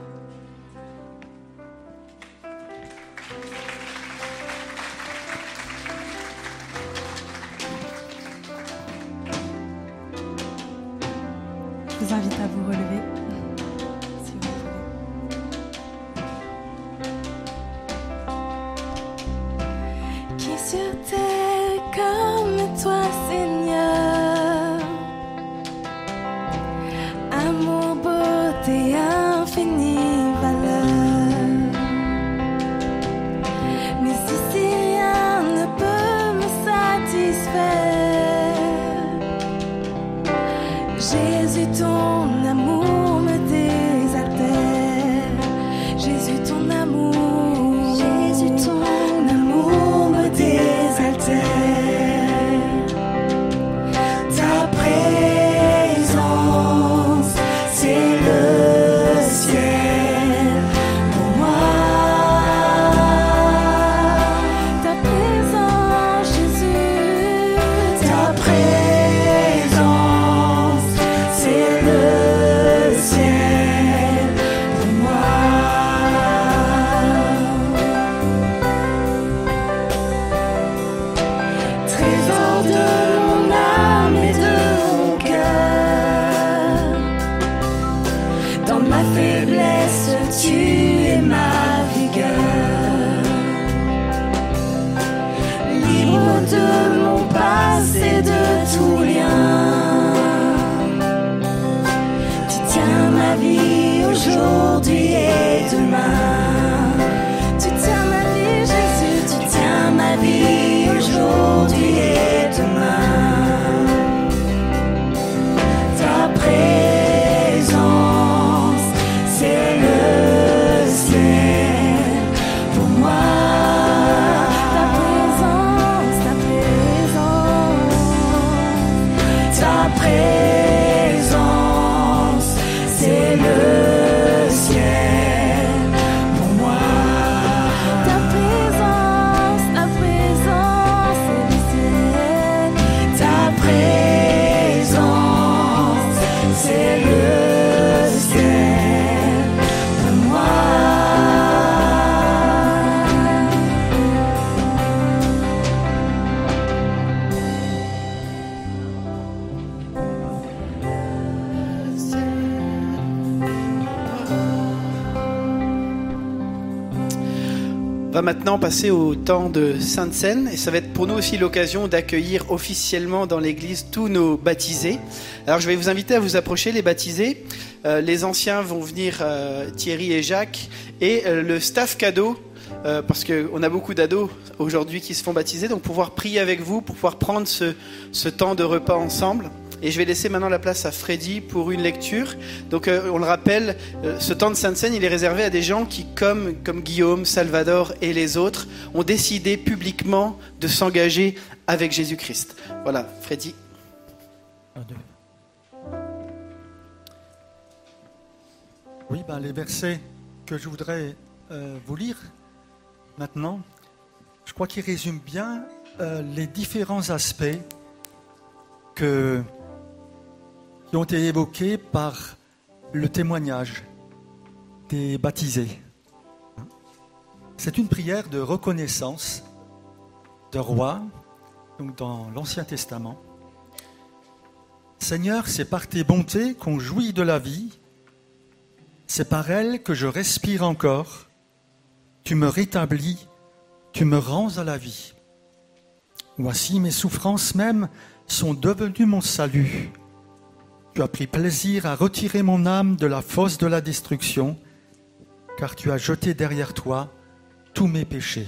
Passer au temps de Sainte Seine et ça va être pour nous aussi l'occasion d'accueillir officiellement dans l'église tous nos baptisés. Alors je vais vous inviter à vous approcher les baptisés. Euh, les anciens vont venir, euh, Thierry et Jacques, et euh, le staff cadeau, parce qu'on a beaucoup d'ados aujourd'hui qui se font baptiser, donc pouvoir prier avec vous, pouvoir prendre ce temps de repas ensemble. Et je vais laisser maintenant la place à Freddy pour une lecture. Donc euh, on le rappelle, euh, ce temps de Sainte Seine, il est réservé à des gens qui, comme, comme Guillaume, Salvador et les autres, ont décidé publiquement de s'engager avec Jésus-Christ. Voilà, Freddy. Oui, ben, les versets que je voudrais euh, vous lire maintenant, je crois qu'ils résument bien les différents aspects que, qui ont été évoqués par le témoignage des baptisés. C'est une prière de reconnaissance de roi, donc dans l'Ancien Testament. Seigneur, c'est par tes bontés qu'on jouit de la vie, c'est par elles que je respire encore. Tu me rétablis, tu me rends à la vie. Voici mes souffrances même sont devenues mon salut. Tu as pris plaisir à retirer mon âme de la fosse de la destruction, car tu as jeté derrière toi tous mes péchés.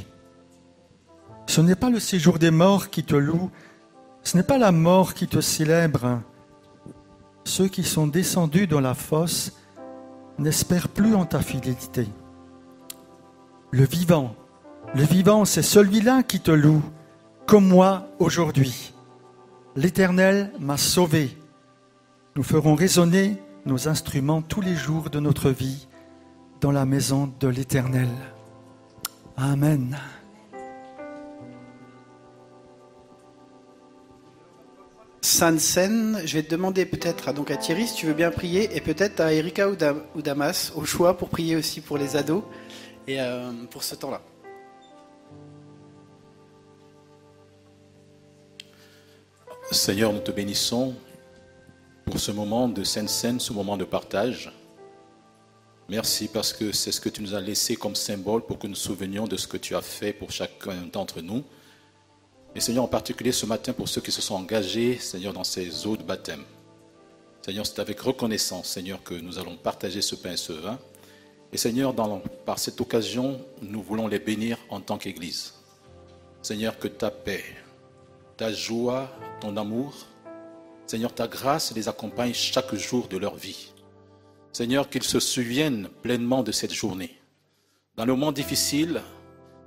Ce n'est pas le séjour des morts qui te loue, ce n'est pas la mort qui te célèbre. Ceux qui sont descendus dans la fosse n'espèrent plus en ta fidélité. Le vivant, le vivant, c'est celui-là qui te loue, comme moi aujourd'hui. L'Éternel m'a sauvé. Nous ferons résonner nos instruments tous les jours de notre vie dans la maison de l'Éternel. Amen. Sainte Seine, je vais te demander peut-être à, donc à Thierry si tu veux bien prier et peut-être à Erika ou, Dam- ou Damas au choix pour prier aussi pour les ados et euh, pour ce temps-là. Seigneur, nous te bénissons pour ce moment de Sainte Seine, ce moment de partage. Merci parce que c'est ce que tu nous as laissé comme symbole pour que nous souvenions de ce que tu as fait pour chacun d'entre nous. Et Seigneur, en particulier ce matin pour ceux qui se sont engagés, Seigneur, dans ces eaux de baptême. Seigneur, c'est avec reconnaissance, Seigneur, que nous allons partager ce pain et ce vin. Et Seigneur, dans- par cette occasion, nous voulons les bénir en tant qu'Église. Seigneur, que ta paix, ta joie, ton amour, Seigneur, ta grâce les accompagne chaque jour de leur vie. Seigneur, qu'ils se souviennent pleinement de cette journée. Dans le moment difficile,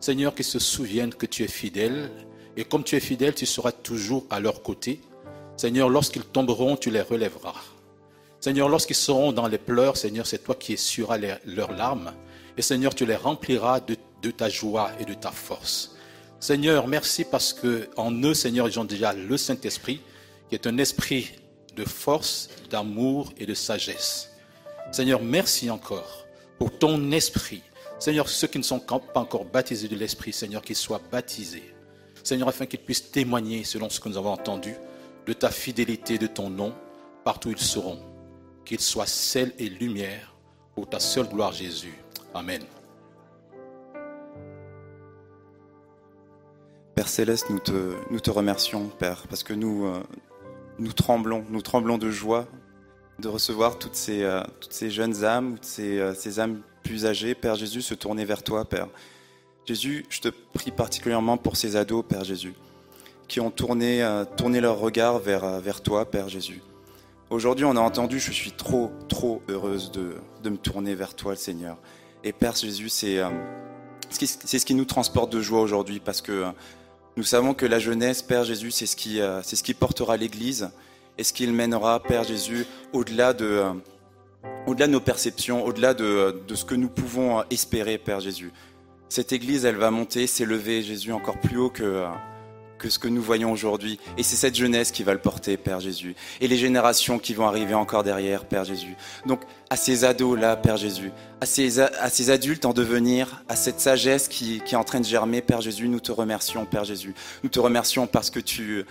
Seigneur, qu'ils se souviennent que tu es fidèle. Et comme tu es fidèle, tu seras toujours à leur côté. Seigneur, lorsqu'ils tomberont, tu les relèveras. Seigneur, lorsqu'ils seront dans les pleurs, Seigneur, c'est toi qui essuieras leurs larmes. Et Seigneur, tu les rempliras de, de ta joie et de ta force. Seigneur, merci parce que en eux, Seigneur, ils ont déjà le Saint-Esprit, qui est un esprit de force, d'amour et de sagesse. Seigneur, merci encore pour ton esprit. Seigneur, ceux qui ne sont pas encore baptisés de l'esprit, Seigneur, qu'ils soient baptisés. Seigneur, afin qu'ils puissent témoigner, selon ce que nous avons entendu, de ta fidélité, de ton nom, partout où ils seront. Qu'ils soient sel et lumière pour ta seule gloire, Jésus. Amen. Père Céleste, nous te, nous te remercions, Père, parce que nous, euh, nous tremblons, nous tremblons de joie de recevoir toutes ces, euh, jeunes âmes, ces, euh, ces âmes plus âgées, Père Jésus, se tourner vers toi, Père. Jésus, je te prie particulièrement pour ces ados, Père Jésus, qui ont tourné, euh, leur regard vers, toi, Père Jésus. Aujourd'hui, on a entendu, je suis trop, trop heureuse de, de me tourner vers toi, le Seigneur. Et Père Jésus, c'est ce qui- nous transporte de joie aujourd'hui, parce que nous savons que la jeunesse, Père Jésus, c'est ce qui, euh, portera l'Église et ce qui mènera, Père Jésus, au-delà de, euh, au-delà de nos perceptions, au-delà de, de ce que nous pouvons euh, espérer, Père Jésus. Cette Église, elle va monter, s'élever, Jésus, encore plus haut que, euh, que ce que nous voyons aujourd'hui. Et c'est cette jeunesse qui va le porter, Père Jésus. Et les générations qui vont arriver encore derrière, Père Jésus. Donc, à ces ados-là, Père Jésus, à ces, à ces adultes en devenir, à cette sagesse qui, qui est en train de germer, Père Jésus, nous te remercions, Père Jésus. Nous te remercions parce que tu,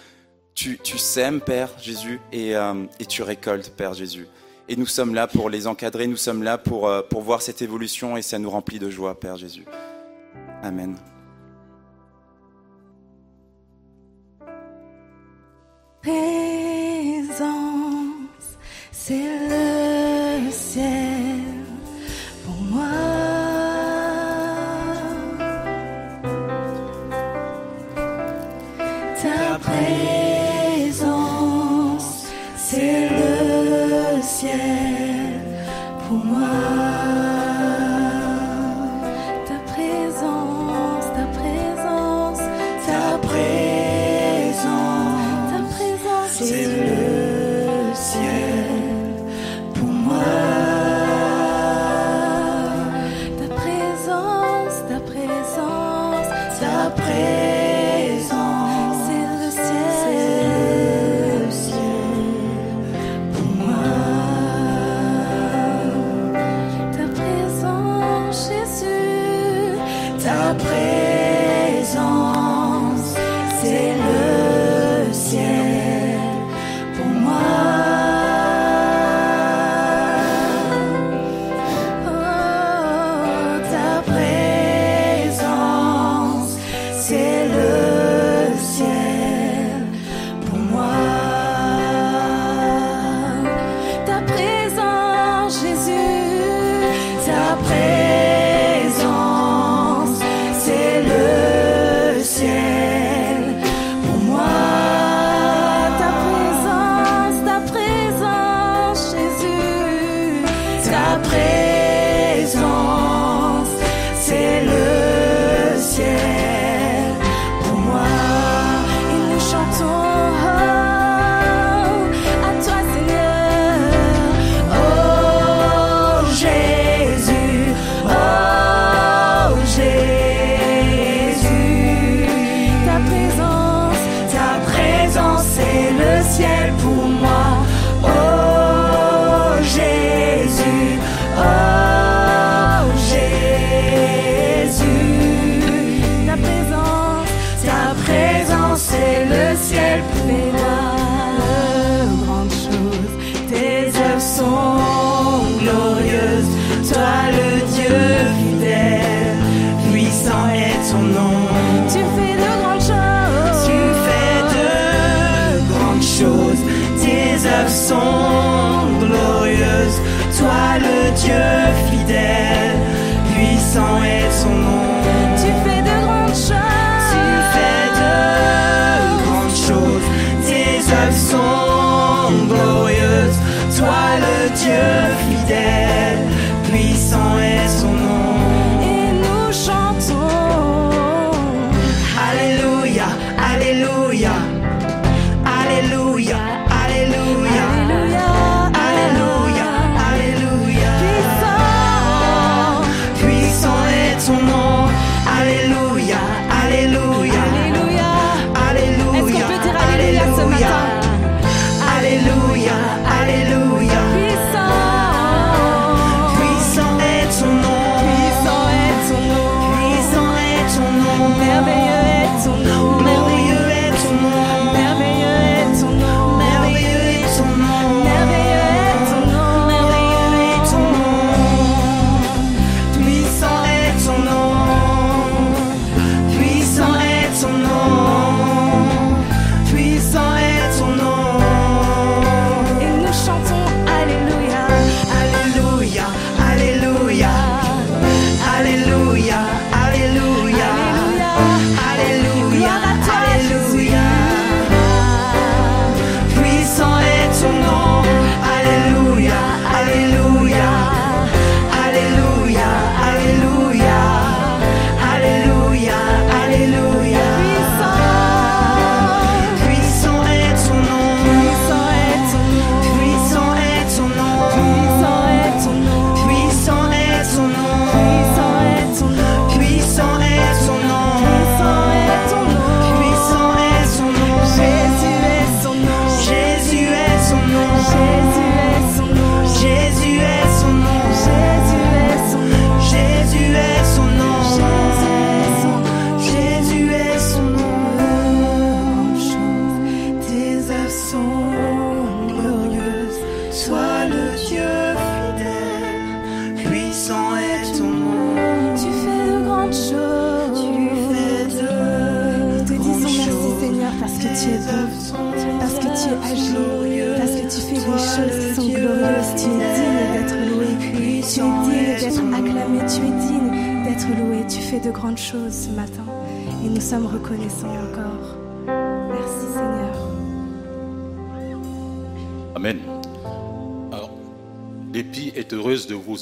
tu, tu sèmes, Père Jésus, et, euh, et tu récoltes, Père Jésus. Et nous sommes là pour les encadrer, nous sommes là pour, euh, pour voir cette évolution et ça nous remplit de joie, Père Jésus. Amen. Présence, c'est le ciel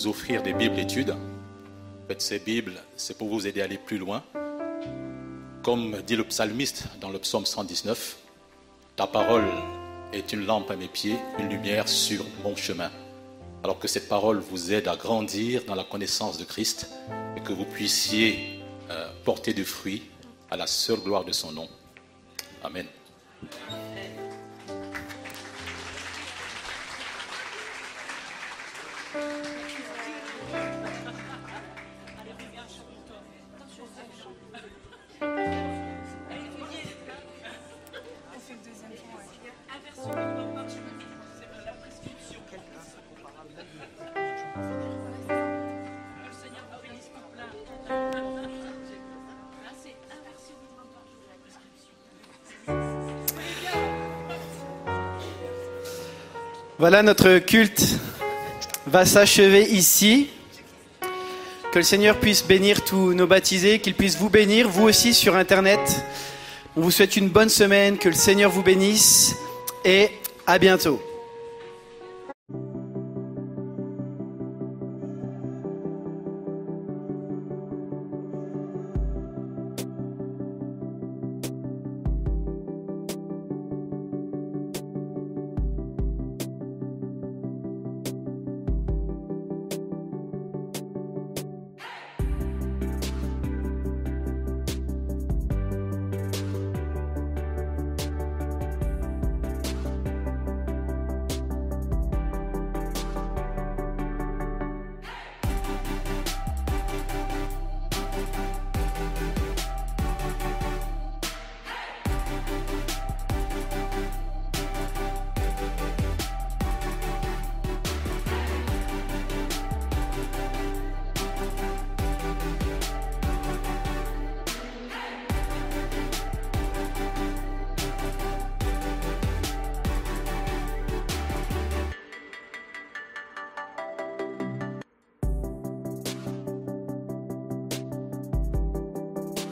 offrir des Bibles études. En ces Bibles, c'est pour vous aider à aller plus loin. Comme dit le psalmiste dans le psaume 119, ta parole est une lampe à mes pieds, une lumière sur mon chemin. Alors que cette parole vous aide à grandir dans la connaissance de Christ et que vous puissiez euh, porter du fruit à la seule gloire de son nom. Amen. Voilà, notre culte va s'achever ici. Que le Seigneur puisse bénir tous nos baptisés, qu'il puisse vous bénir, vous aussi sur Internet. On vous souhaite une bonne semaine, que le Seigneur vous bénisse et à bientôt.